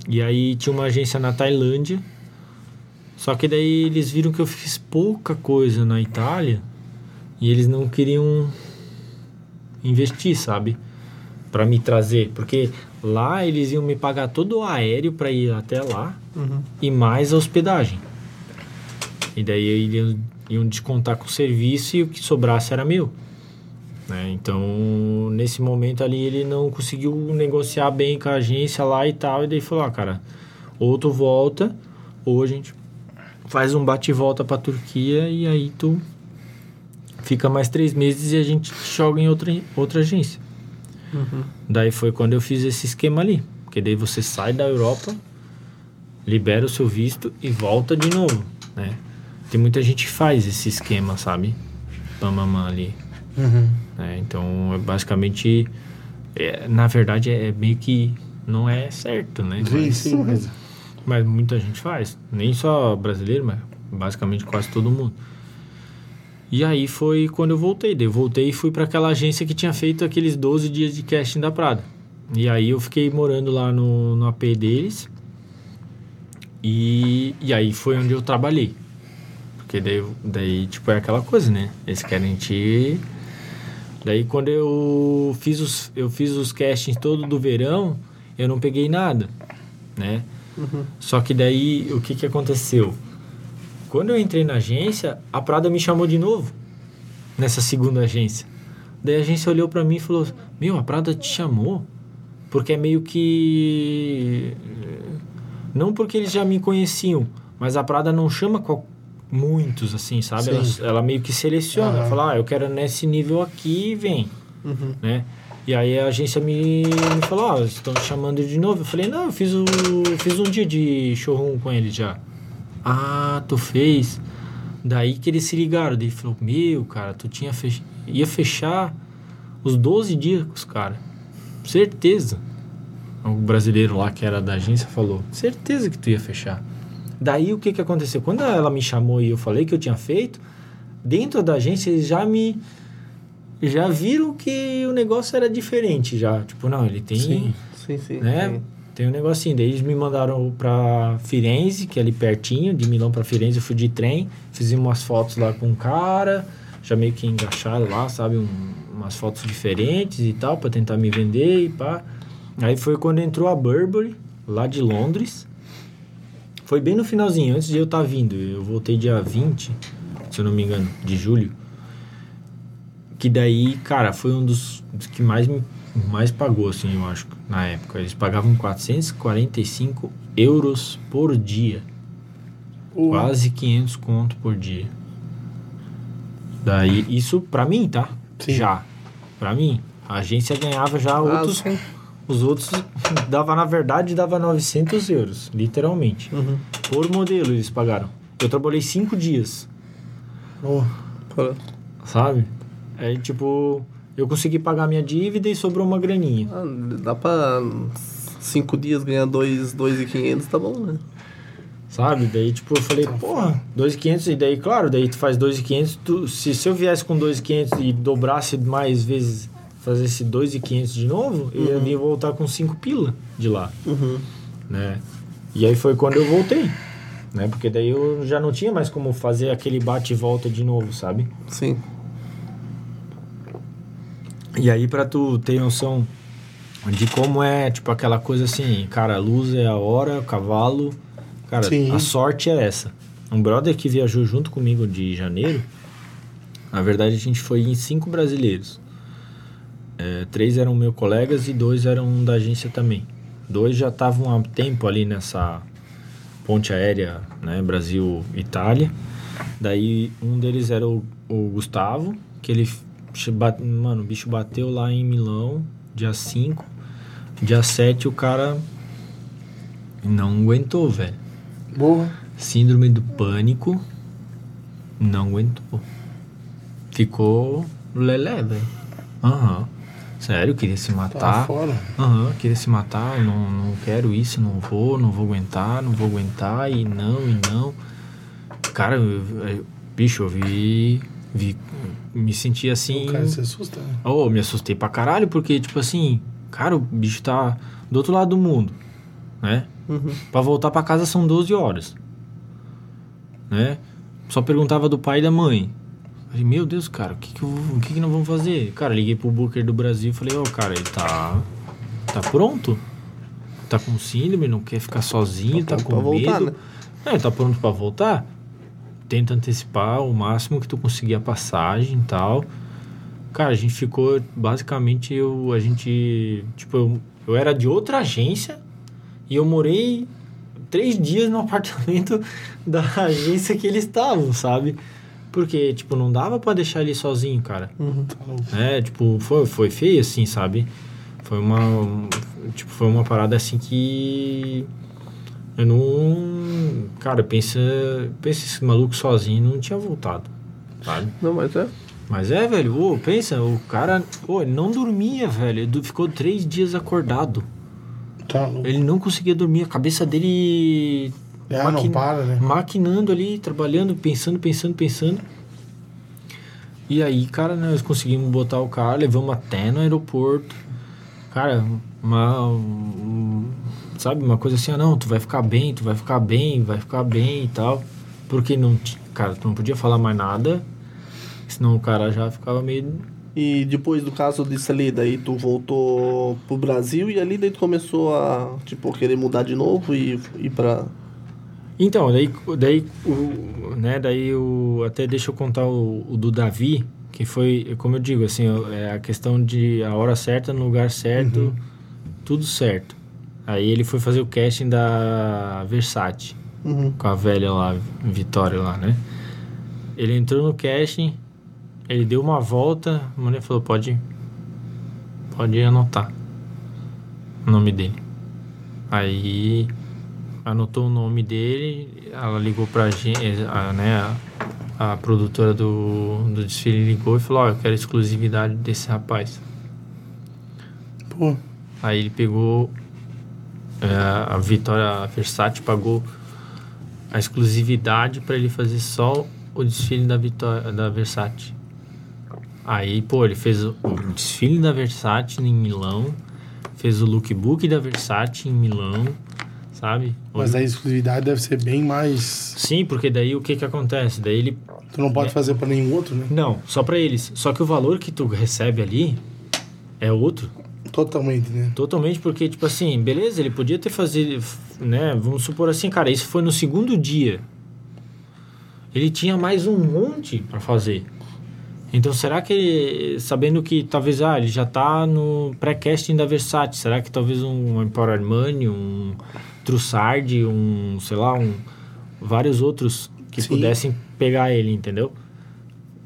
E aí tinha uma agência na Tailândia, só que daí eles viram que eu fiz pouca coisa na Itália e eles não queriam investir, sabe? Pra me trazer, porque lá eles iam me pagar todo o aéreo pra ir até lá Uhum. e mais a hospedagem. E daí eles iam, descontar com o serviço e o que sobrasse era meu. né? Então, nesse momento ali, ele não conseguiu negociar bem com a agência lá e tal. E daí falou: ah, cara, ou tu volta, ou a gente faz um bate e volta pra Turquia e aí tu fica mais três meses e a gente te joga em outra, outra agência. Daí foi quando eu fiz esse esquema ali. Porque daí você sai da Europa, libera o seu visto e volta de novo, né? Tem muita gente que faz esse esquema, sabe? Pamamã ali. Uhum. né? Então, é basicamente, é, na verdade, é meio que não é certo, né? Sim, Mas, sim, mas... mas muita gente faz. Nem só brasileiro, mas basicamente quase todo mundo. E aí foi quando eu voltei. Eu voltei e fui para aquela agência que tinha feito aqueles 12 dias de casting da Prada. E aí eu fiquei morando lá no, no AP deles. E, e aí foi onde eu trabalhei. Porque daí, daí, tipo, é aquela coisa, né? Eles querem te... Daí quando eu fiz os, eu fiz os castings todo do verão, eu não peguei nada, né? Só que daí, o que que aconteceu? Quando eu entrei na agência, a Prada me chamou de novo. Nessa segunda agência. Daí a agência olhou pra mim e falou: Meu, a Prada te chamou? Porque é meio que. Não porque eles já me conheciam, mas a Prada não chama qual- muitos, assim, sabe? Ela, ela meio que seleciona, Aham. fala, ah, eu quero nesse nível aqui vem, Uhum. né? E aí a agência me, me falou, ó, estão chamando de novo. Eu falei, não, eu fiz, o, fiz um dia de showroom com eles já. Ah, tu fez? Daí que eles se ligaram. Daí falou, meu, cara, tu tinha fech... ia fechar os 12 dias com os caras. Certeza. O brasileiro lá que era da agência falou, certeza que tu ia fechar. Daí o que que aconteceu? Quando ela me chamou e eu falei que eu tinha feito, dentro da agência eles já me já viram que o negócio era diferente já. Tipo, não, ele tem, Sim. Sim, sim. né? sim. Tem um negocinho. Daí eles me mandaram pra Firenze, que é ali pertinho, de Milão pra Firenze, eu fui de trem, fiz umas fotos lá com um cara, já meio que engaixaram lá, sabe, um- umas fotos diferentes e tal, pra tentar me vender e pá. Aí foi quando entrou a Burberry, lá de Londres. Foi bem no finalzinho, antes de eu estar vindo. Eu voltei dia 20, se eu não me engano, de julho. Que daí, cara, foi um dos, dos que mais me mais pagou, assim, eu acho, na época. Eles pagavam 445 euros por dia. O- Quase 500 conto por dia. Daí, isso pra mim, tá? Sim. Já. Pra mim. A agência ganhava já Ah, outros... sim. Os outros dava, na verdade, dava 900 euros, literalmente. Uhum. Por modelo eles pagaram. Eu trabalhei cinco dias, o- Fora. sabe? Aí, tipo, eu consegui pagar minha dívida e sobrou uma graninha. Ah, dá pra cinco dias ganhar dois, dois e quinhentos, tá bom, né? Sabe? Daí, tipo, eu falei, porra, 2.500, e daí, claro, daí tu faz 2.500, tu, se, se eu viesse com 2.500 e dobrasse mais vezes, fazesse 2.500 de novo, eu ia vir voltar com 5 pila de lá, Uhum. né? E aí foi quando eu voltei, né? Porque daí eu já não tinha mais como fazer aquele bate e volta de novo, sabe? Sim. E aí, pra tu ter noção de como é, tipo, aquela coisa assim, cara, a luz é a hora, o cavalo. Cara, Sim. a sorte é essa. Um brother que viajou junto comigo de janeiro, na verdade a gente foi em cinco brasileiros. É, três eram meus colegas e dois eram da agência também. Dois já estavam há tempo ali nessa ponte aérea, né, Brasil-Itália. Daí um deles era o, o Gustavo, que ele, mano, o bicho bateu lá em Milão, dia 5. Dia 7 o cara não aguentou, velho. Boa. Síndrome do pânico, não aguentou. Ficou lelé, velho. Aham. Sério, queria se Tá matar. Aham, queria se matar, não, não quero isso, não vou, não vou aguentar, não vou aguentar, e não, e não. Cara, eu, eu- bicho, eu vi, vi. Me senti assim. O cara se assusta, né? Oh, me assustei pra caralho, porque, tipo assim, cara, o bicho tá do outro lado do mundo, né? Uhum. Pra voltar pra casa são 12 horas, né? Só perguntava do pai e da mãe. Falei, meu Deus, cara, o que que, eu o que que nós vamos fazer? Cara, liguei pro Booker do Brasil e falei, ó, cara, ele tá, tá pronto? Tá com síndrome, não quer ficar sozinho, tá, Tá com medo. voltar, né? É, tá pronto pra voltar? Tenta antecipar o máximo que tu conseguir a passagem e tal. Cara, a gente ficou, basicamente, eu, a gente, tipo, eu, eu era de outra agência e eu morei três dias no apartamento da agência que eles estavam, sabe? Porque, tipo, não dava pra deixar ele sozinho, cara. Uhum. É, tipo, foi, foi feio assim, sabe? Foi uma. um, Tipo, foi uma parada assim que. Eu não. Cara, pensa. Pensa esse maluco sozinho não tinha voltado, sabe? Não, mas é. Mas é, velho, ô, pensa, o cara. Pô, ele não dormia, velho. Ele ficou três dias acordado. Tá louco. Ele não conseguia dormir. A cabeça dele. Não maqui- para, né? Maquinando ali, trabalhando, pensando, pensando, pensando. E aí, cara, nós conseguimos botar o cara, levamos até no aeroporto. Cara, uma. Sabe, uma coisa assim, ah, não, tu vai ficar bem, tu vai ficar bem, vai ficar bem e tal. Porque não. Cara, tu não podia falar mais nada. Senão o cara já ficava meio. E depois do caso disso ali, daí tu voltou pro Brasil e ali daí tu começou a, tipo, querer mudar de novo e ir pra... Então, daí, daí, o, né, daí o, até deixa eu contar o, o do Davi, que foi, como eu digo, assim, é a questão de a hora certa, no lugar certo, Uhum. tudo certo. Aí ele foi fazer o casting da Versace, Uhum. com a velha lá, Vitória lá, né? Ele entrou no casting, ele deu uma volta, a mulher falou, pode, pode anotar o nome dele. Aí anotou o nome dele, ela ligou pra gente, a, né, a, a produtora do, do desfile ligou e falou, ó, eu quero exclusividade desse rapaz. Pô, Aí ele pegou a Vitória Versace pagou a exclusividade para ele fazer só o desfile da Vitória da Versace. Aí, pô, ele fez o, desfile da Versace em Milão, fez o lookbook da Versace em Milão, sabe? mas a exclusividade deve ser bem mais. Sim, porque daí o que que acontece? Daí ele Tu não pode fazer pra nenhum outro, né? não, só para eles. Só que o valor que tu recebe ali é outro. Totalmente, né? Totalmente, porque, tipo assim, beleza, ele podia ter fazido, né? Vamos supor assim, cara, isso foi no segundo dia. Ele tinha mais um monte para fazer. Então, será que, ele, sabendo que talvez, ah, ele já tá no pré-casting da Versace, será que talvez um Emporio Armani, um Trussardi, um, sei lá, um, vários outros que Sim. pudessem pegar ele, entendeu?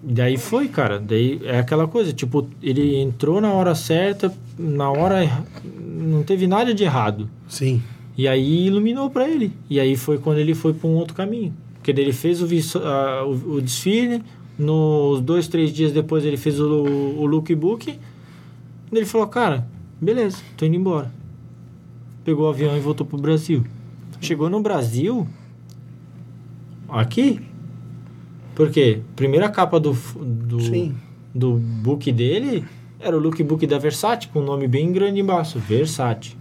Daí foi, cara. Daí é aquela coisa, tipo, ele entrou na hora certa, na hora. Não teve nada de errado. Sim. E aí iluminou pra ele. E aí foi quando ele foi pra um outro caminho. Porque ele fez o, ah, o, o desfile, nos dois, três dias depois ele fez o, o lookbook. E ele falou, cara, beleza, tô indo embora. Pegou o avião e voltou pro Brasil. Chegou no Brasil, aqui, porque primeira capa do, do, Sim. do book dele era o lookbook da Versace, com um nome bem grande embaixo, Versace.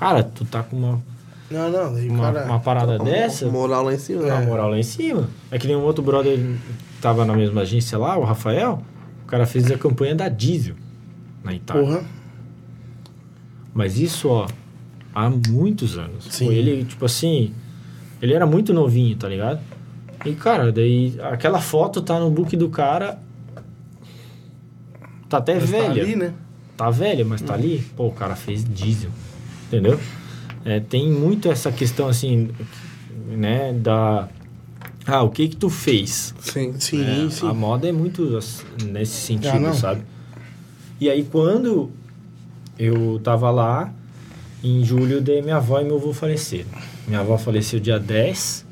Cara, tu tá com uma, Não, não, uma, cara. uma parada dessa, Moral lá em cima. uma né? moral lá em cima. É que nem um outro brother que tava na mesma agência lá, o Rafael, o cara fez a campanha da Diesel na Itália. Porra. Mas isso, ó, há muitos anos. Sim. Foi ele, tipo assim, ele era muito novinho, tá ligado? E, cara, daí aquela foto tá no book do cara. Tá até Mas tá velha. ali, né? Tá velha, mas tá ali. Pô, o cara fez diesel. Entendeu? É, tem muito essa questão, assim, né, da... Ah, o que que tu fez? Sim. Sim, É, sim. A moda é muito nesse sentido, Ah, não. sabe? E aí, quando eu tava lá, em julho, daí minha avó e meu avô faleceram. Minha avó faleceu dia 10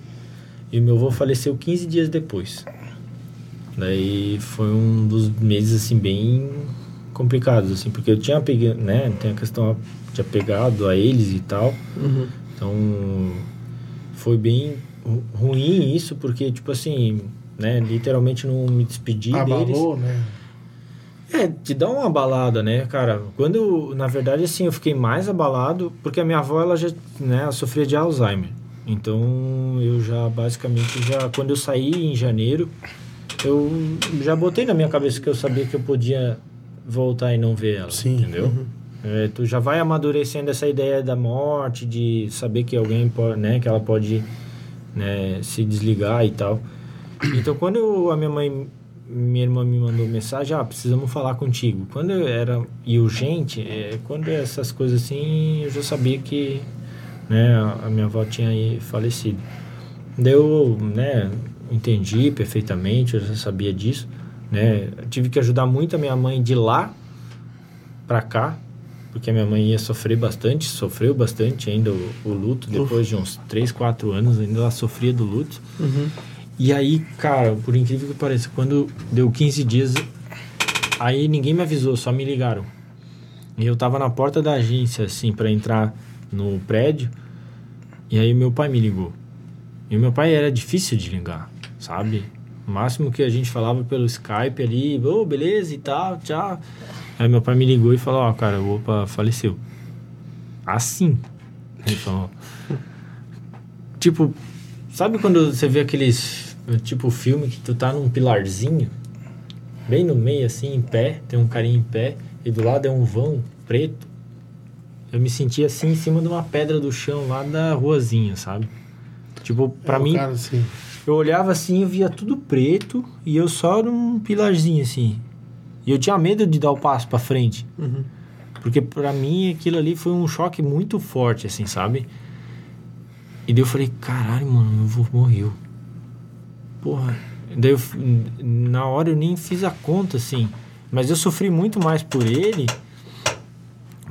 e meu avô faleceu 15 dias depois. Daí foi um dos meses, assim, bem complicados, assim, porque eu tinha pegado, né, tem a questão de apegado a eles e tal. Uhum. Então, foi bem ru- ruim isso, porque, tipo assim, né, literalmente não me despedi deles. Abalou, né? É, te dá uma abalada, né, cara? Quando, eu, na verdade, assim, eu fiquei mais abalado, porque a minha avó, ela já, né, ela sofria de Alzheimer. Então, eu já, basicamente, já, quando eu saí em janeiro, eu já botei na minha cabeça que eu sabia que eu podia voltar e não ver ela, Sim. entendeu? É, tu já vai amadurecendo essa ideia da morte, de saber que alguém pode, né, que ela pode né, se desligar e tal. Então, quando eu- a minha mãe, minha irmã me mandou mensagem, ah, precisamos falar contigo. Quando eu era e urgente, é, quando essas coisas assim, eu já sabia que, né, a, minha avó tinha aí falecido. Daí eu, né, entendi perfeitamente, eu já sabia disso, né? Eu tive que ajudar muito a minha mãe de lá pra cá, porque a minha mãe ia sofrer bastante, sofreu bastante ainda o, o luto, depois de uns 3, 4 anos ainda ela sofria do luto. Uhum. E aí, cara, por incrível que pareça, quando deu 15 dias, aí ninguém me avisou, só me ligaram. E eu tava na porta da agência, assim, pra entrar no prédio, e aí meu pai me ligou. E meu pai era difícil de ligar, sabe? O máximo que a gente falava pelo Skype ali, ô, beleza e tal, tchau. Aí meu pai me ligou e falou, ó, cara, o Opa faleceu. Assim. Ele falou. tipo, sabe quando você vê aqueles, tipo, filme que tu tá num pilarzinho, bem no meio, assim, em pé, tem um carinha em pé, e do lado é um vão preto? Eu me senti assim, em cima de uma pedra do chão, lá da ruazinha, sabe? Tipo, pra É, mim, Cara, assim, eu olhava assim, eu via tudo preto e eu só num pilarzinho assim. E eu tinha medo de dar o passo pra frente. Uhum. Porque pra mim aquilo ali foi um choque muito forte, assim, sabe? E daí eu falei, caralho, mano, meu avô morreu. Porra. Daí eu, na hora eu nem fiz a conta, assim. Mas eu sofri muito mais por ele.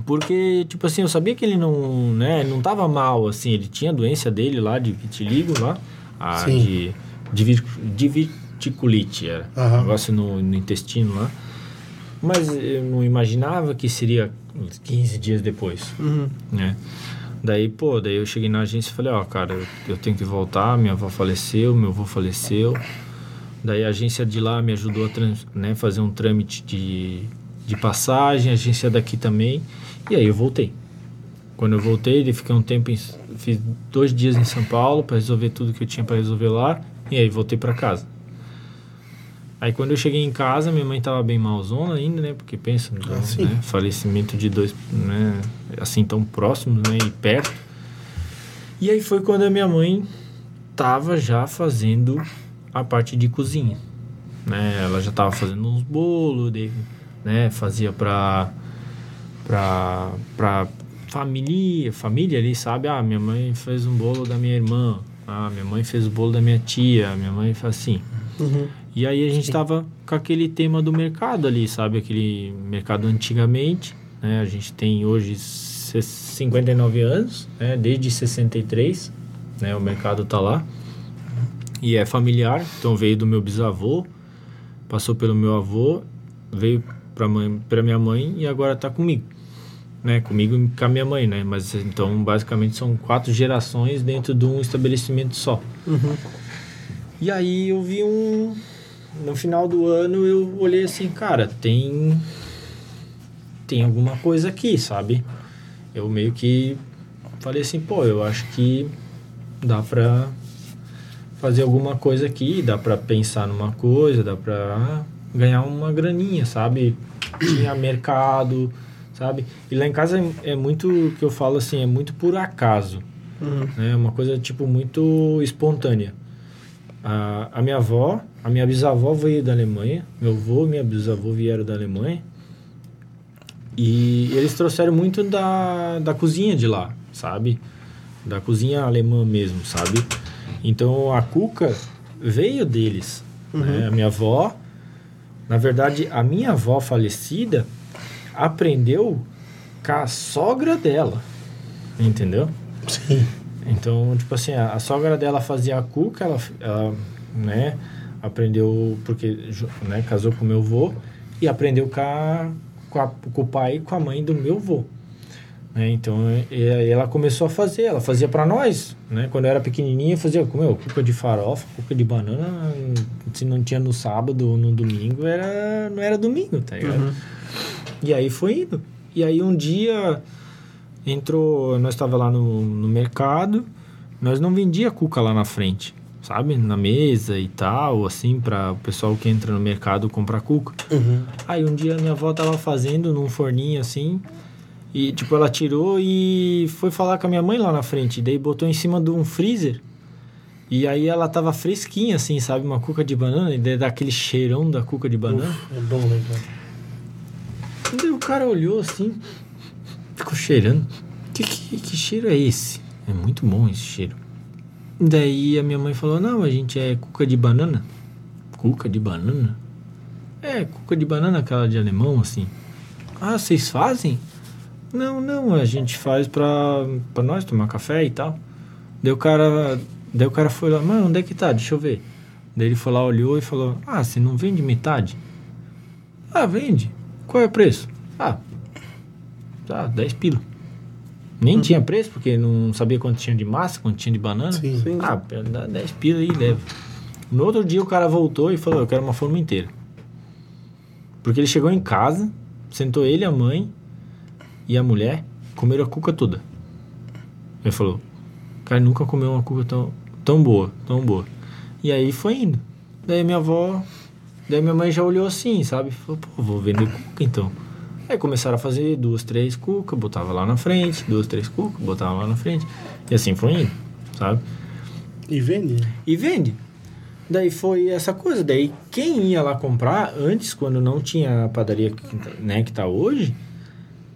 Porque, tipo assim, eu sabia que ele não, né, não tava mal, assim. Ele tinha a doença dele lá, de vitiligo lá. A, Sim. de, de, de viticulite, era. Aham. Negócio no, no intestino lá. Mas eu não imaginava que seria uns 15 dias depois Uhum. né? Daí, pô, daí eu cheguei na agência e falei, ó, cara, eu, eu tenho que voltar, minha avó faleceu, meu avô faleceu. Daí a agência de lá me ajudou a trans, né, fazer um trâmite de, de passagem, a agência daqui também. E aí eu voltei. Quando eu voltei, fiquei um tempo, em, fiz dois dias em São Paulo para resolver tudo que eu tinha para resolver lá. E aí voltei para casa. Aí quando eu cheguei em casa, minha mãe tava bem malzona ainda, né? Porque pensa, no Ah, né? falecimento de dois, né? Assim, tão próximos, né? E perto. E aí foi quando a minha mãe tava já fazendo a parte de cozinha, né? Ela já tava fazendo uns bolos, né? Fazia pra, pra, pra família, família ali, sabe? Ah, minha mãe fez um bolo da minha irmã. Ah, minha mãe fez o bolo da minha tia. Minha mãe faz assim. Uhum. E aí a gente tava com aquele tema do mercado ali, sabe? Aquele mercado antigamente, né? A gente tem hoje se- 59 anos, né? Desde 63, né? O mercado tá lá. E é familiar, então veio do meu bisavô, passou pelo meu avô, veio pra minha mãe e agora tá comigo. Né, comigo e com a minha mãe, né? Mas então, basicamente, são quatro gerações dentro de um estabelecimento só. Uhum. E aí eu vi um. No final do ano eu olhei assim, cara, tem. Tem alguma coisa aqui, sabe? Eu meio que falei assim, pô, eu acho que dá pra fazer alguma coisa aqui, dá pra pensar numa coisa, dá pra ganhar uma graninha, sabe? Tinha mercado, sabe? E lá em casa é, é muito, que eu falo assim, é muito por acaso. Uhum. É uma coisa, tipo, muito espontânea. A, a minha avó, a minha bisavó veio da Alemanha, meu avô e minha bisavó vieram da Alemanha. E eles trouxeram muito da, da cozinha de lá, sabe? Da cozinha alemã mesmo, sabe? Então a cuca veio deles. né? A minha avó, na verdade, a minha avó falecida aprendeu com a sogra dela, entendeu? Sim. Então, tipo assim, a, a sogra dela fazia a cuca, ela, ela né, aprendeu, porque né, casou com meu avô, e aprendeu com, a, com, a- com o pai e com a mãe do meu avô. Né, então, e, aí ela começou a fazer, ela fazia para nós, né? Quando eu era pequenininha, eu fazia, meu, cuca de farofa, cuca de banana, se não tinha no sábado ou no domingo, era, não era domingo, tá ligado? E aí foi indo. E aí um dia entrou, nós estava lá no, no mercado, nós não vendia cuca lá na frente, sabe? Na mesa e tal, assim, para o pessoal que entra no mercado comprar cuca. Uhum. Aí um dia minha avó tava fazendo num forninho assim, e tipo, ela tirou e foi falar com a minha mãe lá na frente, daí botou em cima de um freezer. E aí ela tava fresquinha assim, sabe? Uma cuca de banana, e daí dá aquele cheirão da cuca de banana. Uf, é bom, né, daí o cara olhou assim, ficou cheirando. Que, que, que cheiro é esse? É muito bom esse cheiro. Daí a minha mãe falou: Não, a gente é cuca de banana. Cuca de banana? É, cuca de banana, aquela de alemão, assim. Ah, vocês fazem? Não, não, a gente faz pra, pra nós tomar café e tal. Daí o cara, daí o cara foi lá, mano, onde é que tá? Deixa eu ver. Daí ele foi lá, olhou e falou: Ah, você não vende metade? Ah, vende. Qual é o preço? Ah, tá, 10 pila. Nem tinha preço, porque não sabia quanto tinha de massa, quanto tinha de banana. Sim. Sim. Ah, dá 10 pila aí e leva. No outro dia o cara voltou e falou, eu quero uma forma inteira. Porque ele chegou em casa, sentou ele, a mãe e a mulher, comeram a cuca toda. Ele falou, cara, nunca comeu uma cuca tão, tão boa, tão boa. E aí foi indo. Daí minha avó, daí minha mãe já olhou assim, sabe? Falou, pô, vou vender cuca então. Aí começaram a fazer duas, três cucas, botava lá na frente, duas, três cucas, botava lá na frente. E assim foi indo, sabe? E vende? E vende. Daí foi essa coisa. Daí quem ia lá comprar antes, quando não tinha a padaria que, né, que tá hoje,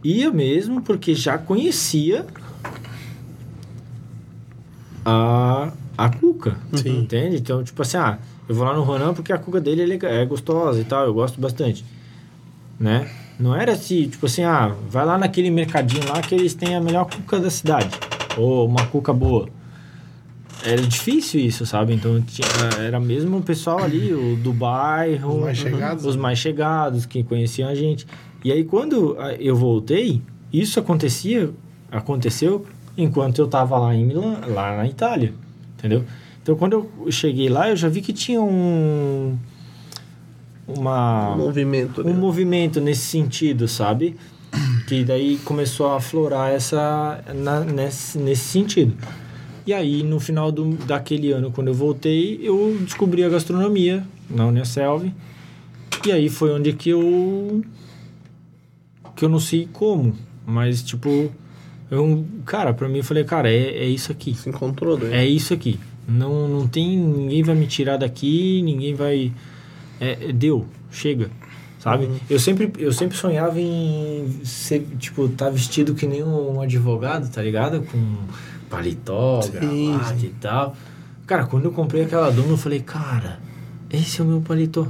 ia mesmo porque já conhecia a, a cuca. Sim. Entende? Então, tipo assim, ah, eu vou lá no Ronan porque a cuca dele é, legal, é gostosa e tal, eu gosto bastante. Né? Não era assim, tipo assim, ah, vai lá naquele mercadinho lá que eles têm a melhor cuca da cidade. Ou uma cuca boa. Era difícil isso, sabe? Então tinha, era mesmo o pessoal ali, o do bairro, Os mais chegados, os né? mais chegados que conheciam a gente. E aí quando ah, eu voltei, isso acontecia, aconteceu enquanto eu tava lá em Milão, lá na Itália, entendeu? Então quando eu cheguei lá, eu já vi que tinha um uma Um movimento. um né? movimento nesse sentido, sabe? Que daí começou a aflorar essa, na- nesse, nesse sentido. E aí, no final do, daquele ano, quando eu voltei, eu descobri a gastronomia na Unicelv. E aí foi onde que eu... Que eu não sei como, mas tipo... Eu, cara, pra mim, eu falei, cara, é, é isso aqui. Se encontrou, né? É isso aqui. Não, não tem. Ninguém vai me tirar daqui, ninguém vai. É, deu, chega. Sabe? Eu, sempre, eu sempre sonhava em ser, tipo, tá vestido que nem um advogado, tá ligado? Com paletó, Sim, gravata e tal. Cara, quando eu comprei aquela doma, eu falei, cara, esse é o meu paletó.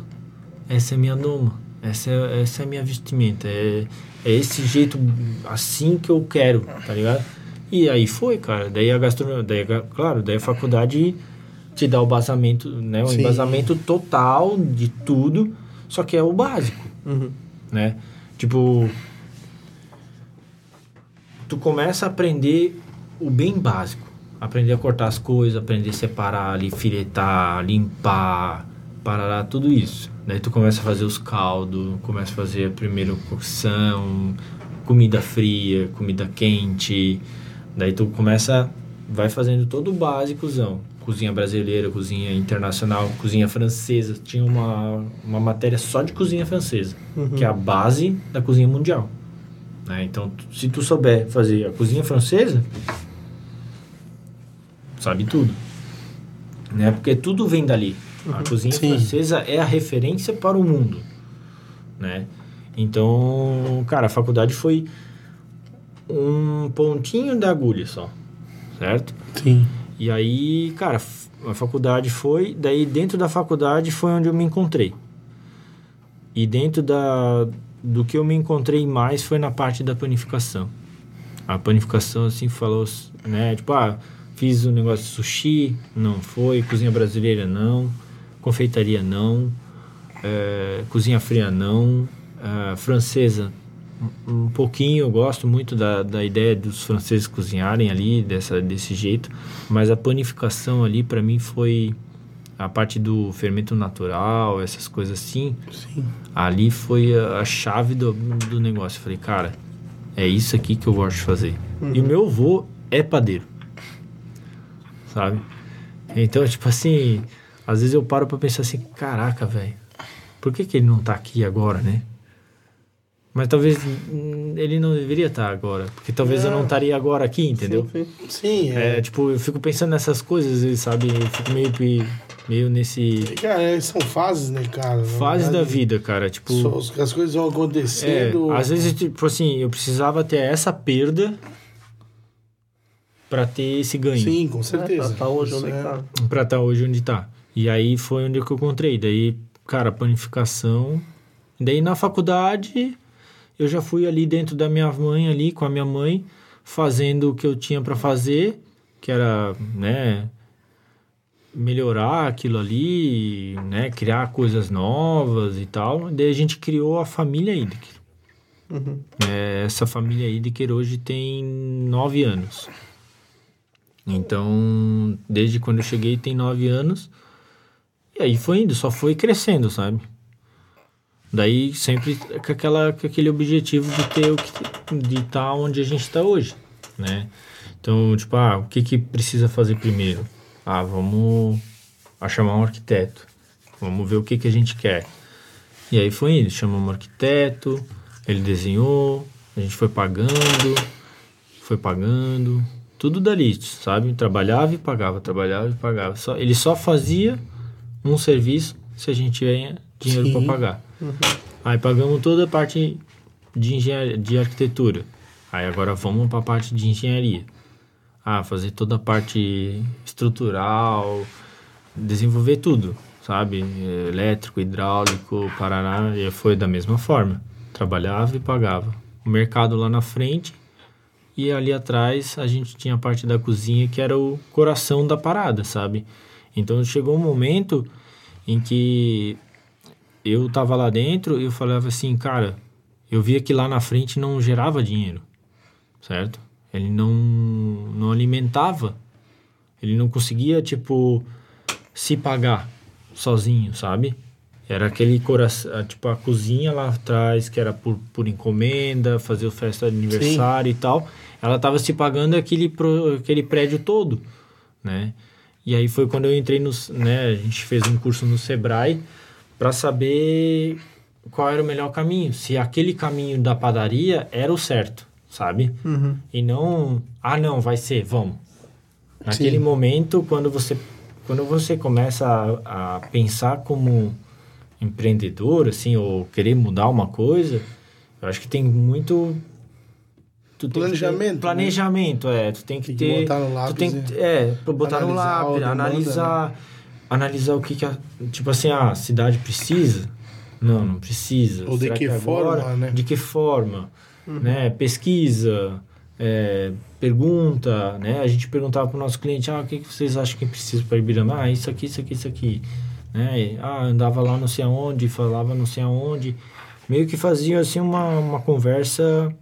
Essa é a minha doma. Essa é, essa é a minha vestimenta. É, é esse jeito assim que eu quero, tá ligado? E aí foi, cara. Daí a gastronomia, daí, claro, daí a faculdade te dá o embasamento, né? O Sim. embasamento total de tudo, só que é o básico, Uhum. né? Tipo, tu começa a aprender o bem básico. Aprender a cortar as coisas, aprender a separar ali, filetar, limpar, parar tudo isso. Daí tu começa a fazer os caldos, começa a fazer a primeira cocção, comida fria, comida quente. Daí tu começa, vai fazendo todo o básicozão. Cozinha brasileira, cozinha internacional, cozinha francesa. Tinha uma, uma matéria só de cozinha francesa, que é a base da cozinha mundial. né? Então, se tu souber fazer a cozinha francesa, sabe tudo. Né? Porque tudo vem dali. A cozinha Sim. francesa é a referência para o mundo. Né? Então, cara, a faculdade foi um pontinho da agulha só. Certo? Sim. E aí, cara, a faculdade foi. Daí, dentro da faculdade foi onde eu me encontrei. E dentro da, do que eu me encontrei mais foi na parte da panificação. A panificação, assim, falou, né? Tipo, ah, fiz um negócio de sushi, não foi. Cozinha brasileira, não. Confeitaria, não. eh, cozinha fria, não. ah, francesa, um pouquinho, eu gosto muito da, da ideia dos franceses cozinharem ali dessa, desse jeito, mas a panificação ali para mim foi a parte do fermento natural, essas coisas assim, Sim. ali foi a, a chave do, do negócio. Eu falei, cara, é isso aqui que eu gosto de fazer. E o meu avô é padeiro, sabe? Então, tipo assim, às vezes eu paro pra pensar assim, caraca, velho, por que, que ele não tá aqui agora, né? Mas talvez ele não deveria estar agora, porque talvez eu não estaria agora aqui, entendeu? Sim, sim. Sim, é. É, tipo, eu fico pensando nessas coisas, e, sabe? Eu fico meio, que- meio nesse Cara, é, são fases, né, cara? Na fase da vida, cara. Tipo, As coisas vão é, acontecendo. às vezes, tipo assim, eu precisava ter essa perda pra ter esse ganho. Sim, com É, certeza. tá, tá hoje Isso onde é é- tá. Pra estar hoje onde tá. E aí foi onde que eu encontrei. Daí, cara, panificação. Daí na faculdade, eu já fui ali dentro da minha mãe, ali com a minha mãe, fazendo o que eu tinha pra fazer, que era, né, melhorar aquilo ali, né, criar coisas novas e tal. Daí a gente criou a família Idker. Uhum. É, essa família Idker hoje tem nove anos. Então, desde quando eu cheguei tem nove anos. E aí foi indo, só foi crescendo, sabe? Daí sempre com, aquela, com aquele objetivo de ter o que de estar onde a gente está hoje, né? Então, tipo, ah, o que que precisa fazer primeiro? Ah, vamos a chamar um arquiteto. Vamos ver o que que a gente quer. E aí foi indo, chamamos um arquiteto, ele desenhou, a gente foi pagando, foi pagando, tudo dali, sabe? Trabalhava e pagava, trabalhava e pagava. Só, ele só fazia um serviço se a gente tinha dinheiro para pagar. Aí pagamos toda a parte de engenharia, de arquitetura. Aí agora vamos para a parte de engenharia. ah, fazer toda a parte estrutural, desenvolver tudo, sabe? Elétrico, hidráulico, Paraná, e foi da mesma forma. Trabalhava e pagava. O mercado lá na frente e ali atrás a gente tinha a parte da cozinha que era o coração da parada, sabe? Então chegou um momento em que eu tava lá dentro e eu falava assim, cara, eu via que lá na frente não gerava dinheiro, certo? Ele não, não alimentava, ele não conseguia, tipo, se pagar sozinho, sabe? Era aquele coração, tipo, a cozinha lá atrás, que era por, por encomenda, fazer o festa de aniversário Sim. e tal. Ela tava se pagando aquele, pro, aquele prédio todo, né? E aí foi quando eu entrei no, né, a gente fez um curso no Sebrae para saber qual era o melhor caminho, se aquele caminho da padaria era o certo, sabe? Uhum. E não, ah não, vai ser, vamos. Naquele Sim. momento, quando você quando você começa a, a, pensar como empreendedor, assim, ou querer mudar uma coisa, eu acho que tem muito tu planejamento. Ter, planejamento, né? é. Tu tem que tem ter. Que botar no lápis. Tu tem que, é, botar no lápis, analisar. Analisar o que, que a. Tipo assim, a cidade precisa. Não, não precisa. Ou de que, que forma, agora, né? De que forma? Uhum. Né? Pesquisa, é, pergunta, né? A gente perguntava para o nosso cliente, ah, o que, que vocês acham que precisa para Ibirama? Ah, isso aqui, isso aqui, isso aqui. Né? Ah, andava lá não sei aonde, falava não sei aonde. Meio que fazia, assim, uma, uma conversa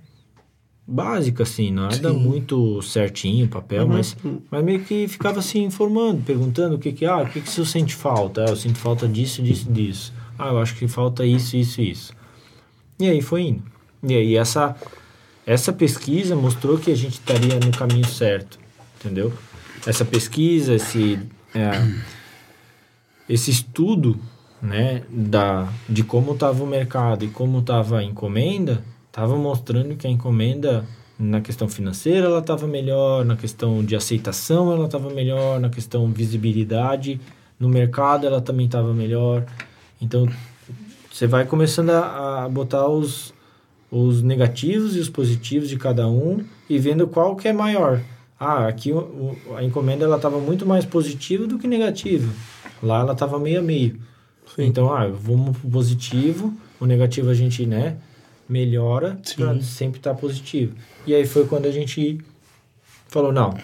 básica, assim, nada Sim. muito certinho, papel, uhum. mas, mas meio que ficava assim informando, perguntando o que que, ah, o que que você sente falta? Ah, eu sinto falta disso, disso, disso. Ah, eu acho que falta isso, isso, isso. E aí foi indo. E aí essa, essa pesquisa mostrou que a gente estaria no caminho certo, entendeu? Essa pesquisa, esse, é, esse estudo, né, da, de como estava o mercado e como estava a encomenda, estava mostrando que a encomenda na questão financeira ela estava melhor, na questão de aceitação ela estava melhor, na questão visibilidade no mercado ela também estava melhor. Então você vai começando a, a, botar os, os negativos e os positivos de cada um e vendo qual que é maior. Ah, aqui o, o, a encomenda ela estava muito mais positiva do que negativa. Lá ela estava meio a meio. Sim. Então, ah, vamos pro positivo, o negativo a gente, né, melhora para sempre estar tá positivo. E aí foi quando a gente falou, não,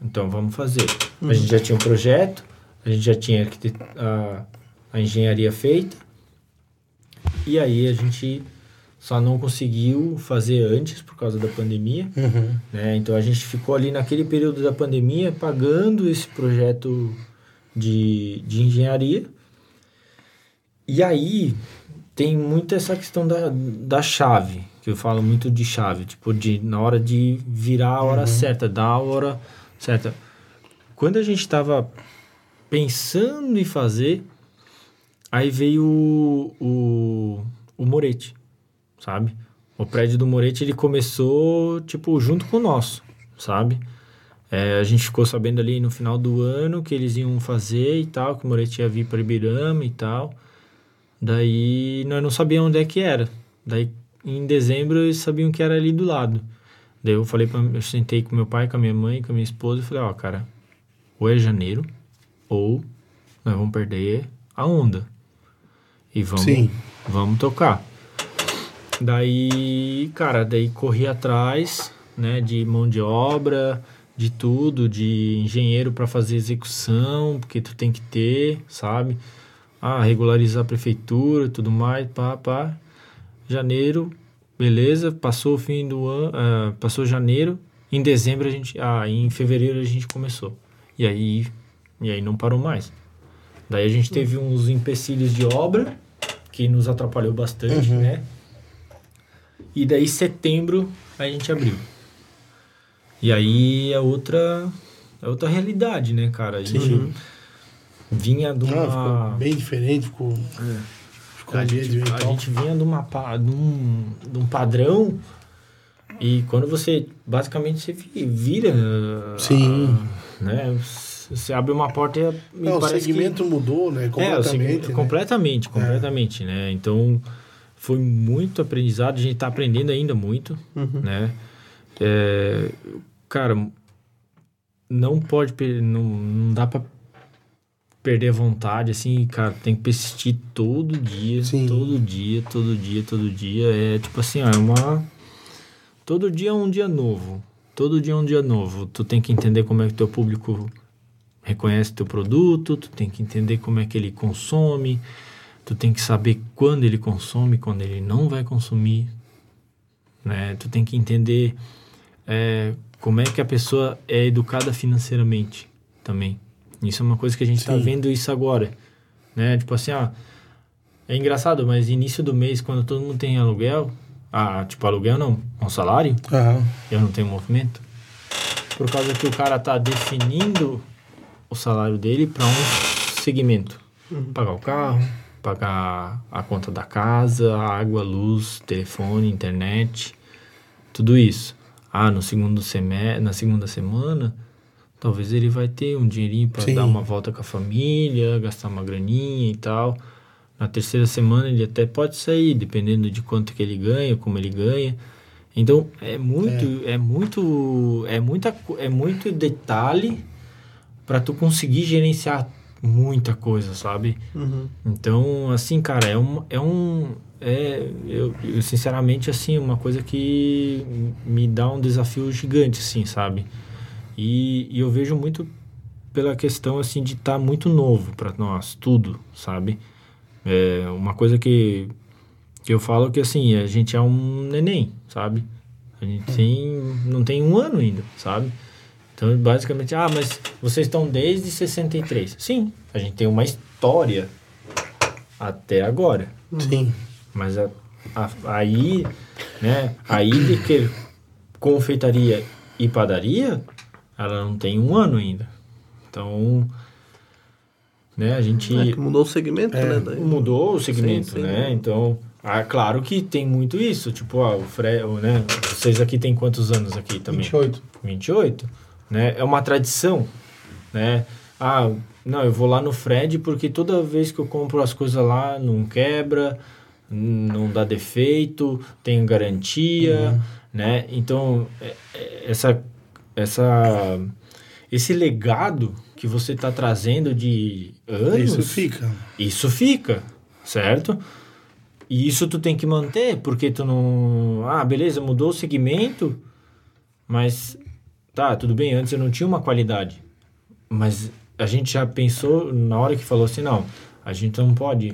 então vamos fazer. Uhum. A gente já tinha um projeto, a gente já tinha a, a engenharia feita, e aí a gente só não conseguiu fazer antes por causa da pandemia. Uhum. Né? Então a gente ficou ali naquele período da pandemia pagando esse projeto de, de engenharia. E aí tem muito essa questão da, da chave, que eu falo muito de chave, tipo, de na hora de virar a hora uhum. certa, dar a hora certa. Quando a gente estava pensando em fazer, aí veio o, o, o Morete, sabe? O prédio do Morete, ele começou, tipo, junto com o nosso, sabe? É, a gente ficou sabendo ali no final do ano que eles iam fazer e tal, que o Morete ia vir para Ibirama e tal. Daí nós não sabíamos onde é que era. Daí em dezembro eles sabiam que era ali do lado. Daí eu falei para eu sentei com meu pai, com a minha mãe, com a minha esposa e falei, ó, oh, cara, ou é janeiro ou nós vamos perder a onda. E vamos Sim. vamos tocar. Daí, cara, daí corri atrás, né, de mão de obra, de tudo, de engenheiro para fazer execução, porque tu tem que ter, sabe? Ah, regularizar a prefeitura tudo mais, pá, pá. Janeiro, beleza, passou o fim do ano, uh, passou janeiro, em dezembro a gente, ah, em fevereiro a gente começou. E aí, e aí não parou mais. Daí a gente teve uns empecilhos de obra, que nos atrapalhou bastante, uhum. né? E daí setembro a gente abriu. E aí é outra, é outra realidade, né, cara? A gente... Uhum vinha de uma. ficou bem diferente, ficou. É. ficou a, gente, a gente vinha de, uma, de, um, de um padrão. E quando você. Basicamente você vira. Sim. A, né? Você abre uma porta e. Não, o segmento que, mudou, né? Completamente. É, né? Completamente, completamente, é. né? Então foi muito aprendizado, a gente está aprendendo ainda muito, uhum. né? É, cara, não pode, não, não dá pra perder a vontade, assim, cara, tem que persistir todo dia, Sim. todo dia, todo dia, todo dia. É tipo assim, ó, é uma. Todo dia é um dia novo. Todo dia é um dia novo. Tu tem que entender como é que teu público reconhece teu produto, tu tem que entender como é que ele consome, tu tem que saber quando ele consome, quando ele não vai consumir, né? Tu tem que entender é, como é que a pessoa é educada financeiramente também. Isso é uma coisa que a gente está vendo isso agora, né? Tipo assim, ah, é engraçado, mas início do mês, quando todo mundo tem aluguel, ah, tipo aluguel não, um salário, Aham. eu não tenho movimento. Por causa que o cara tá definindo o salário dele para um segmento. Pagar o carro, pagar a conta da casa, água, luz, telefone, internet, tudo isso. Ah, no segundo semestre, na segunda semana, talvez ele vai ter um dinheirinho para dar uma volta com a família, gastar uma graninha e tal. Na terceira semana ele até pode sair, dependendo de quanto que ele ganha, como ele ganha. Então é muito, é, muito, é muita, é muito detalhe para tu conseguir gerenciar muita coisa, sabe? Uhum. Então, assim, cara, é um, é um, é, eu, eu, sinceramente, assim, uma coisa que me dá um desafio gigante, assim, sabe? E, e eu vejo muito pela questão, assim, de estar muito novo para nós, tudo, sabe? É uma coisa que, que eu falo que, assim, a gente é um neném, sabe? A gente tem, não tem um ano ainda, sabe? Então, basicamente, ah, mas vocês estão desde 63. Sim, a gente tem uma história até agora. Sim. Mas a, a- aí, né, aí de que confeitaria e padaria, ela não tem um ano ainda. Então, né, a gente É que mudou o segmento, É. né? Daí. mudou o segmento, Sim, sim. né? Então, ah, claro que tem muito isso. Tipo, ah, o Fre, o, né? Vocês aqui têm quantos anos aqui também? 28. 28, né? É uma tradição, né? Ah, não, eu vou lá no Fred porque toda vez que eu compro as coisas lá não quebra, não dá defeito, tem garantia, né? Então, é- é- essa essa esse legado que você está trazendo de anos, Isso fica. isso fica, certo? E isso tu tem que manter, porque tu não. Ah, beleza, mudou o segmento, mas tá, tudo bem, antes eu não tinha uma qualidade. Mas a gente já pensou na hora que falou assim, não, a gente não pode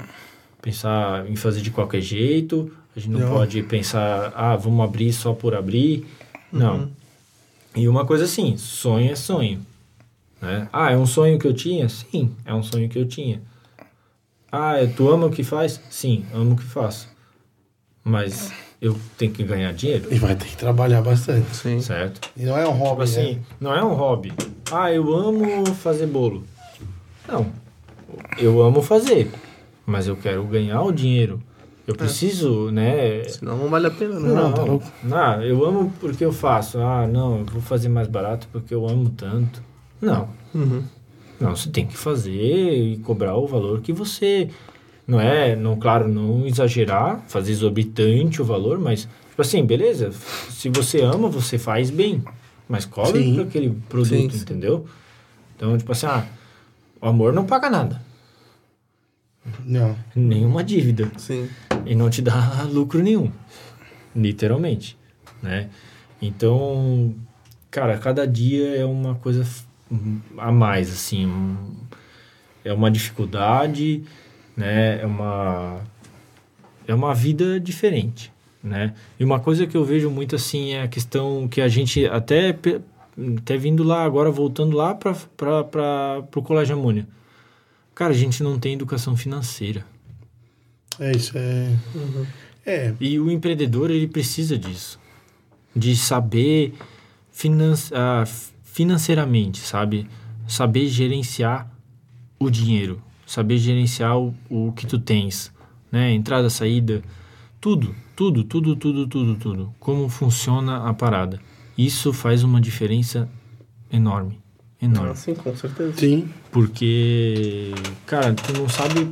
pensar em fazer de qualquer jeito, a gente não, Não. pode pensar, ah, vamos abrir só por abrir. Não. E uma coisa assim, sonho é sonho. Né? Ah, é um sonho que eu tinha? Sim, é um sonho que eu tinha. Ah, é- tu ama o que faz? Sim, amo o que faço. Mas eu tenho que ganhar dinheiro, E vai ter que trabalhar bastante. Sim. certo? E não é um Tipo hobby, assim, né? não é um hobby. Ah, eu amo fazer bolo. Não. Eu amo fazer, mas eu quero ganhar o dinheiro. Eu preciso, né? Senão não vale a pena, né? Não, tá louco. Não, eu amo porque eu faço. Ah, não, eu vou fazer mais barato porque eu amo tanto. Não. Uhum. Não, você tem que fazer e cobrar o valor que você. Não é, não, claro, não exagerar, fazer exorbitante o valor, mas, tipo assim, beleza, se você ama, você faz bem, mas cobre Sim. aquele produto, Sim, sim. entendeu? Então, tipo assim, ah, o amor não paga nada, Não. nenhuma dívida, Sim. E não te dá lucro nenhum, literalmente, né? Então, cara, cada dia é uma coisa a mais, assim, um- é uma dificuldade, né? É uma é uma vida diferente, né? E uma coisa que eu vejo muito assim é a questão que a gente até até vindo lá agora voltando lá para para pro colégio Amônia. Cara, a gente não tem educação financeira. É isso, é. É, E o empreendedor, ele precisa disso. De saber finan ah, financeiramente, sabe? Saber gerenciar o dinheiro. Saber gerenciar o, o que tu tens. Né? Entrada, saída. Tudo, tudo, tudo, tudo, tudo, tudo. Como funciona a parada. Isso faz uma diferença enorme. Enorme. Ah, sim, com certeza. sim. Porque, cara, tu não sabe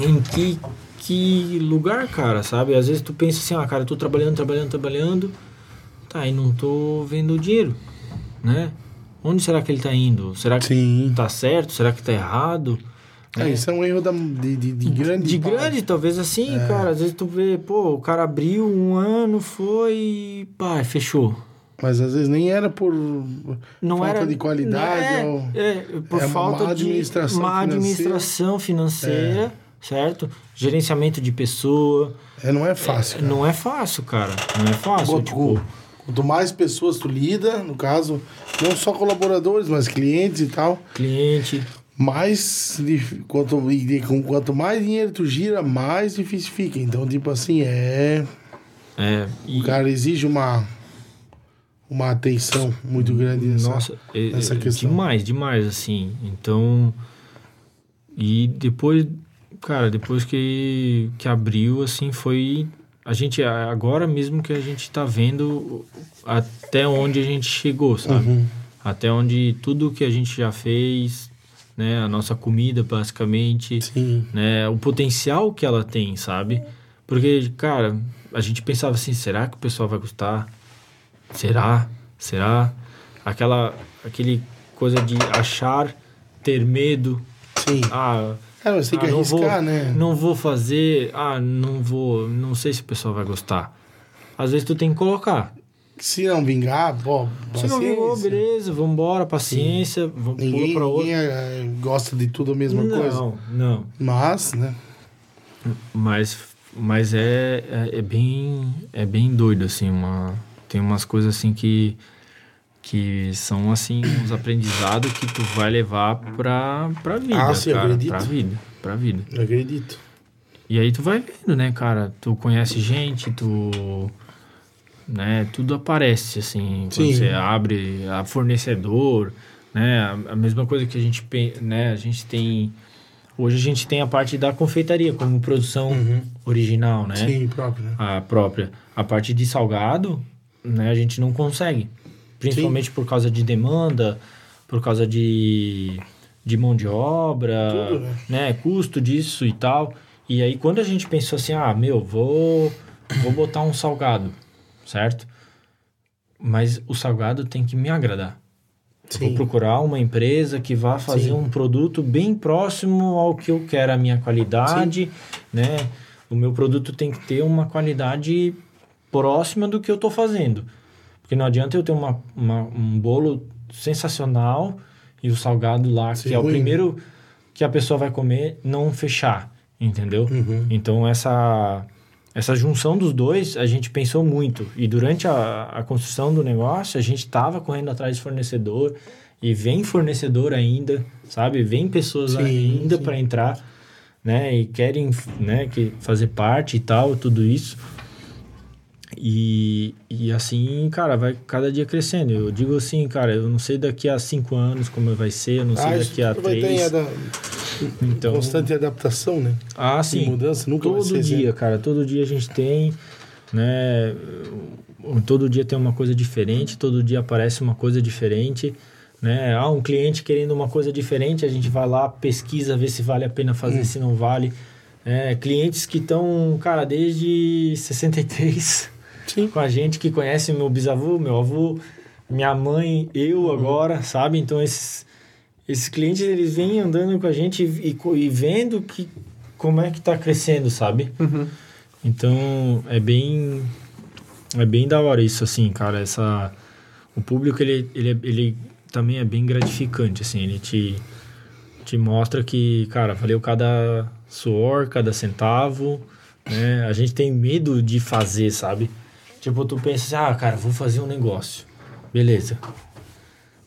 em que, que lugar, cara, sabe? Às vezes tu pensa assim, ah, cara, eu tô trabalhando, trabalhando, trabalhando, tá, e não tô vendo o dinheiro, né? Onde será que ele tá indo? Será que Sim. tá certo? Será que tá errado? É, isso é um erro da, de, de, de grande. De parte. grande, talvez assim, É. cara. Às vezes tu vê, pô, o cara abriu um ano, foi e pá, fechou. Mas às vezes nem era por Não falta era de qualidade. É, ou... é, por é uma falta má de administração má financeira. administração financeira, certo? Gerenciamento de pessoa. É, não é fácil. cara. Não é fácil, cara. Não é fácil. Quanto, tipo, quanto mais pessoas tu lida, no caso, não só colaboradores, mas clientes e tal, cliente. mais quanto, quanto mais dinheiro tu gira, mais difícil fica. Então, tipo assim, é. É, e, O cara exige uma, uma atenção muito grande nessa, Nossa, é, nessa é questão. demais, demais, assim. Então. E depois, cara, depois que, que abriu, assim, foi. A gente, agora mesmo que a gente tá vendo até onde a gente chegou, sabe? Uhum. Até onde tudo que a gente já fez, né? A nossa comida, basicamente, Sim. né? O potencial que ela tem, sabe? Porque, cara, a gente pensava assim, será que o pessoal vai gostar? Será? Será? Aquela, aquele coisa de achar, ter medo. Sim. Ah, Cara, mas tem que ah, não arriscar, vou, né? Não vou fazer. Ah, não vou. Não sei se o pessoal vai gostar. Às vezes tu tem que colocar. Se não vingar, pô, Se não vingou, beleza, vambora, paciência, vamos pula Ninguém, pra outra. ninguém eh, gosta de tudo a mesma não, coisa. não. Mas, né? Mas, mas é, é, é bem é bem doido assim, uma tem umas coisas assim que que são assim uns aprendizados que tu vai levar pra, pra vida, Ah, sim, cara, acredito. pra vida, pra vida. Eu acredito. E aí tu vai vendo, né, cara? Tu conhece gente, tu né, tudo aparece assim, quando Sim. você abre a fornecedor, né? A, a mesma coisa que a gente, né, a gente tem hoje a gente tem a parte da confeitaria como produção original, né? Sim, próprio, né? A própria. A parte de salgado, né, a gente não consegue. Principalmente por causa de demanda, por causa de, de mão de obra, Tudo, né? né? Custo disso e tal. E aí, quando a gente pensou assim, ah, meu, vou, vou botar um salgado, certo? Mas o salgado tem que me agradar. Eu Vou Sim. procurar uma empresa que vá fazer Sim. um produto bem próximo ao que eu quero, a minha qualidade, né? O meu produto tem que ter uma qualidade próxima do que eu estou fazendo. Porque não adianta eu ter uma, uma- um bolo sensacional e o salgado lá, Sim, que é o primeiro que a pessoa vai comer, não fechar, entendeu? Uhum. Então essa essa junção dos dois a gente pensou muito e durante a, a construção do negócio a gente estava correndo atrás de fornecedor e vem fornecedor ainda, sabe? Vem pessoas Sim, ainda para entrar, né? E querem, né? Que fazer parte e tal, tudo isso. E, e assim, cara, vai cada dia crescendo. Eu digo assim, cara, eu não sei daqui a cinco anos como vai ser, eu não sei Ah, daqui a ter três. ada- Então, constante adaptação, né? ah, E sim. mudança nunca Todo ser dia, cara, todo dia a gente tem, né? Todo dia tem uma coisa diferente, todo dia aparece uma coisa diferente, né? Ah, um cliente querendo uma coisa diferente, a gente vai lá, pesquisa, vê se vale a pena Hum. fazer, se não vale. É, clientes que estão, cara, desde 63 Sim. com a gente, que conhece meu bisavô, meu avô, minha mãe, eu Uhum. agora, sabe? Então esses, esses clientes, eles vêm andando com a gente e, e vendo que, como é que tá crescendo, sabe? Então é bem é bem da hora isso assim, cara, essa o público ele ele, é- ele também é bem gratificante assim, ele te te mostra que, cara, valeu cada suor, cada centavo, né? A gente tem medo de fazer, sabe? Tipo, tu pensa assim, ah, cara, vou fazer um negócio. Beleza.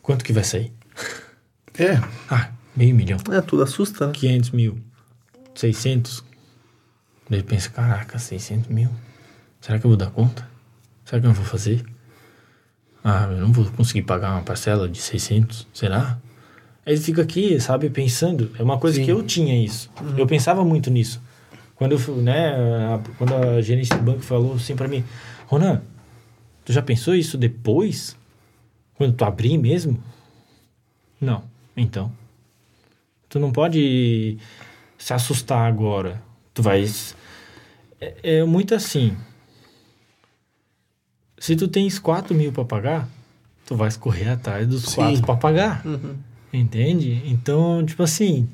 Quanto que vai sair? É, Ah, meio milhão. É, tudo assusta, né? 500 mil. 600. Daí pensa, caraca, 600 mil. Será que eu vou dar conta? Será que eu não vou fazer? Ah, eu não vou conseguir pagar uma parcela de 600. Será? Aí ele fica aqui, sabe, pensando. É uma coisa Sim. que eu tinha isso. Eu pensava muito nisso. Quando eu né, a- quando a gerente do banco falou assim pra mim, Ronan, tu já pensou isso depois? Quando tu abrir mesmo? Não. Então. Tu não pode se assustar agora. Tu vai. É, é muito assim. Se tu tens 4 mil pra pagar, tu vai correr atrás dos Sim. quatro para pagar. Uhum. Entende? Então, tipo assim,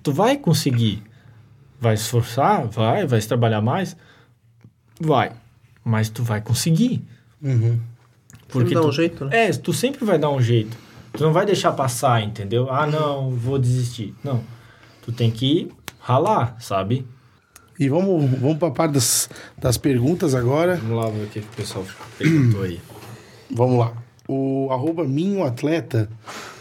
tu vai conseguir. Vai se esforçar? Vai. Vai trabalhar mais? Vai. Mas tu vai conseguir. Uhum. Porque dá tu, um jeito, né? É, tu sempre vai dar um jeito. Tu não vai deixar passar, entendeu? Ah, não, vou desistir. Não. Tu tem que ralar, sabe? E vamos, vamos para a parte das, das perguntas agora. Vamos lá ver o que, que o pessoal perguntou aí. Vamos lá. O arroba Minho Atleta,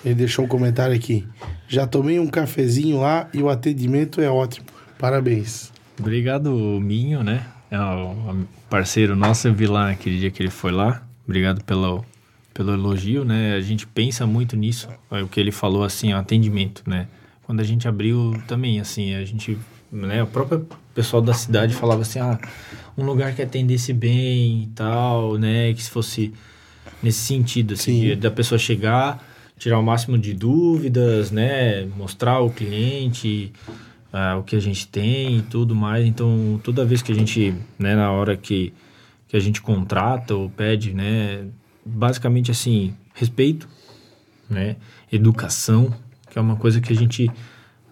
ele deixou um comentário aqui. Já tomei um cafezinho lá e o atendimento é ótimo. Parabéns. Obrigado, Minho, né? É o parceiro nosso, eu vi lá aquele dia que ele foi lá. Obrigado pelo, pelo elogio, né? A gente pensa muito nisso. É o que ele falou, assim, o atendimento, né? Quando a gente abriu também, assim, a gente... Né, o próprio pessoal da cidade falava assim, ah, um lugar que atendesse bem e tal, né? Que se fosse nesse sentido, assim, Sim. de- da pessoa chegar, tirar o máximo de dúvidas, né? Mostrar ao cliente ah, o que a gente tem e tudo mais. Então, toda vez que a gente, né, na hora que, que a gente contrata ou pede, né, basicamente assim, respeito, né, educação, que é uma coisa que a gente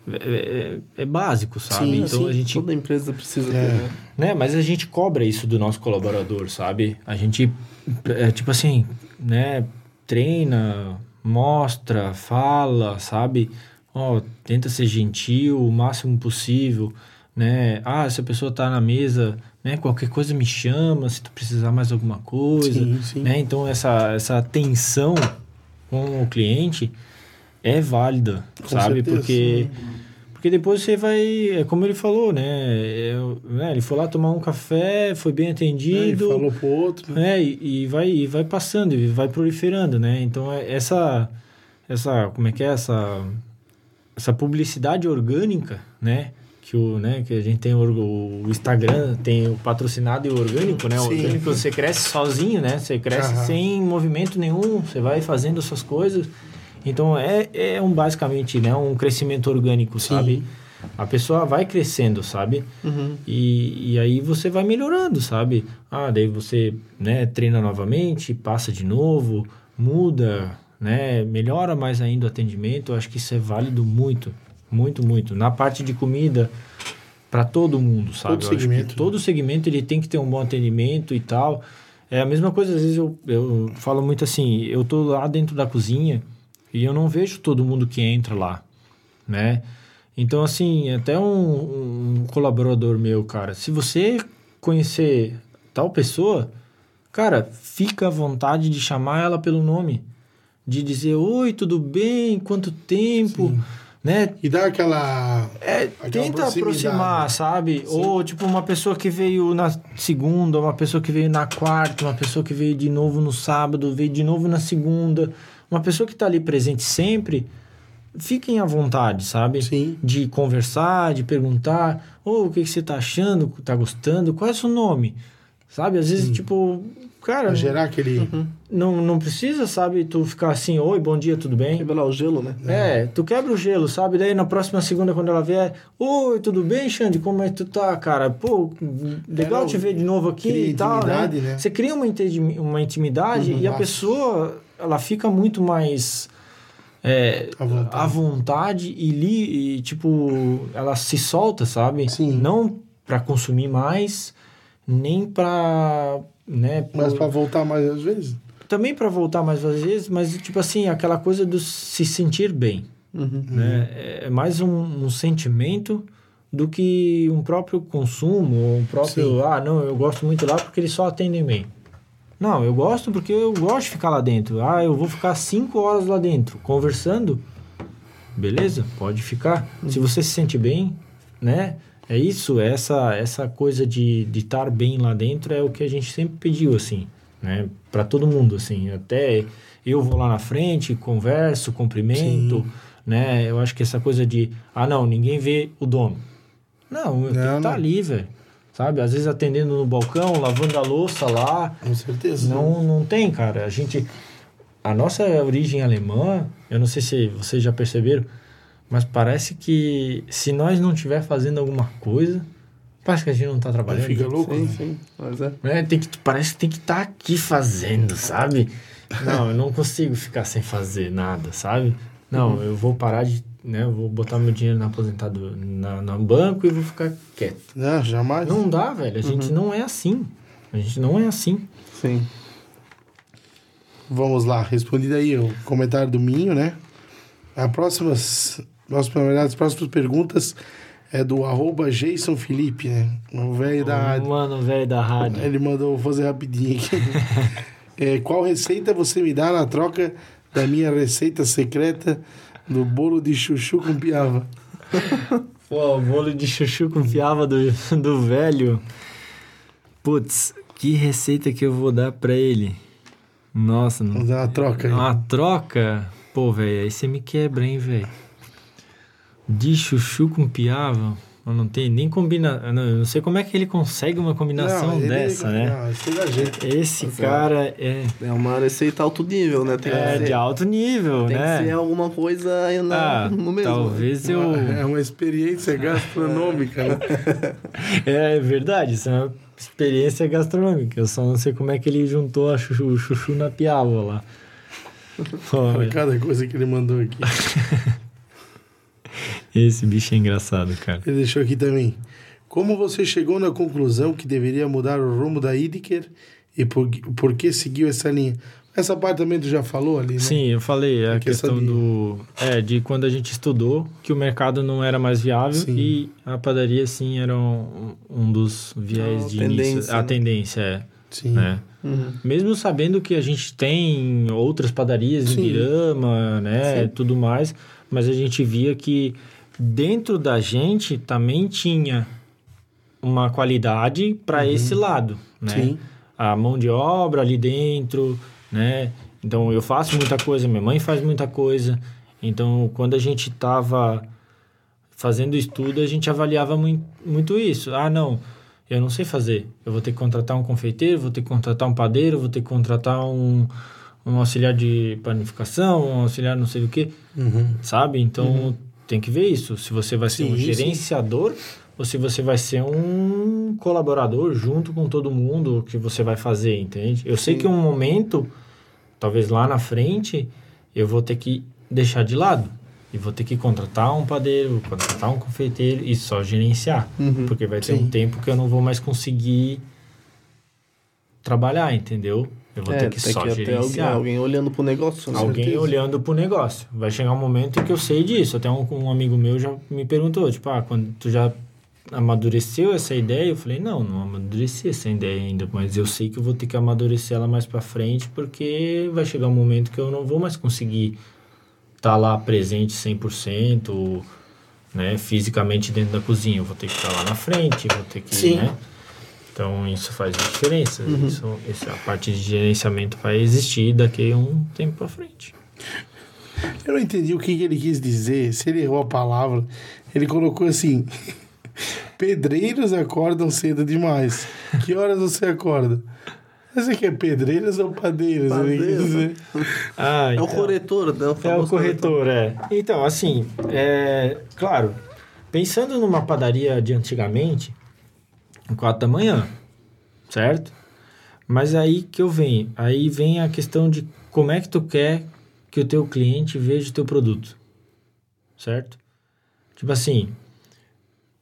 é, é- é básico, sabe? Sim, então sim. a gente Toda empresa precisa É. ter, né? né? Mas a gente cobra isso do nosso colaborador, sabe? A gente, é, tipo assim, né? Treina, mostra, fala, sabe? Ó, tenta ser gentil o máximo possível, né? Ah, se a pessoa tá na mesa, né? Qualquer coisa me chama, se tu precisar mais alguma coisa, Sim, sim. né? Então, essa, essa atenção com o cliente é válida, Com sabe? certeza. Porque... Porque depois você vai, é como ele falou, né? Eu- né, Ele foi lá tomar um café, foi bem Ele atendido, falou pro outro. né? né? E, e vai, e vai passando, e vai proliferando, né? Então é- essa, essa, como é que é essa, essa publicidade orgânica, né? Que o, né? Que a gente tem o, o Instagram tem o patrocinado e o orgânico, né? O Sim. orgânico você cresce sozinho, né? Você cresce Aham. sem movimento nenhum, você vai fazendo as suas coisas. Então é, é um basicamente, né? Um crescimento orgânico, Sim. sabe? A pessoa vai crescendo, sabe? Uhum. E, e aí você vai melhorando, sabe? Ah, daí você né, treina novamente, passa de novo, muda, né? Melhora mais ainda o atendimento. Eu acho que isso é válido muito, muito, muito. Na parte de comida, para todo mundo, sabe? Todo segmento, né? todo segmento ele tem que ter um bom atendimento e tal. É a mesma coisa, às vezes eu, eu falo muito assim, eu tô lá dentro da cozinha e eu não vejo todo mundo que entra lá, né? Então, assim, até um, um colaborador meu, cara, se você conhecer tal pessoa, cara, fica à vontade de chamar ela pelo nome. De dizer, oi, tudo bem? Quanto tempo? Sim. Né? E dá aquela. É, Aquela tenta aproximar, sabe? Ou, tipo, uma pessoa que veio na segunda, uma pessoa que veio na quarta, uma pessoa que veio de novo no sábado, veio de novo na segunda. Uma pessoa que tá ali presente sempre, fiquem à vontade, sabe? Sim. De conversar, de perguntar, ô, o que, que você tá achando, tá gostando, qual é o seu nome? Sabe? Às vezes, tipo, cara, Pra gerar aquele. Não, não precisa, sabe, tu ficar assim, oi, bom dia, tudo bem? Revelar o gelo, né? É, tu quebra o gelo, sabe? Daí na próxima segunda, quando ela vier, oi, tudo bem, Xande? Como é que tu tá, cara? Pô, legal te ver de novo aqui e tal, né? né? Você cria uma, uma intimidade Uhum, e a pessoa, ela fica muito mais é, À vontade. à vontade e, li, e, tipo, ela se solta, sabe? Sim. Não pra consumir mais, nem pra, né? Mas por- pra voltar mais às vezes. Também para voltar mais vezes, mas tipo assim, aquela coisa do se sentir bem, Uhum. né? É mais um, um sentimento do que um próprio consumo, um próprio, Sim. ah, não, eu gosto muito lá porque eles só atendem bem. Não, eu gosto porque eu gosto de ficar lá dentro. Ah, eu vou ficar cinco horas lá dentro conversando. Beleza, pode ficar. Se você se sente bem, né? É isso, essa essa coisa de de estar bem lá dentro é o que a gente sempre pediu assim, né? Para todo mundo assim, até eu vou lá na frente, converso, cumprimento, Sim. né? Eu acho que essa coisa de ah, não, ninguém vê o dono. Não, eu tenho que Não, estar não. ali, velho. Sabe? Às vezes atendendo no balcão, lavando a louça lá, Com certeza. não, não tem, cara. A gente. A nossa origem alemã, eu não sei se vocês já perceberam, mas parece que se nós não estiver fazendo alguma coisa, Parece que a gente não tá Aí trabalhando. fica louco, Sim, né? sim. Mas é. né? Tem que, parece que tem que estar aqui fazendo, sabe? Não, eu não consigo ficar sem fazer nada, sabe? Não, eu vou parar de. Né, eu vou botar meu dinheiro na aposentado na, no banco e vou ficar quieto. Não, jamais. Não dá, velho. A gente não é assim. A gente não é assim. Sim. Vamos lá, respondido aí o comentário do Minho, né? A próximas, próxima, na verdade, as próximas perguntas é do arroba Jason Felipe, né? O velho da... Mano, velho da rádio. Ele mandou fazer rapidinho aqui. É, qual receita você me dá na troca da minha receita secreta do bolo de chuchu com piava? Pô, o bolo de chuchu com fiava do, do velho. Putz, que receita que eu vou dar pra ele? Nossa, não Vamos dar uma troca aí. Uma troca? Pô, velho, aí você me quebra, hein, velho. De chuchu com piava? Eu não tem nem combinação. Eu não sei como é que ele consegue uma combinação ele- dessa, né? Não. Esse cara é, É uma receita alto nível, né? Tem é ser, de alto nível, tem né? que ser alguma coisa aí na, Ah, no mesmo. talvez eu. É uma experiência gastronômica, né? É verdade, isso é uma experiência gastronômica. Eu só não sei como é que ele juntou a chuchu, o chuchu na piava lá. Olha cada coisa que ele mandou aqui. esse bicho é engraçado, cara. Ele deixou aqui também. Como você chegou na conclusão que deveria mudar o rumo da Idiker e por, por que seguiu essa linha? Essa parte também tu já falou ali, né? Sim, eu falei a A questão questão de- do. É, de quando a gente estudou que o mercado não era mais viável Sim. e a padaria, sim, era um, um dos viés A de tendência, início. A né? tendência, é. Sim. Né? Uhum. Mesmo sabendo que a gente tem outras padarias em. Birama, né, Sim. tudo mais, mas a gente via que dentro da gente também tinha uma qualidade para esse lado, né? Uhum. Sim. A mão de obra ali dentro, né? Então eu faço muita coisa, minha mãe faz muita coisa. Então quando a gente estava fazendo estudo, a gente avaliava muito, muito isso. Ah, não, eu não sei fazer. Eu vou ter que contratar um confeiteiro, vou ter que contratar um padeiro, vou ter que contratar um, um auxiliar de panificação, um auxiliar não sei do que, Uhum. sabe? Então tem que ver isso. Se você vai ser Sim, um sim. gerenciador ou se você vai ser um colaborador junto com todo mundo que você vai fazer, entende? Eu sei Sim. que um momento, talvez lá na frente, eu vou ter que deixar de lado. E vou ter que contratar um padeiro, contratar um confeiteiro e só gerenciar. Uhum. Porque vai ter Sim. um tempo que eu não vou mais conseguir trabalhar, entendeu? Eu vou É, ter que só que ter alguém, gerenciar. alguém olhando pro negócio. Alguém certeza. olhando pro negócio. Vai chegar um momento que eu sei disso. Até um, um amigo meu já me perguntou, tipo, ah, quando tu já amadureceu essa ideia? Eu falei, não, não amadureci essa ideia ainda, mas eu sei que eu vou ter que amadurecer ela mais pra frente, porque vai chegar um momento que eu não vou mais conseguir estar lá presente 100%, né, fisicamente dentro da cozinha. Eu vou ter que estar lá na frente, vou ter que, Sim. né? Então, isso faz diferença. Isso, essa parte de gerenciamento vai existir daqui a um tempo pra frente. Eu não entendi o que, ele quis dizer, se ele errou a palavra. Ele colocou assim: Pedreiros acordam cedo demais. Que horas você acorda? Você quer pedreiros ou padeiros? Padeiro. Ah, É o então. corretor, né? É o famoso corretor, é. Então, assim, é, claro, pensando numa padaria de antigamente, quatro da manhã, certo? Mas aí que eu venho, aí vem a questão de como é que tu quer que o teu cliente veja o teu produto, certo? Tipo assim,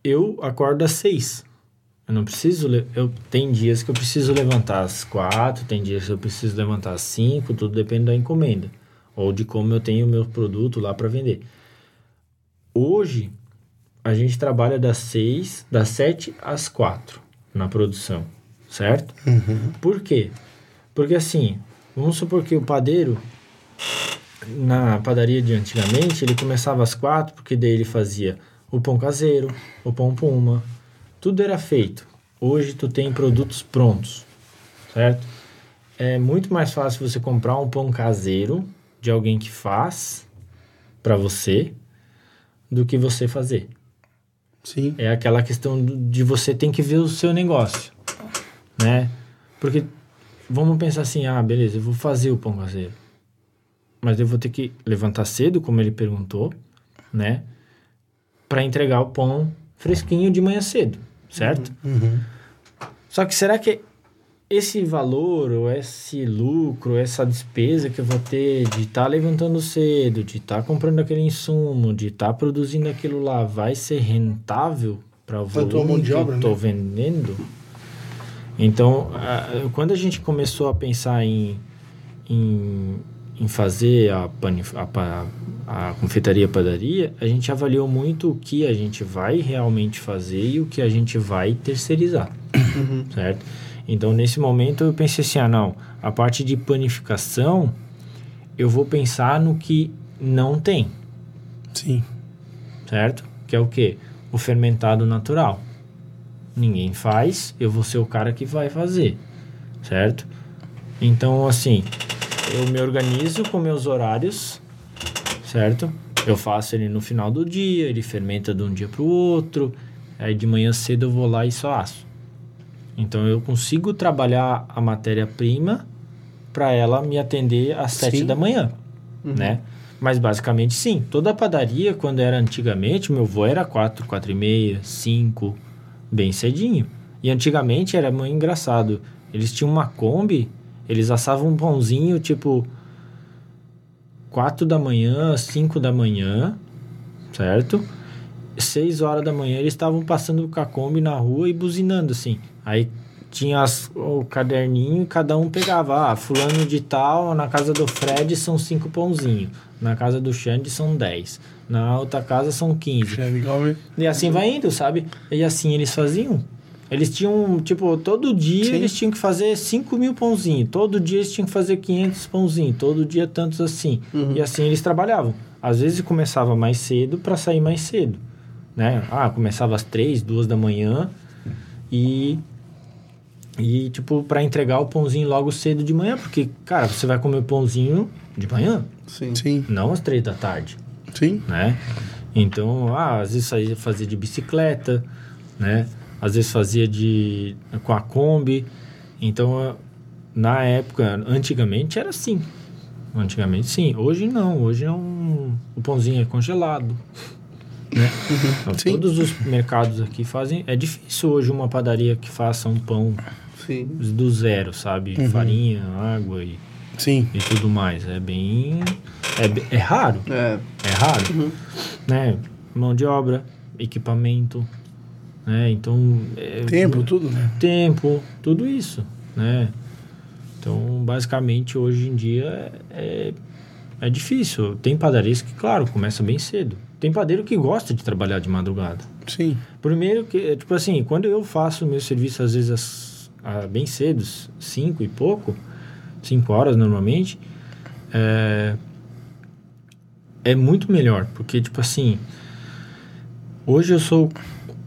eu acordo às seis. Eu não preciso. Eu, tem dias que eu preciso levantar às quatro, tem dias que eu preciso levantar às cinco, tudo depende da encomenda. Ou de como eu tenho o meu produto lá para vender. Hoje, a gente trabalha das seis, das sete às quatro na produção, certo? Por quê? Porque assim, vamos supor que o padeiro, na padaria de antigamente, ele começava às quatro, porque daí ele fazia o pão caseiro, o pão puma, tudo era feito. Hoje tu tem produtos prontos, certo? É muito mais fácil você comprar um pão caseiro de alguém que faz para você do que você fazer. Sim. É aquela questão de você tem que ver o seu negócio, né? Porque vamos pensar assim, ah, beleza, eu vou fazer o pão caseiro. Mas eu vou ter que levantar cedo, como ele perguntou, né? Para entregar o pão fresquinho de manhã cedo, certo? Uhum. Só que será que esse valor, ou esse lucro, essa despesa que eu vou ter de estar levantando cedo, de estar comprando aquele insumo, de estar produzindo aquilo lá, vai ser rentável para o volume que eu estou né? vendendo? Então, a- quando a gente começou a pensar em, em, em fazer a, panif- a, pa- a confeitaria padaria, a gente avaliou muito o que a gente vai realmente fazer e o que a gente vai terceirizar, certo? Então, nesse momento, eu pensei assim, ah, não, a parte de panificação, eu vou pensar no que não tem, Sim. certo? Que é o quê? O fermentado natural. Ninguém faz, eu vou ser o cara que vai fazer, certo? Então, assim, eu me organizo com meus horários, certo? Eu faço ele no final do dia, ele fermenta de um dia para o outro, aí de manhã cedo eu vou lá e só asso. Então, eu consigo trabalhar a matéria-prima para ela me atender às sete da manhã, né? Mas basicamente sim, toda a padaria, quando era antigamente, meu avô era 4, 4 e meia, 5, bem cedinho. E antigamente era muito engraçado. Eles tinham uma Kombi, eles assavam um pãozinho tipo 4 da manhã, 5 da manhã, certo? 6 horas da manhã eles estavam passando com a Kombi na rua e buzinando assim. Aí tinha as- o caderninho, cada um pegava, ah, fulano de tal, na casa do Fred são cinco pãozinhos, na casa do Xande são 10, na outra casa são 15. Já legal, né? E assim vai indo, sabe? E assim eles faziam. Eles tinham, tipo, todo dia Sim. eles tinham que fazer 5 mil pãozinhos. Todo dia eles tinham que fazer 500 pãozinhos. Todo dia tantos assim. E assim eles trabalhavam. Às vezes começava mais cedo para sair mais cedo. Né? Ah, começava às 3, 2 da manhã. E, e tipo, para entregar o pãozinho logo cedo de manhã. Porque, cara, você vai comer pãozinho de manhã, Sim. Sim. não às 3 da tarde Sim. né? Então, ah, às vezes saía- fazia de bicicleta, né? Às vezes fazia de com a Kombi. Então, ah, na época, antigamente era assim. Antigamente sim. Hoje não. Hoje é um o pãozinho é congelado. Né? Então, Sim. todos os mercados aqui fazem. É difícil hoje uma padaria que faça um pão Sim. do zero, sabe? Farinha, água e, Sim. e tudo mais. É bem. É, é raro. É. É raro, né? Mão de obra, equipamento, né? Então... é- Tempo, tudo, né? Tempo, tudo isso, né? Então, basicamente, hoje em dia é, é difícil. Tem padarias que, claro, começa bem cedo. Tem padeiro que gosta de trabalhar de madrugada. Sim. Primeiro que, tipo assim, quando eu faço meu serviço, às vezes, às- ah, bem cedo, cinco e pouco, cinco horas normalmente, é, é muito melhor, porque, tipo assim, hoje eu sou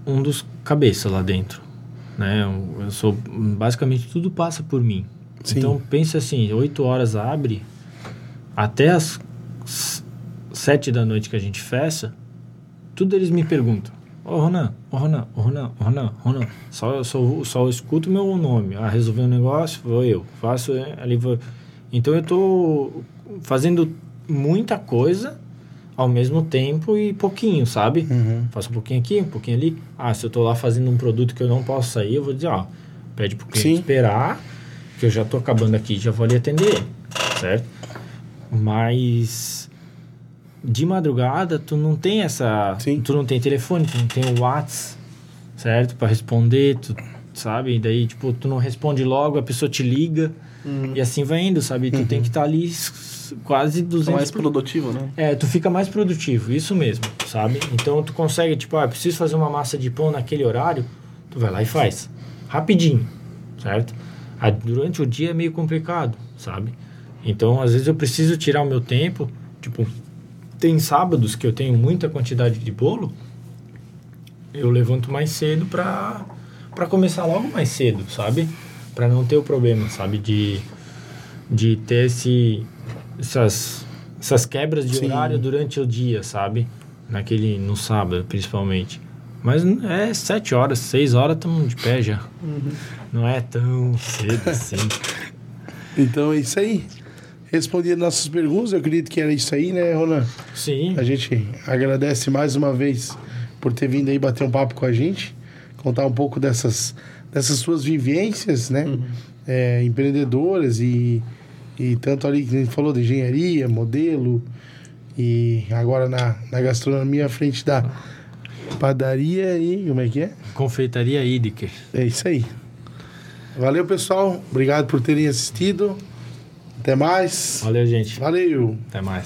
um dos cabeças lá dentro, né? Eu, sou, basicamente, tudo passa por mim. Sim. Então, pensa assim, oito horas abre, até as sete da noite que a gente fecha, tudo eles me perguntam. Ô Ronan, ô Ronan, ô Ronan, ô Ronan, Ronan. Só, só, só escuto meu nome. Ah, resolver um negócio, vou eu. Faço é, ali, vou. Então eu tô fazendo muita coisa ao mesmo tempo e pouquinho, sabe? Uhum. Faço um pouquinho aqui, um pouquinho ali. Ah, se eu tô lá fazendo um produto que eu não posso sair, eu vou dizer, ó, pede pro cliente Sim. esperar, que eu já tô acabando aqui, já vou ali atender, certo? Mas de madrugada tu não tem essa, Sim. tu não tem telefone, tu não tem o WhatsApp, certo? Para responder, tu sabe? E daí tipo, tu não responde logo, a pessoa te liga e assim vai indo, sabe? Tu tem que estar ali s- quase 200 mais produtivo, né? é, tu fica mais produtivo, isso mesmo, sabe? Então tu consegue, tipo, ah, preciso fazer uma massa de pão naquele horário, tu vai lá e faz. Rapidinho, certo? Ah, durante o dia é meio complicado, sabe? Então, às vezes eu preciso tirar o meu tempo, tipo, tem sábados que eu tenho muita quantidade de bolo, eu levanto mais cedo pra, pra começar logo mais cedo, sabe? Pra não ter o problema, sabe? De, de ter esse, essas, essas quebras de Sim. horário durante o dia, sabe? Naquele, no sábado, principalmente. Mas é sete horas, seis horas estamos de pé já. Não é tão cedo assim. Então é isso aí. Respondi as nossas perguntas, eu acredito que era isso aí, né, Ronan? Sim. A gente agradece mais uma vez por ter vindo aí bater um papo com a gente. contar um pouco dessas, dessas suas vivências, né? É, empreendedoras e, e tanto ali que a gente falou de engenharia, modelo e agora na, na gastronomia à frente da padaria e como é que é? Confeitaria Idiker. É isso aí. Valeu, pessoal. Obrigado por terem assistido. Até mais. Valeu, gente. Valeu. Até mais.